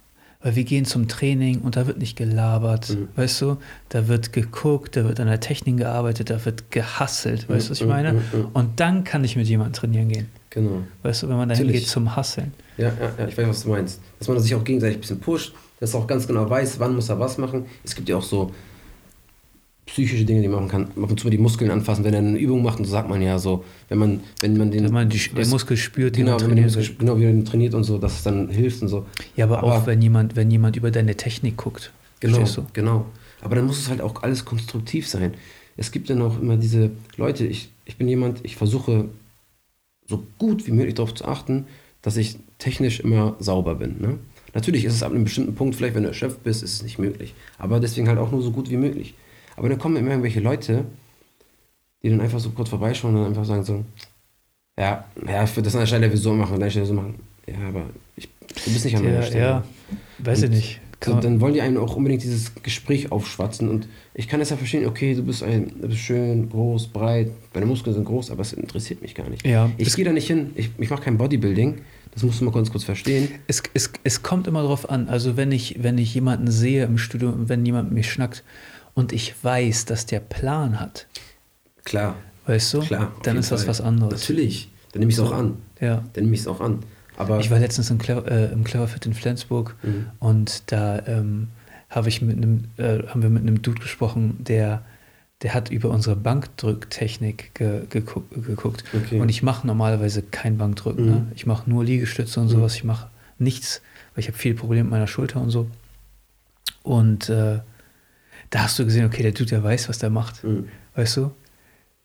Weil wir gehen zum Training und da wird nicht gelabert, Mhm. weißt du? Da wird geguckt, da wird an der Technik gearbeitet, da wird gehasselt, weißt du, was ich Mhm, meine? mhm, mhm. Und dann kann ich mit jemandem trainieren gehen. Genau. Weißt du, wenn man dahin Natürlich. geht zum Hasseln. Ja, ja, ja, ich weiß, was du meinst. Dass man sich auch gegenseitig ein bisschen pusht, dass er auch ganz genau weiß, wann muss er was machen. Es gibt ja auch so psychische Dinge, die man machen kann. Man kann zum Beispiel die Muskeln anfassen. Wenn er eine Übung macht, und so sagt man ja so, wenn man, wenn man den. Wenn man die, den Muskel spürt, den Genau, man wenn man den Muskel, will. genau, wie den trainiert und so, dass es dann hilft und so. Ja, aber, Aber- auch wenn jemand, wenn jemand über deine Technik guckt. Genau, genau. Aber dann muss es halt auch alles konstruktiv sein. Es gibt dann auch immer diese Leute, ich, ich bin jemand, ich versuche so gut wie möglich darauf zu achten, dass ich technisch immer sauber bin. Ne? Natürlich ist es ab einem bestimmten Punkt, vielleicht wenn du erschöpft bist, ist es nicht möglich. Aber deswegen halt auch nur so gut wie möglich. Aber dann kommen immer irgendwelche Leute, die dann einfach so kurz vorbeischauen und dann einfach sagen so, ja, ja, für das an der Stelle so machen, an der Stelle so machen. Ja, aber ich, du bist nicht an meiner Ja, Stelle. ja, weiß ich Und nicht. So, dann wollen die einem auch unbedingt dieses Gespräch aufschwatzen. Und ich kann es ja verstehen, okay, du bist, ein, du bist schön, groß, breit, deine Muskeln sind groß, aber es interessiert mich gar nicht. Ja, Ich gehe da nicht hin, ich, ich mache kein Bodybuilding, das musst du mal ganz kurz verstehen. Es, es, es kommt immer drauf an. Also wenn ich, wenn ich jemanden sehe im Studio, wenn jemand mir schnackt und ich weiß, dass der Plan hat, Klar, weißt du, klar. dann ist das Fall. was anderes. Natürlich, dann nehme ich es auch an. Ja. Dann nehme ich es auch an. Aber Ich war letztens im, Clever, äh, im Cleverfit in Flensburg Mhm. und da ähm, habe ich mit einem, äh, haben wir mit einem Dude gesprochen, der, der hat über unsere Bankdrücktechnik ge, geguck, geguckt. Okay. Und ich mache normalerweise kein Bankdrücken. Mhm. Ne? Ich mache nur Liegestütze und Mhm. sowas. Ich mache nichts, weil ich habe viele Probleme mit meiner Schulter und so. Und äh, da hast du gesehen, okay, der Dude, der weiß, was der macht. Mhm. Weißt du?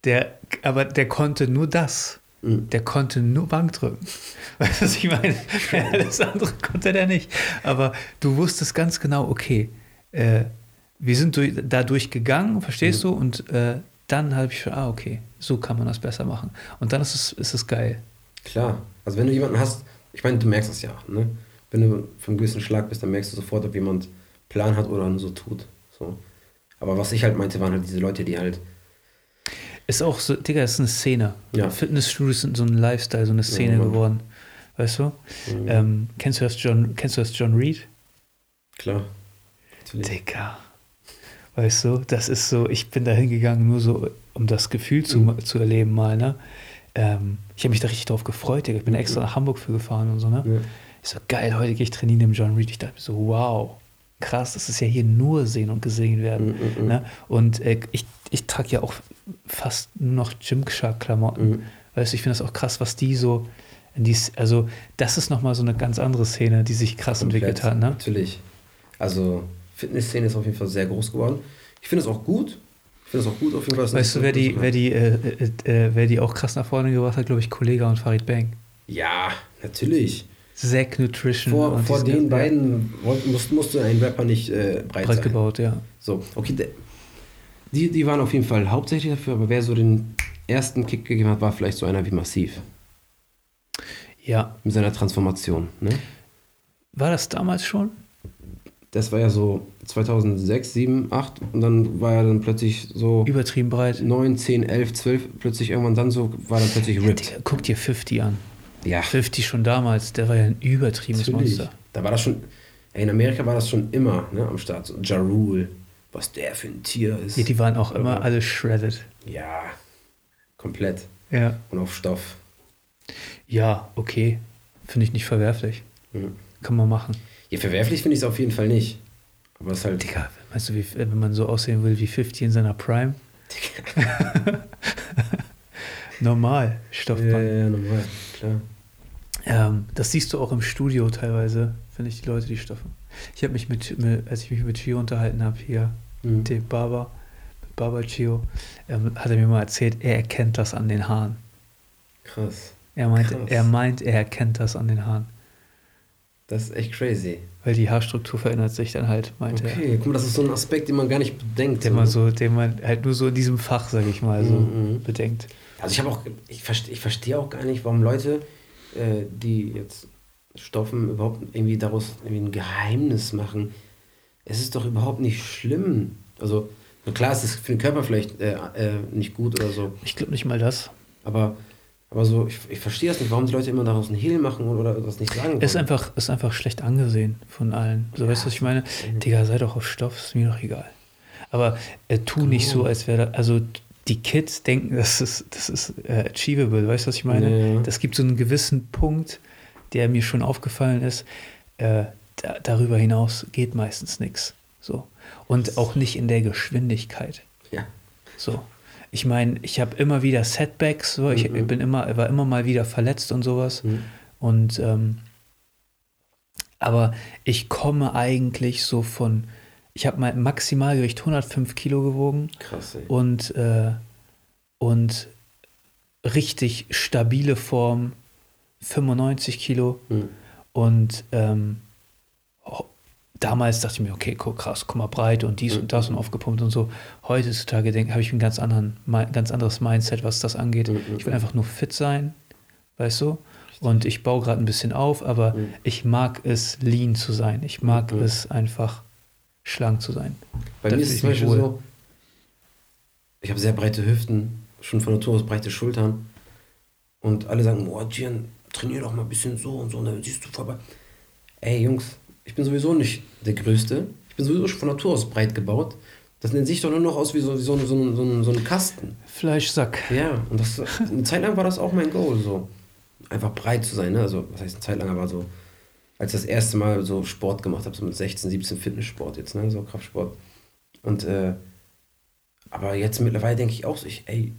Der, aber der konnte nur das. Mhm. Der konnte nur Bank drücken. *laughs* Weißt du, was ich meine? *laughs* Alles andere konnte der nicht. Aber du wusstest ganz genau, okay, äh, wir sind durch, da durchgegangen, verstehst Mhm. du? Und äh, dann habe ich schon, ah, okay, so kann man das besser machen. Und dann ist es, ist es geil. Klar. Also wenn du jemanden hast, ich meine, du merkst es ja, ne? Wenn du vom gewissen Schlag bist, dann merkst du sofort, ob jemand Plan hat oder nur so tut. So. Aber was ich halt meinte, waren halt diese Leute, die halt Ist auch so, Digga, ist eine Szene. Ja. Fitnessstudios sind so ein Lifestyle, so eine Szene Mann. geworden. Weißt du? Mhm. Ähm, kennst du das John, kennst du das John Reed? Klar. Natürlich. Digga. Weißt du, das ist so, ich bin da hingegangen, nur so, um das Gefühl zu, Mhm. zu erleben mal, ne? Ähm, ich habe mich da richtig drauf gefreut, Digga. Ich bin Mhm. extra nach Hamburg für gefahren und so, ne? Ja. Ich so, geil, heute gehe ich trainieren im John Reed. Ich dachte mir so, wow, krass, das ist ja hier nur sehen und gesehen werden. Mhm, mhm. Ne? Und äh, ich, ich trage ja auch fast nur noch Gymshark-Klamotten. Mhm. Weißt du, ich finde das auch krass, was die so in die, also das ist nochmal so eine ganz andere Szene, die sich krass entwickelt hat, ne? Natürlich. Also, Fitnessszene ist auf jeden Fall sehr groß geworden. Ich finde es auch gut. Ich finde es auch gut auf jeden Fall. Weißt du, wer die, wer die, äh, äh, äh, wer die auch krass nach vorne gebracht hat, glaube ich, Kollega und Farid Bang. Ja, natürlich. Zack Nutrition. Vor, vor den ja, beiden wollten- musst, musste ein Rapper nicht äh, breit, breit sein. gebaut, ja. So, okay. Die, die waren auf jeden Fall hauptsächlich dafür, aber wer so den ersten Kick gegeben hat, war vielleicht so einer wie Massiv. Ja. Mit seiner Transformation. Ne? War das damals schon? Das war ja so 2006, 7, 8 und dann war er dann plötzlich so Übertrieben breit. 9, 10, 11, 12, plötzlich irgendwann dann so, war dann plötzlich ripped. Digga, guck dir 50 an. Ja, 50 schon damals, der war ja ein übertriebenes natürlich. Monster. Da war das schon, ey, in Amerika war das schon immer ne, am Start. So Ja Rule, was der für ein Tier ist. Ja, die waren auch immer alle shredded. Ja, komplett. Ja. Und auf Stoff. Ja, okay. Finde ich nicht verwerflich. Mhm. Kann man machen. Ja, verwerflich finde ich es auf jeden Fall nicht. Aber es ist halt. Digga, meinst du, wie, wenn man so aussehen will wie 50 in seiner Prime? *laughs* Normal, Ja, Stoffband. ja, ja, normal, klar. Ähm, das siehst du auch im Studio teilweise, finde ich, die Leute, die Stoffe. Ich habe mich mit, mit, als ich mich mit Chio unterhalten habe, hier, Mhm. dem Barber, mit Barber Chio, ähm, hat er mir mal erzählt, er erkennt das an den Haaren. Krass. Er meint, Krass. er meint, er erkennt das an den Haaren. Das ist echt crazy. Weil die Haarstruktur verändert sich dann halt, meinte er. Okay, guck mal, das ist so ein Aspekt, den man gar nicht bedenkt. Den so. man so, den man halt nur so in diesem Fach, sag ich mal, so Mhm. bedenkt. Also ich habe auch, ich verstehe ich verstehe auch gar nicht, warum Leute, äh, die jetzt Stoffen überhaupt irgendwie daraus irgendwie ein Geheimnis machen. Es ist doch überhaupt nicht schlimm. Also klar, es ist für den Körper vielleicht äh, äh, nicht gut oder so, Ich glaube nicht mal das. aber, aber so, ich, ich verstehe es nicht, warum die Leute immer daraus einen Hehl machen oder das nicht sagen wollen. Ist einfach, ist einfach schlecht angesehen von allen. So, weißt du, was ich meine? Digga, sei doch auf Stoff, ist mir doch egal. Aber äh, tu nicht so, als wäre da, also die Kids denken, das ist, das ist äh, achievable, weißt du, was ich meine? Ja. Das gibt so einen gewissen Punkt, der mir schon aufgefallen ist. Äh, da, darüber hinaus geht meistens nichts. So. Und auch nicht in der Geschwindigkeit. Ja. So. Ich meine, ich habe immer wieder Setbacks, so. ich Mhm. bin immer, war immer mal wieder verletzt und sowas. Mhm. Und ähm, aber ich komme eigentlich so von, ich habe mein Maximalgewicht 105 Kilo gewogen Krass, ey. und, äh, und richtig stabile Form 95 Kilo. Mhm. Und ähm, damals dachte ich mir, okay, guck, krass, guck mal, breit und dies und das und aufgepumpt und so. Heutzutage denke habe ich ein ganz, anderen, ganz anderes Mindset, was das angeht. Mhm, Ich will mhm. einfach nur fit sein, weißt du? Und ich baue gerade ein bisschen auf, aber Mhm. ich mag es, lean zu sein. Ich mag Mhm. es einfach, schlank zu sein. Bei Da mir ist es zum Beispiel wohl. so, ich habe sehr breite Hüften, schon von Natur aus breite Schultern. Und alle sagen, boah, Gian, trainier doch mal ein bisschen so und so, und dann siehst du vorbei. Ey, Jungs, ich bin sowieso nicht der Größte. Ich bin sowieso schon von Natur aus breit gebaut. Das nennt sich doch nur noch aus wie so, wie so, ein- so, ein- so, so ein Kasten. Fleischsack. Ja, und das, eine Zeit lang war das auch mein Goal, so. Einfach breit zu sein, ne? Also, was heißt eine Zeit lang, aber so, als ich das erste Mal so Sport gemacht habe, so mit 16, 17 Fitnesssport jetzt, ne? So Kraftsport. Und, äh, aber jetzt mittlerweile denke ich auch so, ich, ey,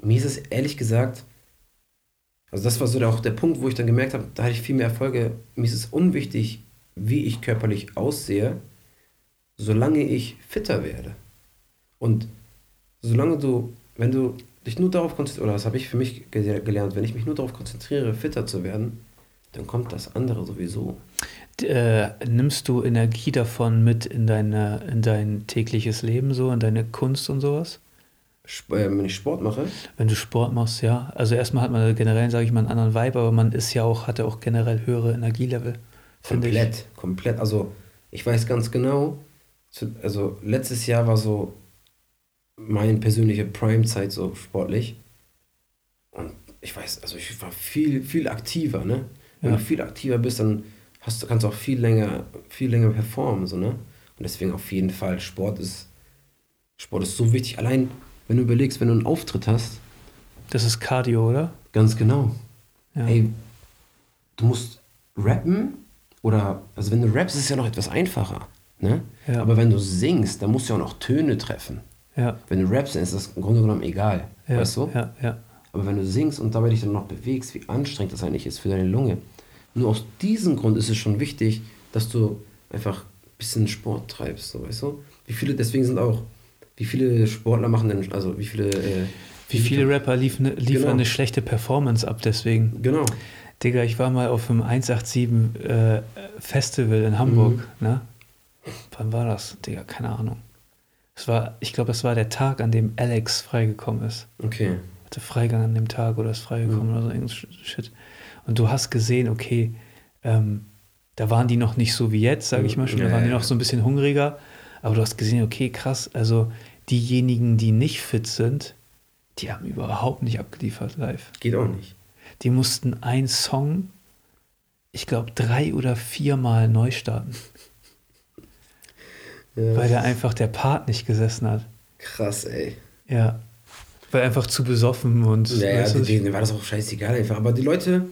mir ist es ehrlich gesagt, also das war so der, auch der Punkt, wo ich dann gemerkt habe, da hatte ich viel mehr Erfolge. Mir ist es unwichtig, wie ich körperlich aussehe, solange ich fitter werde. Und solange du, wenn du dich nur darauf konzentrierst, oder das habe ich für mich ge- gelernt, wenn ich mich nur darauf konzentriere, fitter zu werden, dann kommt das andere sowieso. Äh, nimmst du Energie davon mit in, deine, in dein tägliches Leben, so, in deine Kunst und sowas? Äh, wenn ich Sport mache, Wenn du Sport machst, ja. Also erstmal hat man generell, sage ich mal, einen anderen Vibe, aber man ist ja auch, hat ja auch generell höhere Energielevel. finde ich. komplett, komplett. Also ich weiß ganz genau, also letztes Jahr war so meine persönliche Prime-Zeit so sportlich. Und ich weiß, also ich war viel, viel aktiver, ne? Wenn Ja. du viel aktiver bist, dann hast kannst du auch viel länger, viel länger performen, so, ne? Und deswegen auf jeden Fall, Sport ist, Sport ist so wichtig. Allein, wenn du überlegst, wenn du einen Auftritt hast, Das ist Cardio, oder? ganz genau. Ja. Ey, du musst rappen oder, also wenn du rappst, ist es ja noch etwas einfacher, ne? Ja. Aber wenn du singst, dann musst du ja auch noch Töne treffen. ja, Wenn du rappst, dann ist das im Grunde genommen egal, ja, weißt du? ja, ja. Aber wenn du singst und dabei dich dann noch bewegst, wie anstrengend das eigentlich ist für deine Lunge. Nur aus diesem Grund ist es schon wichtig, dass du einfach ein bisschen Sport treibst, so, weißt du? Wie viele, deswegen sind auch, wie viele Sportler machen denn, also wie viele, äh, Wie viele Rapper liefern, liefern Genau. eine schlechte Performance ab deswegen? Genau. Digga, ich war mal auf einem 187 äh, Festival in Hamburg, Mhm. ne? Wann war das? Digga, keine Ahnung. Es war, ich glaube, es war der Tag, an dem Alex freigekommen ist. Okay. Hatte Freigang an dem Tag oder ist freigekommen Mhm. oder so irgendein Shit. Und du hast gesehen, okay, ähm, da waren die noch nicht so wie jetzt, sage ich mal schon, da waren die noch so ein bisschen hungriger. Aber du hast gesehen, okay, krass, also diejenigen, die nicht fit sind, die haben überhaupt nicht abgeliefert live. Geht auch nicht. Die mussten einen Song, ich glaube, drei oder viermal neu starten, *laughs* Ja, weil da einfach der Part nicht gesessen hat. krass, ey. Ja. Weil einfach zu besoffen und. Ja, ja, weißt du, denen war das auch scheißegal einfach. Aber die Leute,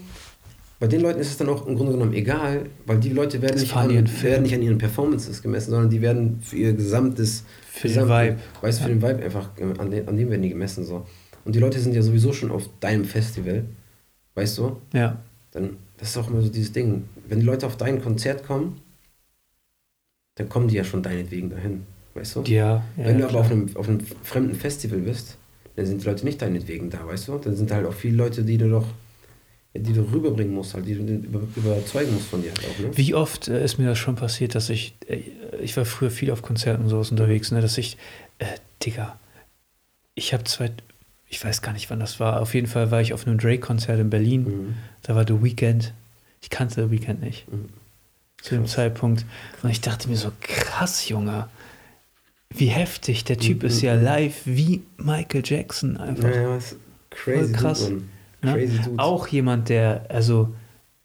bei den Leuten ist es dann auch im Grunde genommen egal, weil die Leute werden, Das nicht an, werden nicht an ihren Performances gemessen, sondern die werden für ihr gesamtes Für den gesamte- Vibe. Weißt du, für den Vibe einfach, an, den, an dem werden die gemessen. so. Und die Leute sind ja sowieso schon auf deinem Festival, weißt du? ja. Dann, das ist auch immer so dieses Ding. Wenn die Leute auf dein Konzert kommen, dann kommen die ja schon deinetwegen dahin, weißt du? Ja. ja Wenn du ja, aber auf einem, auf einem fremden Festival bist, dann sind die Leute nicht deinetwegen da, weißt du? Dann sind halt auch viele Leute, die du doch die du rüberbringen musst, halt, die du über, überzeugen musst von dir halt auch. Ne? Wie oft äh, ist mir das schon passiert, dass ich, äh, ich war früher viel auf Konzerten und sowas unterwegs, ne, dass ich, äh, Digga, ich habe zwei, ich weiß gar nicht, wann das war. Auf jeden Fall war ich auf einem Drake-Konzert in Berlin. Mhm. Da war The Weeknd. Ich kannte The Weeknd nicht. Mhm. Zu dem Zeitpunkt. Und ich dachte mir so, krass, Junge. Wie heftig. Der Typ Mhm. ist ja live wie Michael Jackson einfach. Naja, ist crazy. Voll krass. Dude, Ne? Crazy Dude. Auch jemand, der, also,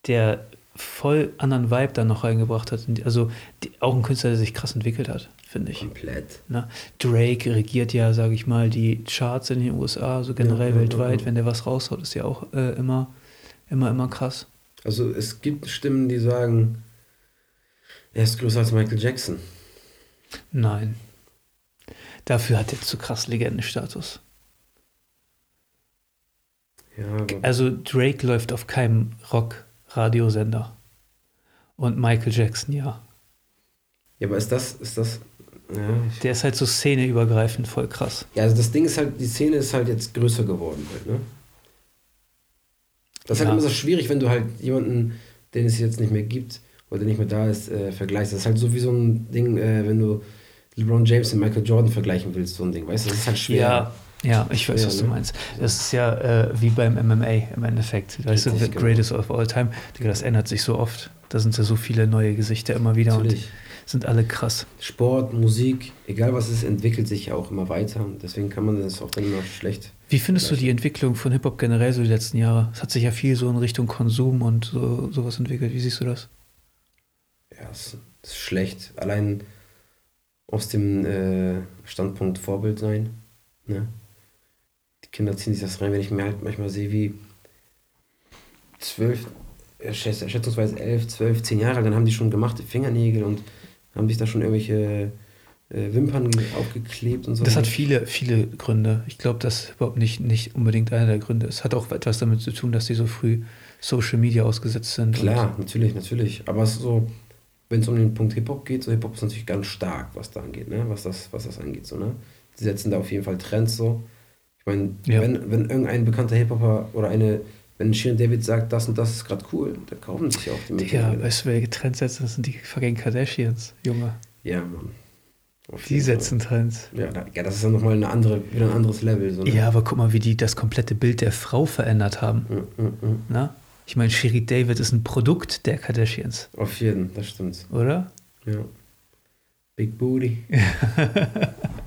der voll anderen Vibe dann noch reingebracht hat. Also die, auch ein Künstler, der sich krass entwickelt hat, finde ich. Komplett. Ne? Drake regiert ja, sage ich mal, die Charts in den USA, so generell Ja, ja, weltweit. ja. Wenn der was raushaut, ist ja auch äh, immer, immer, immer krass. Also es gibt Stimmen, die sagen, er ist größer als Michael Jackson. Nein. Dafür hat er zu krass Legendenstatus. Ja, Also Drake läuft auf keinem Rock-Radiosender. Und Michael Jackson, ja. ja, aber ist das, ist das, ja, Der ist halt so szeneübergreifend voll krass. ja, also das Ding ist halt, die Szene ist halt jetzt größer geworden halt, ne? Das ist Ja. halt immer so schwierig, wenn du halt jemanden, den es jetzt nicht mehr gibt oder der nicht mehr da ist, äh, vergleichst. Das ist halt so wie so ein Ding, äh, wenn du LeBron James und Michael Jordan vergleichen willst, so ein Ding, weißt du? Das ist halt schwer. Ja, ja, ich weiß, was du ne? meinst. Das ist ja äh, wie beim MMA im Endeffekt. Weißt du, Richtig, the genau. greatest of all time. Digga, das ändert sich so oft. Da sind ja so viele neue Gesichter immer wieder Natürlich. und sind alle krass. Sport, Musik, egal was es ist, entwickelt sich ja auch immer weiter. Deswegen kann man das auch dann immer schlecht. Wie findest du die Entwicklung von Hip-Hop generell so die letzten Jahre? Es hat sich ja viel so in Richtung Konsum und so, sowas entwickelt. Wie siehst du das? Ja, es ist schlecht. Allein aus dem äh, Standpunkt Vorbild sein. Ne? Kinder ziehen sich das rein, wenn ich mir halt manchmal sehe, wie zwölf, äh, schätz- schätzungsweise elf, zwölf, zehn Jahre, dann haben die schon gemachte Fingernägel und haben sich da schon irgendwelche äh, Wimpern ge- aufgeklebt und so. Das hat viele, viele Gründe. Ich glaube, dass überhaupt nicht, nicht unbedingt einer der Gründe ist. Hat auch etwas damit zu tun, dass die so früh Social Media ausgesetzt sind. Klar, natürlich, natürlich. Aber es ist so, wenn es um den Punkt Hip-Hop geht, so Hip-Hop ist natürlich ganz stark, was da angeht, ne? Was das, was das angeht, so, ne? Die setzen da auf jeden Fall Trends so. Meine, Ja. wenn, wenn irgendein bekannter Hip-Hopper oder eine, wenn Shirin David sagt, das und das ist gerade cool, dann kaufen sich ja auch die Digga, mittlerweile. weißt du, welche Trends setzen? Das sind die fucking Kardashians, Junge. Ja, Mann. Auf Die jeden Fall. setzen Trends. Ja, da, ja, das ist dann nochmal eine andere, wieder ein anderes Level. So, ne? Ja, aber guck mal, wie die das komplette Bild der Frau verändert haben. Mm, mm, mm. Ne? Ich meine, Sherry David ist ein Produkt der Kardashians, Auf jeden, das stimmt. oder? Ja. Big Booty. *laughs*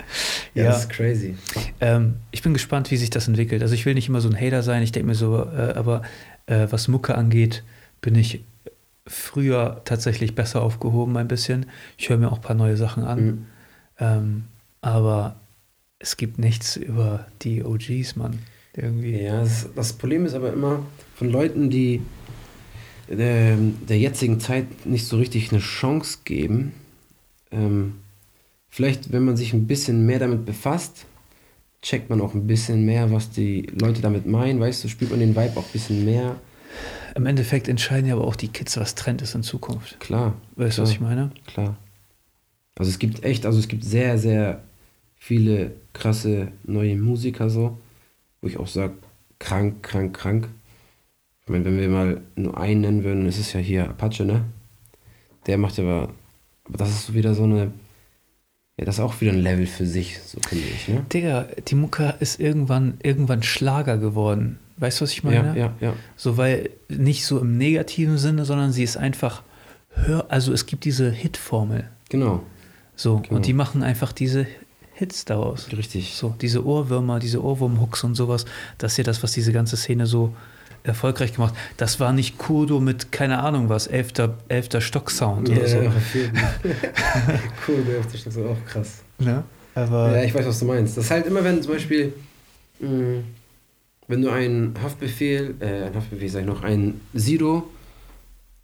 Ja, Ja. das ist crazy. Ähm, ich bin gespannt, wie sich das entwickelt. Also ich will nicht immer so ein Hater sein, ich denke mir so, äh, aber äh, was Mucke angeht, bin ich früher tatsächlich besser aufgehoben ein bisschen. Ich höre mir auch ein paar neue Sachen an. Mhm. Ähm, aber es gibt nichts über die OGs, Mann. Irgendwie. Ja, das, das Problem ist aber immer von Leuten, die der, der jetzigen Zeit nicht so richtig eine Chance geben. Ähm, vielleicht, wenn man sich ein bisschen mehr damit befasst, checkt man auch ein bisschen mehr, was die Leute damit meinen, weißt du, spürt man den Vibe auch ein bisschen mehr. Im Endeffekt entscheiden ja aber auch die Kids, was Trend ist in Zukunft. Klar, Weißt du, was ich meine? klar. Also es gibt echt, also es gibt sehr, sehr viele krasse neue Musiker so, wo ich auch sage, krank, krank, krank. Ich meine, wenn wir mal nur einen nennen würden, ist es ja hier Apache, ne? Der macht ja aber, aber das ist so wieder so eine, ja, das ist auch wieder ein Level für sich, so finde ich, ne? Digga, die Mucke ist irgendwann, irgendwann Schlager geworden. Weißt du, was ich meine? Ja, ja, ja. So, weil nicht so im negativen Sinne, sondern sie ist einfach, hör, also es gibt diese Hit-Formel. Genau, So, Genau. und die machen einfach diese Hits daraus. richtig. So, diese Ohrwürmer, diese Ohrwurm-Hooks und sowas, das ist ja das, was diese ganze Szene so erfolgreich gemacht. Das war nicht Kurdo mit, keine Ahnung was, elfter, elfter Stock-Sound oder so. auf jeden Fall. *laughs* der Stadt ist auch krass. Ne? Aber Ja, ich weiß, was du meinst. Das ist halt immer, wenn zum Beispiel, mh, wenn du einen Haftbefehl, äh, ein Haftbefehl sag ich noch, einen Sido,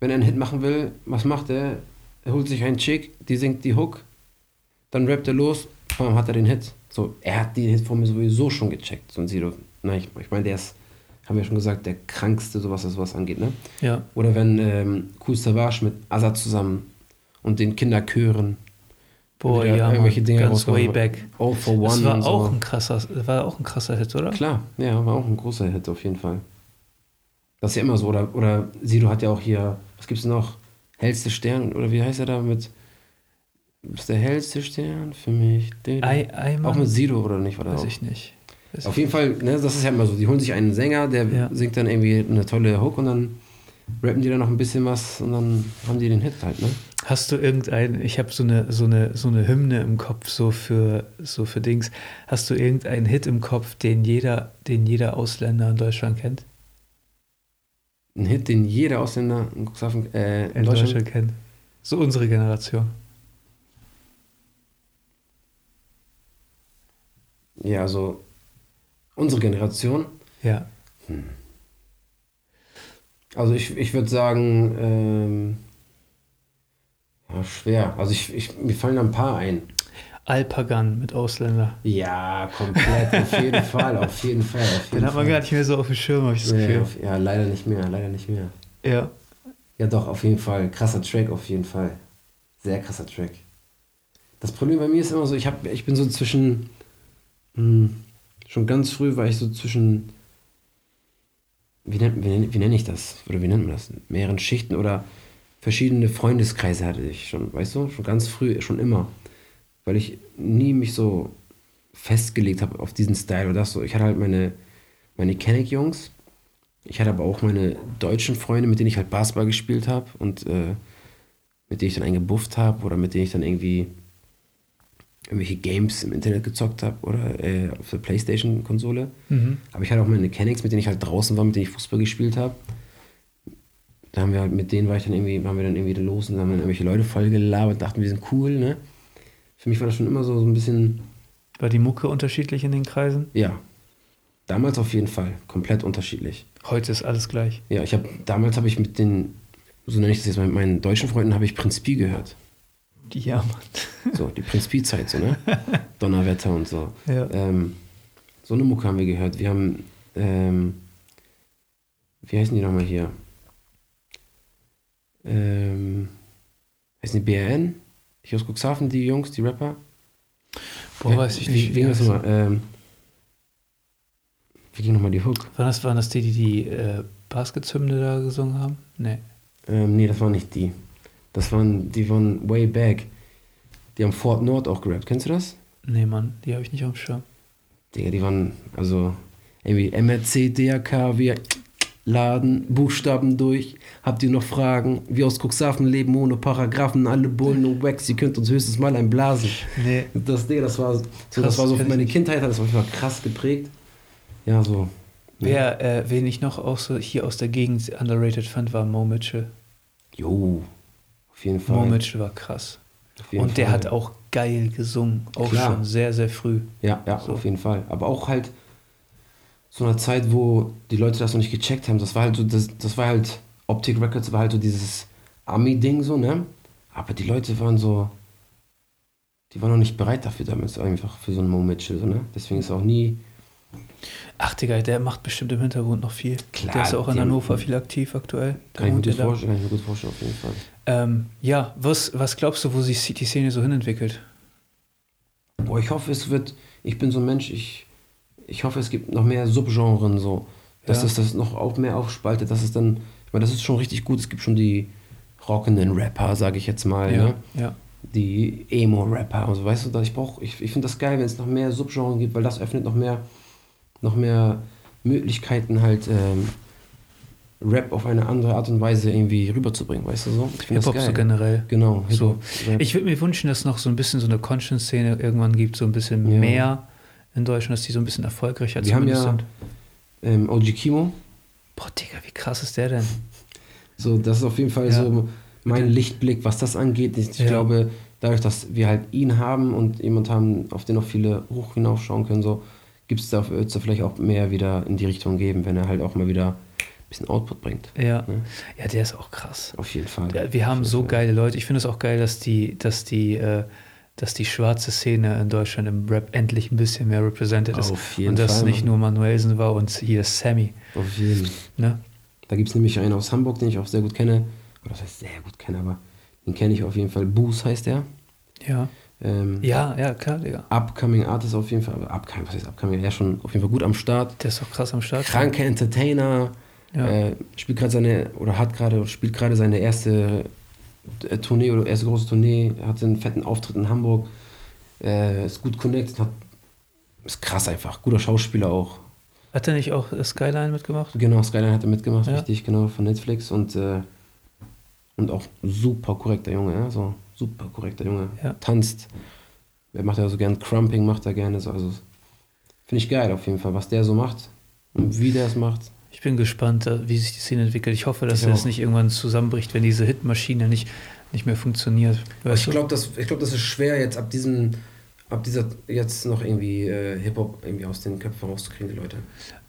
wenn er einen Hit machen will, was macht er? Er holt sich einen Chick, die singt die Hook, dann rappt er los, bam, hat er den Hit. So, er hat die Hit von mir sowieso schon gecheckt, so ein Sido. Nein, ich, ich meine, der ist, haben wir schon gesagt, der krankste, so was das sowas angeht, ne? ja, Oder wenn ähm, Kool Savage mit Azad zusammen und den Kinderchören boah, ja, irgendwelche Dinge ganz way back. All for One Das war so. auch ein krasser, war auch ein krasser Hit, oder? Klar, ja, war auch ein großer Hit auf jeden Fall. Das ist ja immer so. Oder, oder Sido hat ja auch hier, was gibt's noch? Hellste Stern, oder wie heißt er da mit? Ist der hellste Stern für mich? Ei, Eimann? Auch mit Sido, oder nicht? War Weiß auch? ich nicht. Weiß Auf jeden Fall, ne, das ist ja immer so. Die holen sich einen Sänger, der Ja. singt dann irgendwie eine tolle Hook und dann rappen die dann noch ein bisschen was und dann haben die den Hit halt, ne? Hast du irgendein, ich habe so eine, so, eine, so eine Hymne im Kopf, so für, so für Dings. Hast du irgendeinen Hit im Kopf, den jeder, den jeder Ausländer in Deutschland kennt? Ein Hit, den jeder Ausländer in, Cuxhaven, äh, in, In Deutschland, Deutschland kennt. So unsere Generation. Ja, also unsere Generation. Ja. Also ich, ich würde sagen, ähm, ja, schwer. Also ich, ich, mir fallen da ein paar ein. Alpagan mit Ausländer. Ja, komplett, auf jeden *laughs* Fall, auf jeden Fall, auf jeden Den hat man Fall. gar nicht mehr so auf dem Schirm, habe ich das ja, Gefühl. auf, ja, leider nicht mehr, leider nicht mehr. Ja. Ja, doch, auf jeden Fall. Krasser Track, auf jeden Fall. Sehr krasser Track. Das Problem bei mir ist immer so, ich, hab, ich bin so zwischen. Mh, schon ganz früh war ich so zwischen. Wie, nennt, wie, wie nenne ich das? Oder wie nennt man das? Mehreren Schichten oder verschiedene Freundeskreise hatte ich schon, weißt du? Schon ganz früh, schon immer. Weil ich nie mich so festgelegt habe auf diesen Style oder das so. Ich hatte halt meine, meine Kenneck-Jungs. Ich hatte aber auch meine deutschen Freunde, mit denen ich halt Basketball gespielt habe und äh, mit denen ich dann einen gebufft habe oder mit denen ich dann irgendwie irgendwelche Games im Internet gezockt habe oder äh, auf der Playstation-Konsole. Mhm. Aber ich hatte auch meine Kennex, mit denen ich halt draußen war, mit denen ich Fußball gespielt habe. Da haben wir halt, mit denen war ich dann irgendwie, waren wir dann irgendwie los und haben dann irgendwelche Leute voll gelabert, dachten, wir sind cool, ne? Für mich war das schon immer so, so ein bisschen, War die Mucke unterschiedlich in den Kreisen? ja. Damals auf jeden Fall, komplett unterschiedlich. Heute ist alles gleich. Ja, ich habe, damals habe ich mit den, so nenne ich das jetzt mal, mit meinen deutschen Freunden habe ich Prinz Pi gehört. Ja, Mann. So, die Prinz Pi-Zeit, so, ne? *laughs* Donnerwetter und so. Ja. Ähm, so eine Mucke haben wir gehört. Wir haben, ähm, wie heißen die nochmal hier? Ähm, heißen die BRN? Hier aus Cuxhaven, die Jungs, die Rapper? Boah, Wie- weiß ich nicht. Wie, Wie ging das nochmal? Ähm, wie ging nochmal die Hook? waren, das, waren das die, die die äh, Baskethymne da gesungen haben? Nee. Ähm, nee, das waren nicht die. Das waren, die waren way back. Die haben Fort Nord auch gerappt. Kennst du das? Nee, Mann, die habe ich nicht auf dem Schirm. Digga, die waren, also, irgendwie MRC, DRK, wir laden Buchstaben durch. Habt ihr noch Fragen? Wir aus Cuxhaven leben ohne Paragraphen, alle Bullen und Wax. Ihr könnt uns höchstens mal einblasen. Nee. Das, Digga, das war so, Krass, das war so für meine. Kindheit, hat das Fall krass geprägt. Ja, so. Wer, äh, wen ich noch auch so hier aus der Gegend underrated fand, war Mo Mitchell. Jo, auf jeden Fall. Mo Mitchell war krass. Und der Fall. hat auch geil gesungen. Auch Klar. schon sehr, sehr früh. Ja, ja, So. auf jeden Fall. Aber auch halt so einer Zeit, wo die Leute das noch nicht gecheckt haben. Das war halt so, das, das war halt, Optic Records war halt so dieses Ami-Ding so, ne? Aber die Leute waren so, die waren noch nicht bereit dafür damals einfach für so einen Mo Mitchell, so, ne? Deswegen ist auch nie, Ach, Digga, der macht bestimmt im Hintergrund noch viel. Klar, der ist auch in Hannover viel aktiv aktuell. Kann ich, mir gut vorstellen, kann ich mir gut vorstellen, auf jeden Fall. Ähm, ja, was, was glaubst du, wo sich die Szene so hinentwickelt? Boah, ich hoffe, es wird, ich bin so ein Mensch, ich, ich hoffe, es gibt noch mehr Subgenren so, dass Ja. das das noch auch mehr aufspaltet, dass es dann, ich meine, das ist schon richtig gut, es gibt schon die rockenden Rapper, sage ich jetzt mal, ne? ja. die Emo-Rapper und so, weißt du, ich brauche, ich, ich finde das geil, wenn es noch mehr Subgenren gibt, weil das öffnet noch mehr, noch mehr Möglichkeiten halt ähm, Rap auf eine andere Art und Weise irgendwie rüberzubringen, weißt du so? Ich finde das Hip-Hop so generell. Genau, So. Ich würde mir wünschen, dass noch so ein bisschen so eine Conscience-Szene irgendwann gibt, so ein bisschen Ja. mehr in Deutschland, dass die so ein bisschen erfolgreicher Wir haben ja- sind. ähm, OG Kimo, Boah, Digga, wie krass ist der denn? so, das ist auf jeden Fall Ja. so mein Lichtblick, was das angeht. Ich, Ja. glaube, dadurch, dass wir halt ihn haben und jemand haben, auf den auch viele hoch hinaufschauen können, so, gibt es da, wird's da vielleicht auch mehr wieder in die Richtung geben, wenn er halt auch mal wieder ein bisschen Output bringt. Ja. Ne? Ja, der ist auch krass. Auf jeden Fall. Ja, wir haben so Fall. geile Leute. Ich finde es auch geil, dass die, dass die, äh, dass die schwarze Szene in Deutschland im Rap endlich ein bisschen mehr represented ist. Auf jeden Und dass Fall, nicht Mann. nur Manuelsen war und hier Sammy. Auf jeden. Ne? Da gibt es nämlich einen aus Hamburg, den ich auch sehr gut kenne. Oder das heißt sehr gut kenne, aber den kenne ich auf jeden Fall. Boos heißt der. Ja. Ähm, Ja, ja, klar, Digga. Upcoming Artist auf jeden Fall. Upcoming, was heißt upcoming? Ja, schon auf jeden Fall gut am Start. Der ist doch krass am Start. Kranke Entertainer. Ja. Äh, spielt gerade seine, oder hat gerade, spielt gerade seine erste äh, Tournee oder erste große Tournee, hat einen fetten Auftritt in Hamburg, äh, ist gut connected, hat, ist krass einfach, guter Schauspieler auch. Hat er nicht auch äh, Skyline mitgemacht? Genau, Skyline hat er mitgemacht, Ja. richtig, genau, von Netflix und, äh, und auch super korrekter Junge, ja, so super korrekter Junge. Ja. Tanzt, er macht ja so gern Crumping, macht er gerne so, also finde ich geil auf jeden Fall, was der so macht und wie der es macht. Ich bin gespannt, äh, wie sich die Szene entwickelt. Ich hoffe, dass Ich das nicht irgendwann zusammenbricht, wenn diese Hitmaschine nicht, nicht mehr funktioniert. Ich glaube, das, ich glaub, das ist schwer jetzt ab diesem, ab dieser jetzt noch irgendwie äh, Hip-Hop irgendwie aus den Köpfen rauszukriegen, die Leute.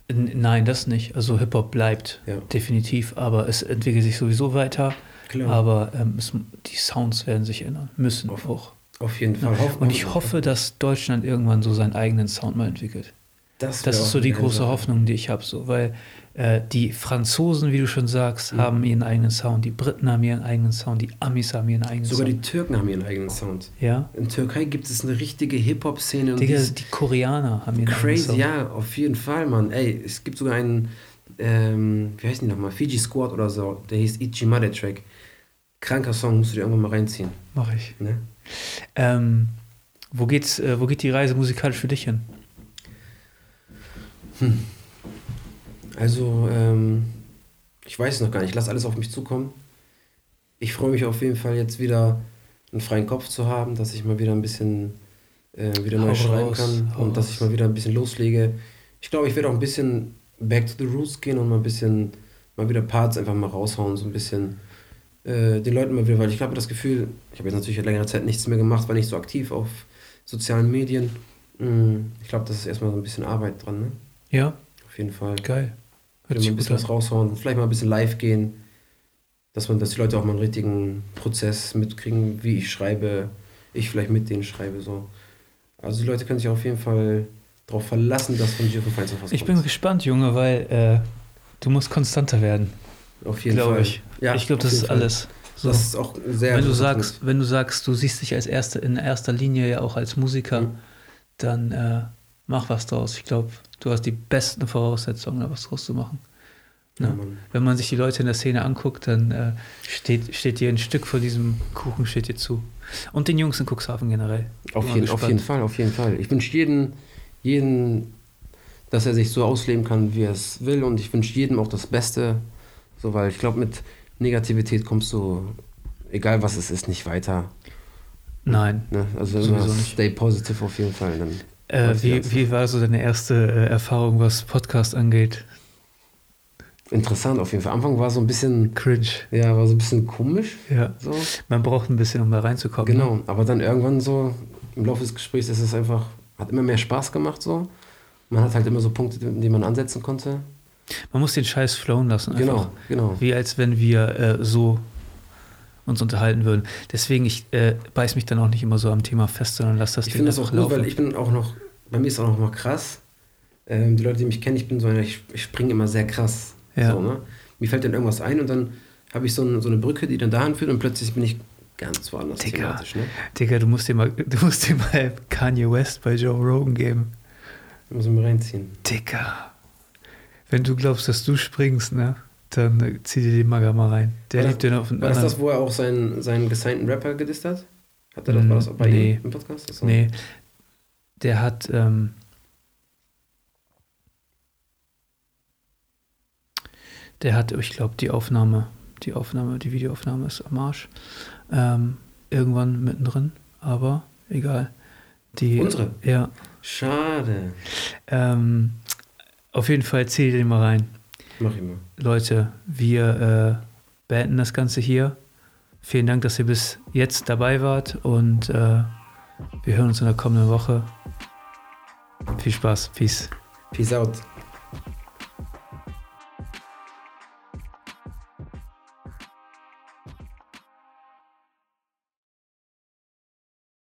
N- Nein, das nicht. Also Hip-Hop bleibt Ja. definitiv, aber es entwickelt sich sowieso weiter. Klar. Aber ähm, es, die Sounds werden sich ändern, müssen Auf- auch. auf jeden Ja. Fall. Hoffen- Und ich hoffe, dass Deutschland irgendwann so seinen eigenen Sound mal entwickelt. das, Das ist so die große Sache. Hoffnung, die ich habe, so, weil äh, die Franzosen, wie du schon sagst, Mhm. haben ihren eigenen Sound, die Briten haben ihren eigenen Sound, die Amis haben ihren eigenen Sogar die Sound. Türken haben ihren eigenen Sound. ja, In Türkei gibt es eine richtige Hip-Hop-Szene und die die Koreaner haben ihren eigenen crazy. Sound. Ja, auf jeden Fall, Mann. Ey, es gibt sogar einen, ähm, wie heißen die nochmal? Fiji Squad oder so. Der hieß Ichimade Track. Kranker Song, musst du dir irgendwann mal reinziehen. Mach ich. Ne? Ähm, wo, geht's, äh, wo geht die Reise musikalisch für dich hin? Also, ähm, ich weiß noch gar nicht. Ich lasse alles auf mich zukommen. Ich freue mich auf jeden Fall jetzt wieder einen freien Kopf zu haben, dass ich mal wieder ein bisschen äh, wieder neu schreiben kann und dass raus. ich mal wieder ein bisschen loslege. Ich glaube, ich werde auch ein bisschen back to the roots gehen und mal ein bisschen mal wieder Parts einfach mal raushauen, so ein bisschen äh, den Leuten mal wieder, weil ich habe das Gefühl, ich habe jetzt natürlich seit längerer Zeit nichts mehr gemacht, war nicht so aktiv auf sozialen Medien. Mm, Ich glaube, das ist erstmal so ein bisschen Arbeit dran, ne? Ja, Auf jeden Fall. geil. Hört mal ein bisschen was raushauen, vielleicht mal ein bisschen live gehen, dass man, dass die Leute auch mal einen richtigen Prozess mitkriegen, wie ich schreibe, ich vielleicht mit denen schreibe, so. Also die Leute können sich auf jeden Fall darauf verlassen, dass von Giro Feins noch was Ich bin kommt. gespannt, Junge, weil äh, du musst konstanter werden, Auf jeden glaube Fall. ich. Ja, ich glaube, das ist Fall. alles. So. Das ist auch sehr wenn du sagst, wenn du sagst, du siehst dich als erste in erster Linie ja auch als Musiker, Mhm. dann äh, mach was draus. Ich glaube, du hast die besten Voraussetzungen, da was draus zu machen. Ja, Ne? Mann. Wenn man sich die Leute in der Szene anguckt, dann äh, steht, steht dir ein Stück von diesem Kuchen steht dir zu. Und den Jungs in Cuxhaven generell. Auf, jeden, auf jeden Fall, auf jeden Fall. Ich wünsche jeden, jeden, dass er sich so ausleben kann, wie er es will. Und ich wünsche jedem auch das Beste. So, weil ich glaube, mit Negativität kommst du, egal was es ist, nicht weiter. Nein. Ne? Also immer stay positive auf jeden Fall. Dann Äh, wie, wie war so deine erste äh, Erfahrung, was Podcast angeht? interessant auf jeden Fall. Am Anfang war so ein bisschen, Cringe. ja, war so ein bisschen komisch. Ja. So. Man braucht ein bisschen, um da reinzukommen. Ne? Genau. Aber dann irgendwann so, im Laufe des Gesprächs ist es einfach, hat immer mehr Spaß gemacht so. Man hat halt immer so Punkte, die man ansetzen konnte. Man muss den Scheiß flowen lassen. Einfach. Genau, genau. Wie als wenn wir äh, so uns unterhalten würden. Deswegen, ich äh, beiß mich dann auch nicht immer so am Thema fest, sondern lass das Ich finde das auch gut, weil ich bin auch noch, bei mir ist auch noch mal krass. Ähm, die Leute, die mich kennen, ich bin so einer, ich, ich springe immer sehr krass. Ja. So, ne? Mir fällt dann irgendwas ein und dann habe ich so, ein, so eine Brücke, die dann dahin führt und plötzlich bin ich ganz woanders Digga. Ne? Digga, du musst dir mal, *laughs* du musst dir mal Kanye West bei Joe Rogan geben. Muss ich mal reinziehen. Digga. Wenn du glaubst, dass du springst, ne? Dann äh, zieh dir den Maga mal rein. Der War liebt den auf einen War das anderen. das, wo er auch seinen, seinen gesignten Rapper gedisst hat? Hat er das, war das auch bei Nee. ihm im Podcast? Achso. Nee. Der hat, ähm, der hat, ich glaube, die Aufnahme, die Aufnahme, die Videoaufnahme ist am Arsch. Ähm, irgendwann mittendrin, aber egal. Die, Unsere? Ja. Schade. Ähm, auf jeden Fall zieh den mal rein. Mach ich mal. Leute, wir äh, beenden das Ganze hier. Vielen Dank, dass ihr bis jetzt dabei wart und äh, wir hören uns in der kommenden Woche. Viel Spaß. Peace. Peace out.